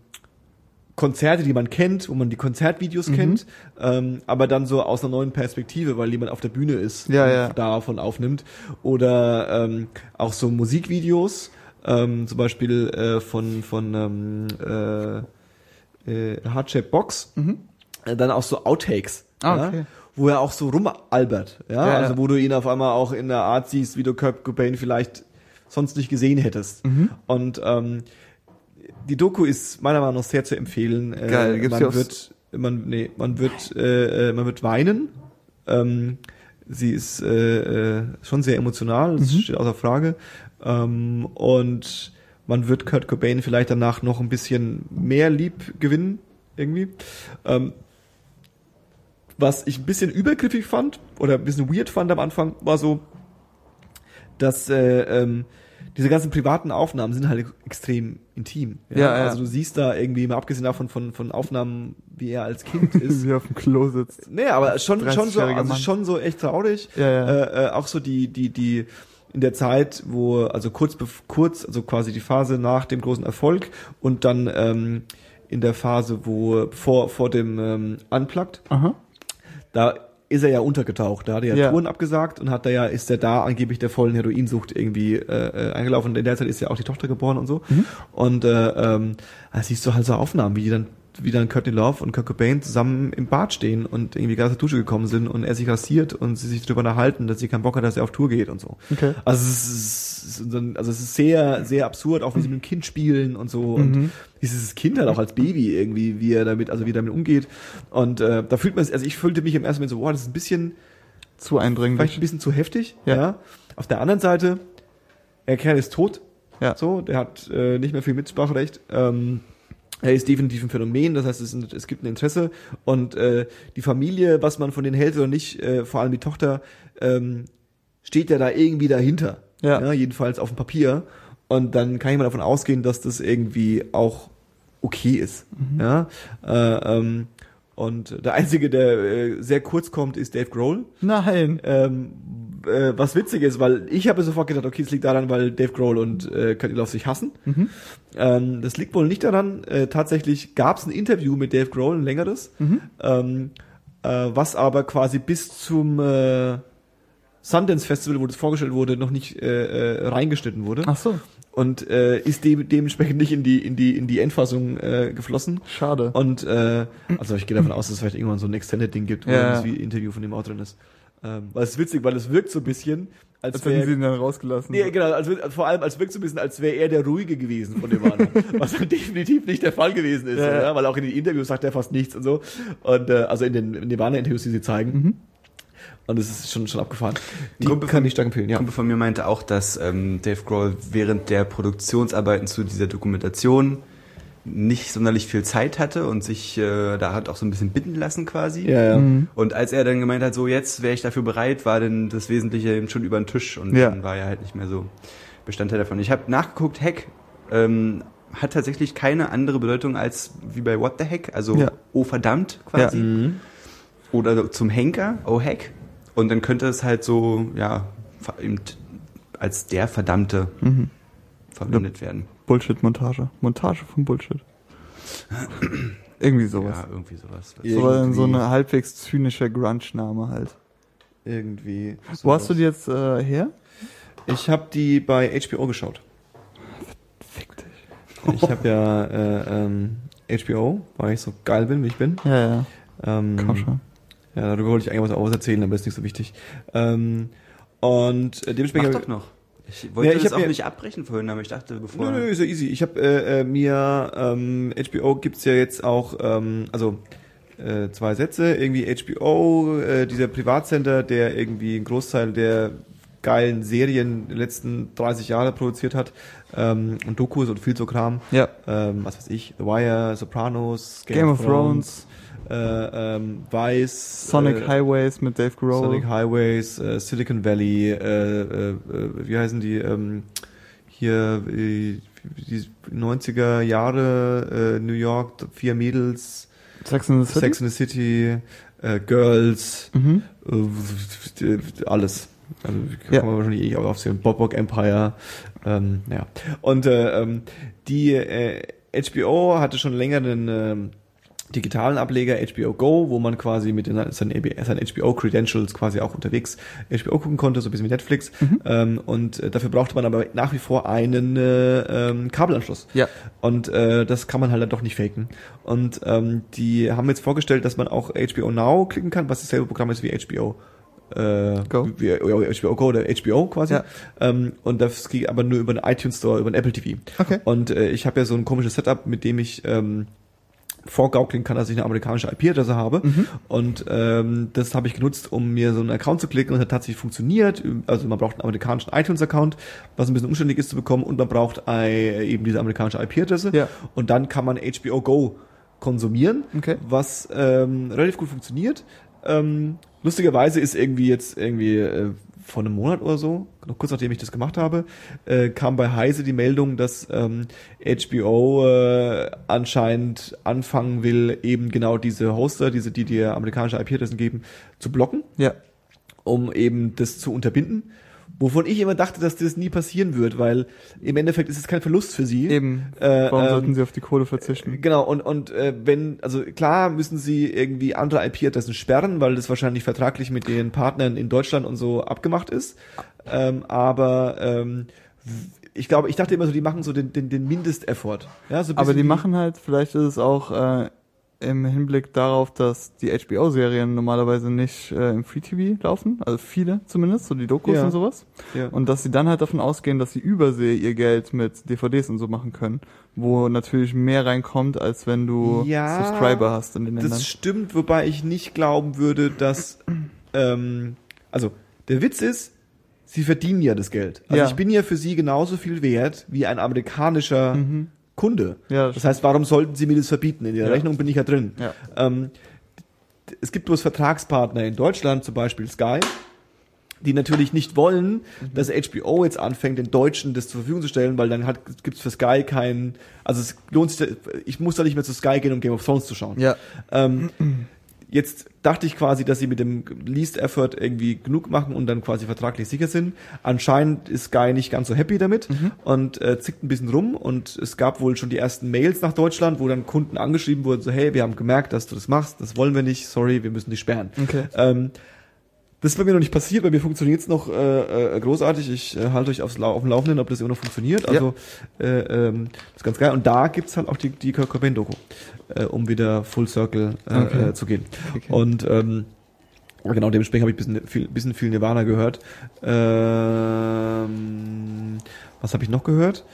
S2: Konzerte, die man kennt, wo man die Konzertvideos
S3: Mhm.
S2: kennt, ähm, aber dann so aus einer neuen Perspektive, weil jemand auf der Bühne ist
S3: Ja,
S2: und
S3: ja.
S2: davon aufnimmt. Oder ähm, auch so Musikvideos, ähm, zum Beispiel äh, von von ähm, äh, äh, Hardship Box, äh, dann auch so Outtakes,
S3: Mhm. Ah,
S2: ja,
S3: okay.
S2: Wo er auch so rumalbert, ja,
S3: Ja,
S2: also wo du ihn auf einmal auch in der Art siehst, wie du Kurt Cobain vielleicht sonst nicht gesehen hättest.
S3: Mhm.
S2: Und ähm, die Doku ist meiner Meinung nach sehr zu empfehlen. Äh,
S3: Geil, gibt's
S2: man wird, man, nee, man wird, äh, äh, man wird weinen. Ähm, sie ist äh, äh, schon sehr emotional, das
S3: Mhm.
S2: steht außer Frage. Ähm, und man wird Kurt Cobain vielleicht danach noch ein bisschen mehr lieb gewinnen, irgendwie. Ähm, was ich ein bisschen übergriffig fand oder ein bisschen weird fand am Anfang, war so, dass äh, ähm, diese ganzen privaten Aufnahmen sind halt extrem intim.
S3: Ja, ja.
S2: Also du siehst da irgendwie, mal abgesehen davon von, von Aufnahmen, wie er als Kind ist.
S3: Wie er auf dem Klo sitzt.
S2: nee, aber schon, schon so,
S3: 30-jähriger
S2: also
S3: Mann.
S2: schon so echt traurig.
S3: Ja, ja.
S2: Äh, äh, auch so die, die, die, in der Zeit, wo, also kurz, kurz, also quasi die Phase nach dem großen Erfolg und dann ähm, in der Phase, wo vor, vor dem ähm, Unplugged,
S3: Aha.
S2: Da ist er ja untergetaucht. Da hat er ja,
S3: Ja.
S2: Touren abgesagt und hat er ja, ist er da angeblich der vollen Heroinsucht irgendwie äh, äh, eingelaufen. Und in der Zeit ist ja auch die Tochter geboren und so.
S3: Mhm.
S2: Und äh, ähm, da siehst du halt so Aufnahmen, wie die dann wie dann Courtney Love und Kurt Cobain zusammen im Bad stehen und irgendwie gerade aus der Dusche gekommen sind und er sich rasiert und sie sich darüber unterhalten, dass sie keinen Bock hat, dass er auf Tour geht und so.
S3: Okay.
S2: Also es ist, also es ist sehr, sehr absurd, auch wie sie mit dem Kind spielen und so. Und dieses Kind halt auch als Baby irgendwie, wie er damit, also wie er damit umgeht. Und äh, da fühlt man es, also ich fühlte mich im ersten Moment so, boah, das ist ein bisschen,
S3: Zu
S2: vielleicht
S3: eindringlich.
S2: ein bisschen zu heftig.
S3: Ja.
S2: Ja. Auf der anderen Seite, der Kerl ist tot.
S3: Ja.
S2: So, der hat äh, nicht mehr viel Mitspracherecht. Ähm, er ist definitiv ein Phänomen, das heißt, es, es gibt ein Interesse und äh, die Familie, was man von denen hält oder nicht, äh, vor allem die Tochter, ähm, steht ja da irgendwie dahinter.
S3: Ja.
S2: jedenfalls auf dem Papier. Und dann kann ich mal davon ausgehen, dass das irgendwie auch okay ist.
S3: Mhm.
S2: Ja. Äh, ähm, und der einzige, der äh, sehr kurz kommt, ist Dave Grohl.
S3: Nein.
S2: Ähm, äh, was witzig ist, weil ich habe sofort gedacht, okay, es liegt daran, weil Dave Grohl und äh, Kurt Love sich hassen.
S3: Mhm.
S2: Ähm, das liegt wohl nicht daran. Äh, tatsächlich gab es ein Interview mit Dave Grohl, ein längeres,
S3: Mhm.
S2: ähm, äh, was aber quasi bis zum äh, Sundance Festival, wo das vorgestellt wurde, noch nicht äh, äh, reingeschnitten wurde
S3: Ach so.
S2: und äh, ist de dementsprechend nicht in die in die in die Endfassung äh, geflossen.
S3: Schade.
S2: Und äh, also ich gehe davon aus, dass es vielleicht irgendwann so ein Extended Ding gibt, wo
S3: Ja.
S2: das Interview von dem auch drin ist. Ähm, weil es ist witzig, weil es wirkt so ein bisschen, als,
S3: Als hätten
S2: wäre
S3: sie ihn dann rausgelassen.
S2: Nee, genau, als, vor allem als wirkt so ein bisschen, als wäre er der Ruhige gewesen von dem was dann definitiv nicht der Fall gewesen ist,
S3: Ja,
S2: ja. weil auch in den Interviews sagt er fast nichts und so. Und äh, also in den Nirvana-Interviews, die sie zeigen.
S3: Mhm.
S2: Und es ist schon schon abgefahren. Die
S4: Kumpel
S2: kann
S4: von-
S2: ich stark empfehlen, ja.
S4: Kumpel von mir meinte auch, dass ähm, Dave Grohl während der Produktionsarbeiten zu dieser Dokumentation nicht sonderlich viel Zeit hatte und sich äh, da hat auch so ein bisschen bitten lassen quasi.
S2: Ja, ja.
S3: Mhm.
S4: Und als er dann gemeint hat, so jetzt wäre ich dafür bereit, war dann das Wesentliche eben schon über den Tisch und
S3: Ja.
S4: dann war er halt nicht mehr so Bestandteil davon. Ich habe nachgeguckt, Heck ähm, hat tatsächlich keine andere Bedeutung als wie bei What the Heck, also
S3: Ja.
S4: oh verdammt quasi.
S2: Mhm.
S4: Oder zum Henker, oh Heck. Und dann könnte es halt so, ja, eben als der Verdammte
S3: Mhm.
S4: verwendet werden.
S3: Bullshit-Montage. Montage von Bullshit. Irgendwie sowas.
S4: Ja, irgendwie sowas.
S2: Ja.
S3: So, ein- so
S2: irgendwie.
S3: eine halbwegs zynischer Grunge-Name halt.
S2: Irgendwie.
S3: Wo hast du die jetzt äh, her?
S2: Ich habe die bei HBO geschaut.
S3: Fick dich.
S2: Ich habe ja äh, ähm, HBO, weil ich so geil bin, wie ich bin.
S3: Ja, ja.
S2: Ähm,
S3: Komm schon.
S2: Ja, darüber wollte ich eigentlich was auch was erzählen, aber ist nicht so wichtig. Ähm, und äh,
S4: Mach
S2: dementsprechend.
S4: doch noch. Ich wollte
S2: Ja, ich
S4: das auch
S2: mir-
S4: nicht abbrechen vorhin, aber ich dachte, bevor...
S2: Nö, nö, ist ja easy. Ich habe äh, äh, mir ähm, HBO gibt's ja jetzt auch, ähm, also äh, zwei Sätze, irgendwie HBO, äh, dieser Privatsender, der irgendwie einen Großteil der geilen Serien die letzten 30 Jahre produziert hat ähm, und Dokus und viel so Kram.
S3: Ja.
S2: Ähm, was weiß ich, The Wire, Sopranos,
S3: Game of Thrones,
S2: äh, ähm, Vice,
S3: Sonic
S2: äh,
S3: Highways mit Dave Grohl.
S2: Sonic Highways, äh, Silicon Valley, äh, äh, äh, wie heißen die, ähm, hier, die 90er Jahre, äh, New York, vier Mädels,
S3: Sex and the City.
S2: Sex in the City, Girls,
S3: Mhm.
S2: alles. Also, kann
S3: Ja.
S2: man wahrscheinlich eh auch aufzählen. Bob Rock Empire, ähm, ja. Und äh, ähm, die HBO hatte schon länger einen ähm, digitalen Ableger HBO Go, wo man quasi mit den, seinen, seinen HBO Credentials quasi auch unterwegs HBO gucken konnte, so ein bisschen wie Netflix. Ähm, und äh, dafür brauchte man aber nach wie vor einen äh, ähm, Kabelanschluss.
S3: Ja.
S2: Und äh, das kann man halt dann doch nicht faken. Und ähm, die haben jetzt vorgestellt, dass man auch HBO Now klicken kann, was dasselbe Programm ist wie HBO. Äh,
S3: Go.
S2: Wie, HBO Go oder HBO quasi.
S3: Ja.
S2: Ähm, und das geht aber nur über den iTunes Store, über den Apple TV.
S3: Okay.
S2: Und äh, ich habe ja so ein komisches Setup, mit dem ich ähm, vorgaukeln kann, dass ich eine amerikanische IP-Adresse habe. Und ähm, das habe ich genutzt, um mir so einen Account zu klicken und hat tatsächlich funktioniert. Also man braucht einen amerikanischen iTunes-Account, was ein bisschen umständlich ist zu bekommen und man braucht ei- eben diese amerikanische IP-Adresse.
S3: Ja.
S2: Und dann kann man HBO Go konsumieren,
S3: Okay.
S2: was ähm, relativ gut funktioniert. Ähm, lustigerweise ist irgendwie jetzt irgendwie äh, vor einem Monat oder so, noch kurz nachdem ich das gemacht habe, äh, kam bei Heise die Meldung, dass ähm, HBO äh, anscheinend anfangen will, eben genau diese Hoster, diese, die dir amerikanische IP-Adressen geben, zu blocken,
S3: Ja.
S2: um eben das zu unterbinden. Wovon ich immer dachte, dass das nie passieren wird, weil im Endeffekt ist es kein Verlust für sie.
S3: Eben.
S2: Äh,
S3: Warum
S2: ähm,
S3: sollten sie auf die Kohle verzichten?
S2: Genau, und, und äh, wenn, also klar müssen sie irgendwie andere IP-Adressen sperren, weil das wahrscheinlich vertraglich mit den Partnern in Deutschland und so abgemacht ist. Ähm, aber ähm, ich glaube, ich dachte immer so, die machen so den, den, den Mindesteffort. Ja, so
S3: Aber die machen halt, vielleicht ist es auch äh, im Hinblick darauf, dass die HBO-Serien normalerweise nicht äh, im Free-TV laufen, also viele zumindest, so die Dokus
S2: Ja.
S3: und sowas.
S2: Ja.
S3: Und dass sie dann halt davon ausgehen, dass sie übersee ihr Geld mit DVDs und so machen können, wo natürlich mehr reinkommt, als wenn du
S2: Ja,
S3: Subscriber hast in den Ländern.
S2: Das stimmt, wobei ich nicht glauben würde, dass ähm, also der Witz ist, sie verdienen ja das Geld. Also
S3: Ja.
S2: ich bin ja für sie genauso viel wert wie ein amerikanischer Kunde.
S3: Ja,
S2: das heißt, warum sollten sie mir das verbieten? In der
S3: Ja.
S2: Rechnung bin ich ja drin.
S3: Ja.
S2: Ähm, es gibt bloß Vertragspartner in Deutschland, zum Beispiel Sky, die natürlich nicht wollen,
S3: Mhm.
S2: dass HBO jetzt anfängt, den Deutschen das zur Verfügung zu stellen, weil dann gibt es für Sky keinen, also es lohnt sich, ich muss da nicht mehr zu Sky gehen, um Game of Thrones zu schauen.
S3: Ja.
S2: Ähm, jetzt dachte ich quasi, dass sie mit dem Least Effort irgendwie genug machen und dann quasi vertraglich sicher sind. Anscheinend ist Sky nicht ganz so happy damit und äh, zickt ein bisschen rum und es gab wohl schon die ersten Mails nach Deutschland, wo dann Kunden angeschrieben wurden, so hey, wir haben gemerkt, dass du das machst, das wollen wir nicht, sorry, wir müssen dich sperren.
S3: Okay.
S2: Ähm, das ist bei mir noch nicht passiert, bei mir funktioniert es noch äh, äh, großartig. Ich äh, halte euch aufs Lau auf dem Laufenden, ob das immer noch funktioniert. Also äh, ähm, das ist ganz geil. Und da gibt's halt auch die, die Kurt Cobain-Doku, äh, um wieder Full Circle äh,
S3: Okay.
S2: äh, zu gehen.
S3: Okay.
S2: Und ähm, ja, genau, dementsprechend habe ich bisschen viel, bisschen viel Nirvana gehört. Ähm, was habe ich noch gehört?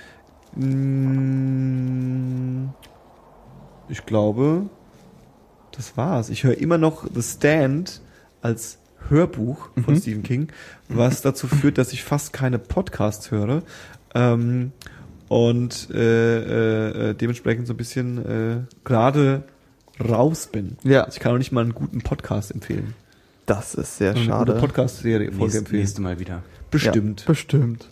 S2: Hm, Ich glaube, das war's. Ich höre immer noch The Stand als Hörbuch von
S3: Mhm.
S2: Stephen King, was dazu führt, dass ich fast keine Podcasts höre. Ähm, und äh, äh, dementsprechend so ein bisschen äh, gerade raus bin.
S3: Ja.
S2: Ich kann auch nicht mal einen guten Podcast empfehlen.
S3: Das ist sehr
S2: Eine
S3: schade.
S2: gute Podcast-Serie Folge
S4: Nächst,
S2: empfehlen.
S4: nächste Mal wieder.
S2: Bestimmt.
S3: Ja, bestimmt.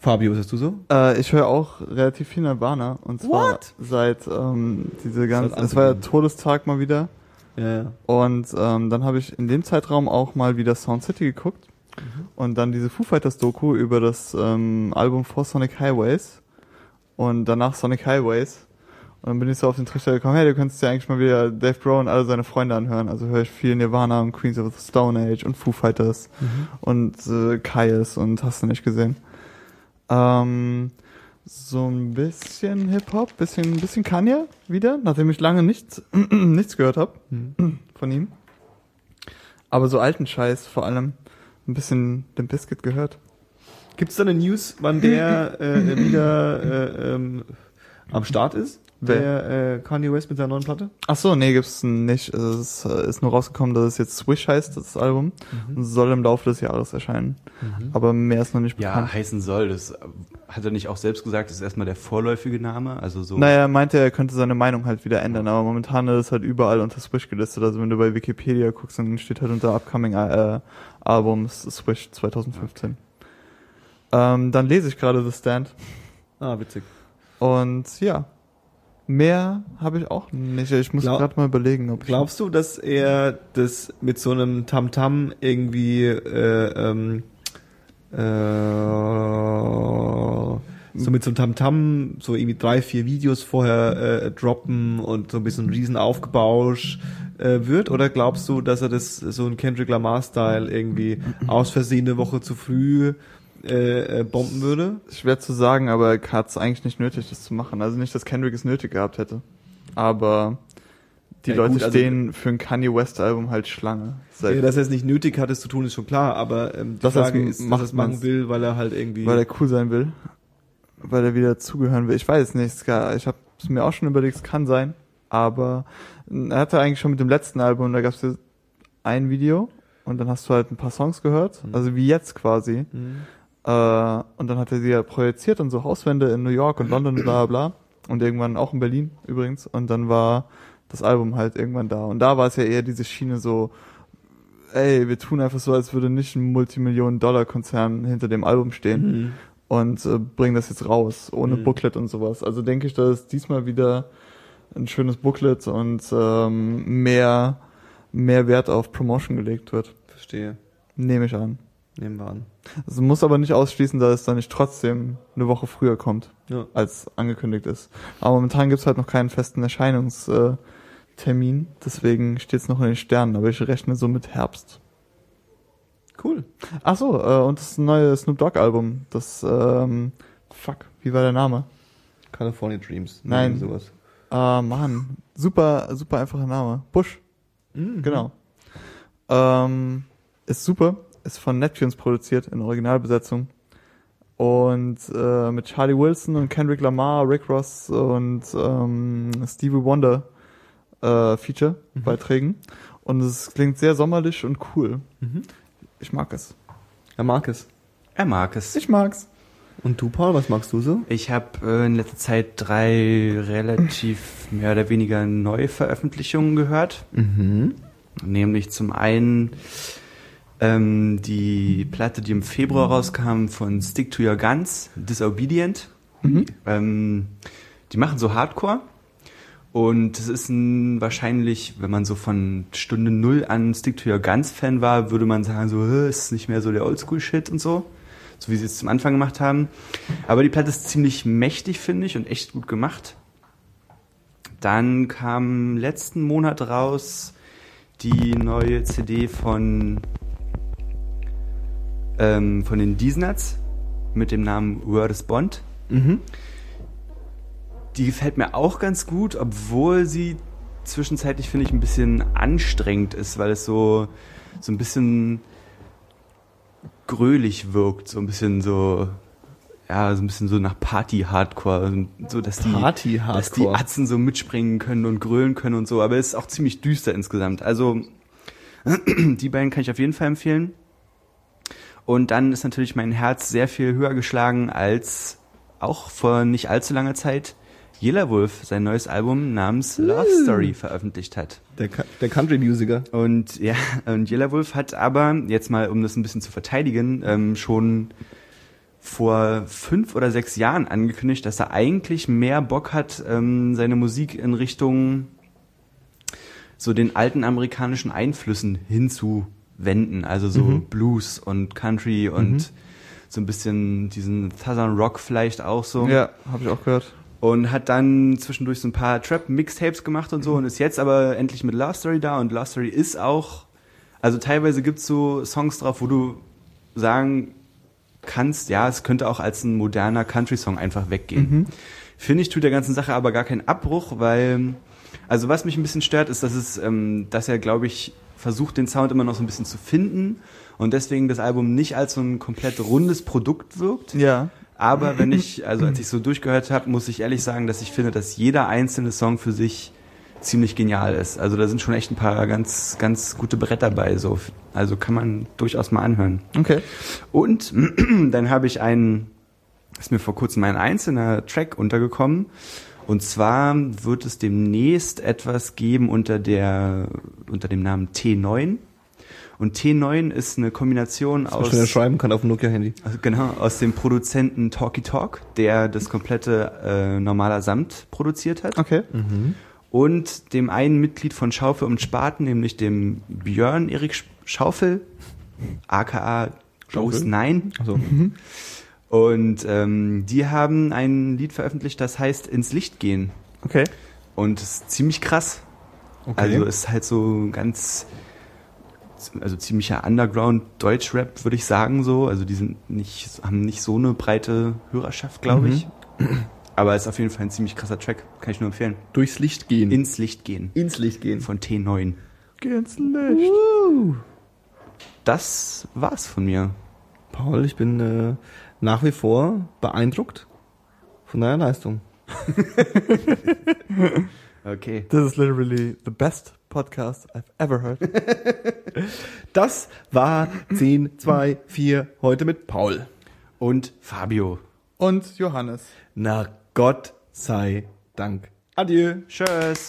S2: Fabio, was hast du so?
S3: Äh, ich höre auch relativ viel Nirvana und zwar
S2: What?
S3: seit ähm, diese ganze, es war ja. Todestag mal wieder
S2: Ja,
S3: und ähm, dann habe ich in dem Zeitraum auch mal wieder Sound City geguckt und dann diese Foo Fighters Doku über das ähm, Album For Sonic Highways und danach Sonic Highways. Und dann bin ich so auf den Trichter gekommen, hey, du könntest ja eigentlich mal wieder Dave Grohl und alle seine Freunde anhören, also höre ich viel Nirvana und Queens of the Stone Age und Foo Fighters und äh, Kaius und hast du nicht gesehen. Ähm, so ein bisschen Hip-Hop, bisschen, bisschen Kanye wieder, nachdem ich lange nichts, nichts gehört habe von ihm. Aber so alten Scheiß vor allem. Ein bisschen den Biscuit gehört.
S2: Gibt es da eine News, wann der äh, wieder äh, ähm, am Start ist?
S3: Wer?
S2: Der äh, Kanye West mit seiner neuen Platte?
S3: Ach so, nee, gibt's nicht. Es ist, äh, ist nur rausgekommen, dass es jetzt Swish heißt, das Album. Und es soll im Laufe des Jahres erscheinen. Aber mehr ist noch nicht
S4: Ja,
S3: bekannt.
S4: heißen soll. Das hat er nicht auch selbst gesagt, das ist erstmal der vorläufige Name. Also so.
S3: Naja, er meinte, er könnte seine Meinung halt wieder ändern, aber momentan ist es halt überall unter Swish gelistet. Also wenn du bei Wikipedia guckst, dann steht halt unter Upcoming äh, Albums Swish 2015. Ähm, dann lese ich gerade The Stand.
S2: Ah, witzig.
S3: Und ja, mehr habe ich auch nicht. Ich muss gerade mal überlegen, ob ich
S2: Glaubst du, dass er das mit so einem Tamtam irgendwie äh, ähm, äh, so mit so einem Tamtam so irgendwie drei, vier Videos vorher äh, droppen und so ein bisschen riesen Aufgebausch äh, wird? Oder glaubst du, dass er das so ein Kendrick Lamar-Style irgendwie aus Versehen eine Woche zu früh äh, äh, bomben würde?
S3: Schwer zu sagen, aber er hat es eigentlich nicht nötig, das zu machen. Also nicht, dass Kendrick es nötig gehabt hätte. Aber die
S2: Ja,
S3: Leute
S2: gut, also-
S3: stehen für ein Kanye West Album halt Schlange. Seit,
S2: Ja, dass er es nicht nötig hat, es zu tun, ist schon klar, aber ähm, die
S3: Dass er es
S2: Frage ist, dass
S3: macht,
S2: er es machen will, weil er halt irgendwie...
S3: weil er cool sein will. Weil er wieder zugehören will. Ich weiß es nicht. Ich habe es mir auch schon überlegt, es kann sein. Aber er hatte eigentlich schon mit dem letzten Album, da gab es ein Video und dann hast du halt ein paar Songs gehört.
S2: Mhm.
S3: Also wie jetzt quasi.
S2: Mhm.
S3: Äh, und dann hat er sie ja projiziert und so Hauswände in New York und London, bla bla. Und irgendwann auch in Berlin übrigens. Und dann war das Album halt irgendwann da. Und da war es ja eher diese Schiene so, ey, wir tun einfach so, als würde nicht ein Multimillionen-Dollar-Konzern hinter dem Album stehen
S2: Mhm.
S3: und äh, bringen das jetzt raus, ohne
S2: Mhm.
S3: Booklet und sowas. Also denke ich, dass diesmal wieder ein schönes Booklet und ähm, mehr, mehr Wert auf Promotion gelegt wird.
S2: Verstehe.
S3: Nehme ich an.
S2: Nehmen wir an.
S3: Also muss aber nicht ausschließen, dass es dann nicht trotzdem eine Woche früher kommt,
S2: Ja.
S3: als angekündigt ist. Aber momentan gibt's halt noch keinen festen Erscheinungstermin, äh, Termin. deswegen steht's noch in den Sternen, aber ich rechne so mit Herbst.
S2: Cool.
S3: Ach so, äh, und das neue Snoop Dogg Album, das, ähm, fuck, wie war der Name?
S2: California Dreams.
S3: Nein.
S2: Irgendwie Sowas.
S3: Ah, Mann, super, super einfacher Name. Bush,
S2: Mhm.
S3: genau. Ähm, ist super, ist von Neptunes produziert in Originalbesetzung. Und äh, mit Charlie Wilson und Kendrick Lamar, Rick Ross und ähm, Stevie Wonder äh, Feature-Beiträgen. Und es klingt sehr sommerlich und cool.
S2: Mhm.
S3: Ich mag es.
S2: Er mag es.
S4: Er mag es.
S3: Ich mag's.
S2: Und du, Paul, was magst du so?
S4: Ich habe äh, in letzter Zeit drei relativ mehr oder weniger Neuveröffentlichungen gehört.
S2: Mhm.
S4: Nämlich zum einen ähm, die Platte, die im Februar rauskam von Stick to Your Guns, Disobedient.
S3: Mhm.
S4: Ähm, die machen so Hardcore. Und es ist ein, wahrscheinlich, wenn man so von Stunde Null an Stick to Your Guns Fan war, würde man sagen, so, "Hä, ist nicht mehr so der Oldschool-Shit und so. So wie sie es zum Anfang gemacht haben. Aber die Platte ist ziemlich mächtig, finde ich, und echt gut gemacht. Dann kam letzten Monat raus die neue CD von, ähm, von den Diesnuts mit dem Namen Word is Bond.
S2: Mhm.
S4: Die gefällt mir auch ganz gut, obwohl sie zwischenzeitlich, finde ich, ein bisschen anstrengend ist, weil es so, so ein bisschen gröhlich wirkt, so ein bisschen so, ja, so ein bisschen so nach Party-Hardcore, so dass die,
S2: Party-Hardcore.
S4: dass die Atzen so mitspringen können und grölen können und so, aber es ist auch ziemlich düster insgesamt. Also, die beiden kann ich auf jeden Fall empfehlen. Und dann ist natürlich mein Herz sehr viel höher geschlagen als auch vor nicht allzu langer Zeit Yellow Wolf sein neues Album namens Love Story veröffentlicht hat.
S2: Der, der Country-Musiker.
S4: Und ja, und Yellow Wolf hat aber, jetzt mal um das ein bisschen zu verteidigen, ähm, schon vor fünf oder sechs Jahren angekündigt, dass er eigentlich mehr Bock hat, ähm, seine Musik in Richtung so den alten amerikanischen Einflüssen hinzuwenden. Also so
S2: Mhm.
S4: Blues und Country und
S2: Mhm.
S4: so ein bisschen diesen Southern Rock vielleicht auch so
S3: Ja, habe ich auch gehört.
S4: und hat dann zwischendurch so ein paar Trap-Mixtapes gemacht und so und ist jetzt aber endlich mit Love Story da und Love Story ist auch, also teilweise gibt's so Songs drauf, wo du sagen kannst, ja, es könnte auch als ein moderner Country-Song einfach weggehen.
S3: Mhm.
S4: Finde ich, tut der ganzen Sache aber gar keinen Abbruch, weil, also was mich ein bisschen stört, ist, dass es, ähm, dass er, glaube ich, versucht, den Sound immer noch so ein bisschen zu finden und deswegen das Album nicht als so ein komplett rundes Produkt wirkt.
S3: Ja.
S4: Aber wenn ich, also als ich so durchgehört habe, muss ich ehrlich sagen, dass ich finde, dass jeder einzelne Song für sich ziemlich genial ist. Also da sind schon echt ein paar ganz, ganz gute Bretter dabei. So. Also kann man durchaus mal anhören.
S3: Okay.
S4: Und dann habe ich einen, ist mir vor kurzem ein einzelner Track untergekommen. Und zwar wird es demnächst etwas geben unter der, unter dem Namen T9. Und T9 ist eine Kombination
S2: Was
S4: aus,
S2: man schreiben kann auf dem Nokia-Handy.
S4: also genau, aus dem Produzenten Talky Talk, der das komplette äh, normaler Samt produziert hat
S3: Okay.
S4: und dem einen Mitglied von Schaufel und Spaten, nämlich dem Björn Erik Sch- Schaufel, aka Ghost
S2: Schaufel?
S4: Nine.
S2: Also,
S4: Und ähm, die haben ein Lied veröffentlicht, das heißt Ins Licht gehen.
S3: Okay.
S4: Und es ist ziemlich krass.
S2: okay.
S4: Also ist halt so ganz, also ziemlicher Underground Deutschrap, würde ich sagen so. Also die sind nicht, haben nicht so eine breite Hörerschaft, glaube ich. Aber ist auf jeden Fall ein ziemlich krasser Track. Kann ich nur empfehlen.
S2: durchs Licht gehen.
S4: Ins Licht gehen.
S2: ins Licht gehen.
S4: Von T9.
S3: Geh ins Licht.
S4: Das war's von mir.
S2: Paul, ich bin äh, nach wie vor beeindruckt von deiner Leistung.
S4: Okay.
S3: This is literally the best podcast I've ever heard.
S2: Das war 10, 2, 4 heute mit Paul.
S4: Und Fabio.
S3: Und Johannes.
S2: Na Gott sei Dank. Adieu.
S4: Tschüss.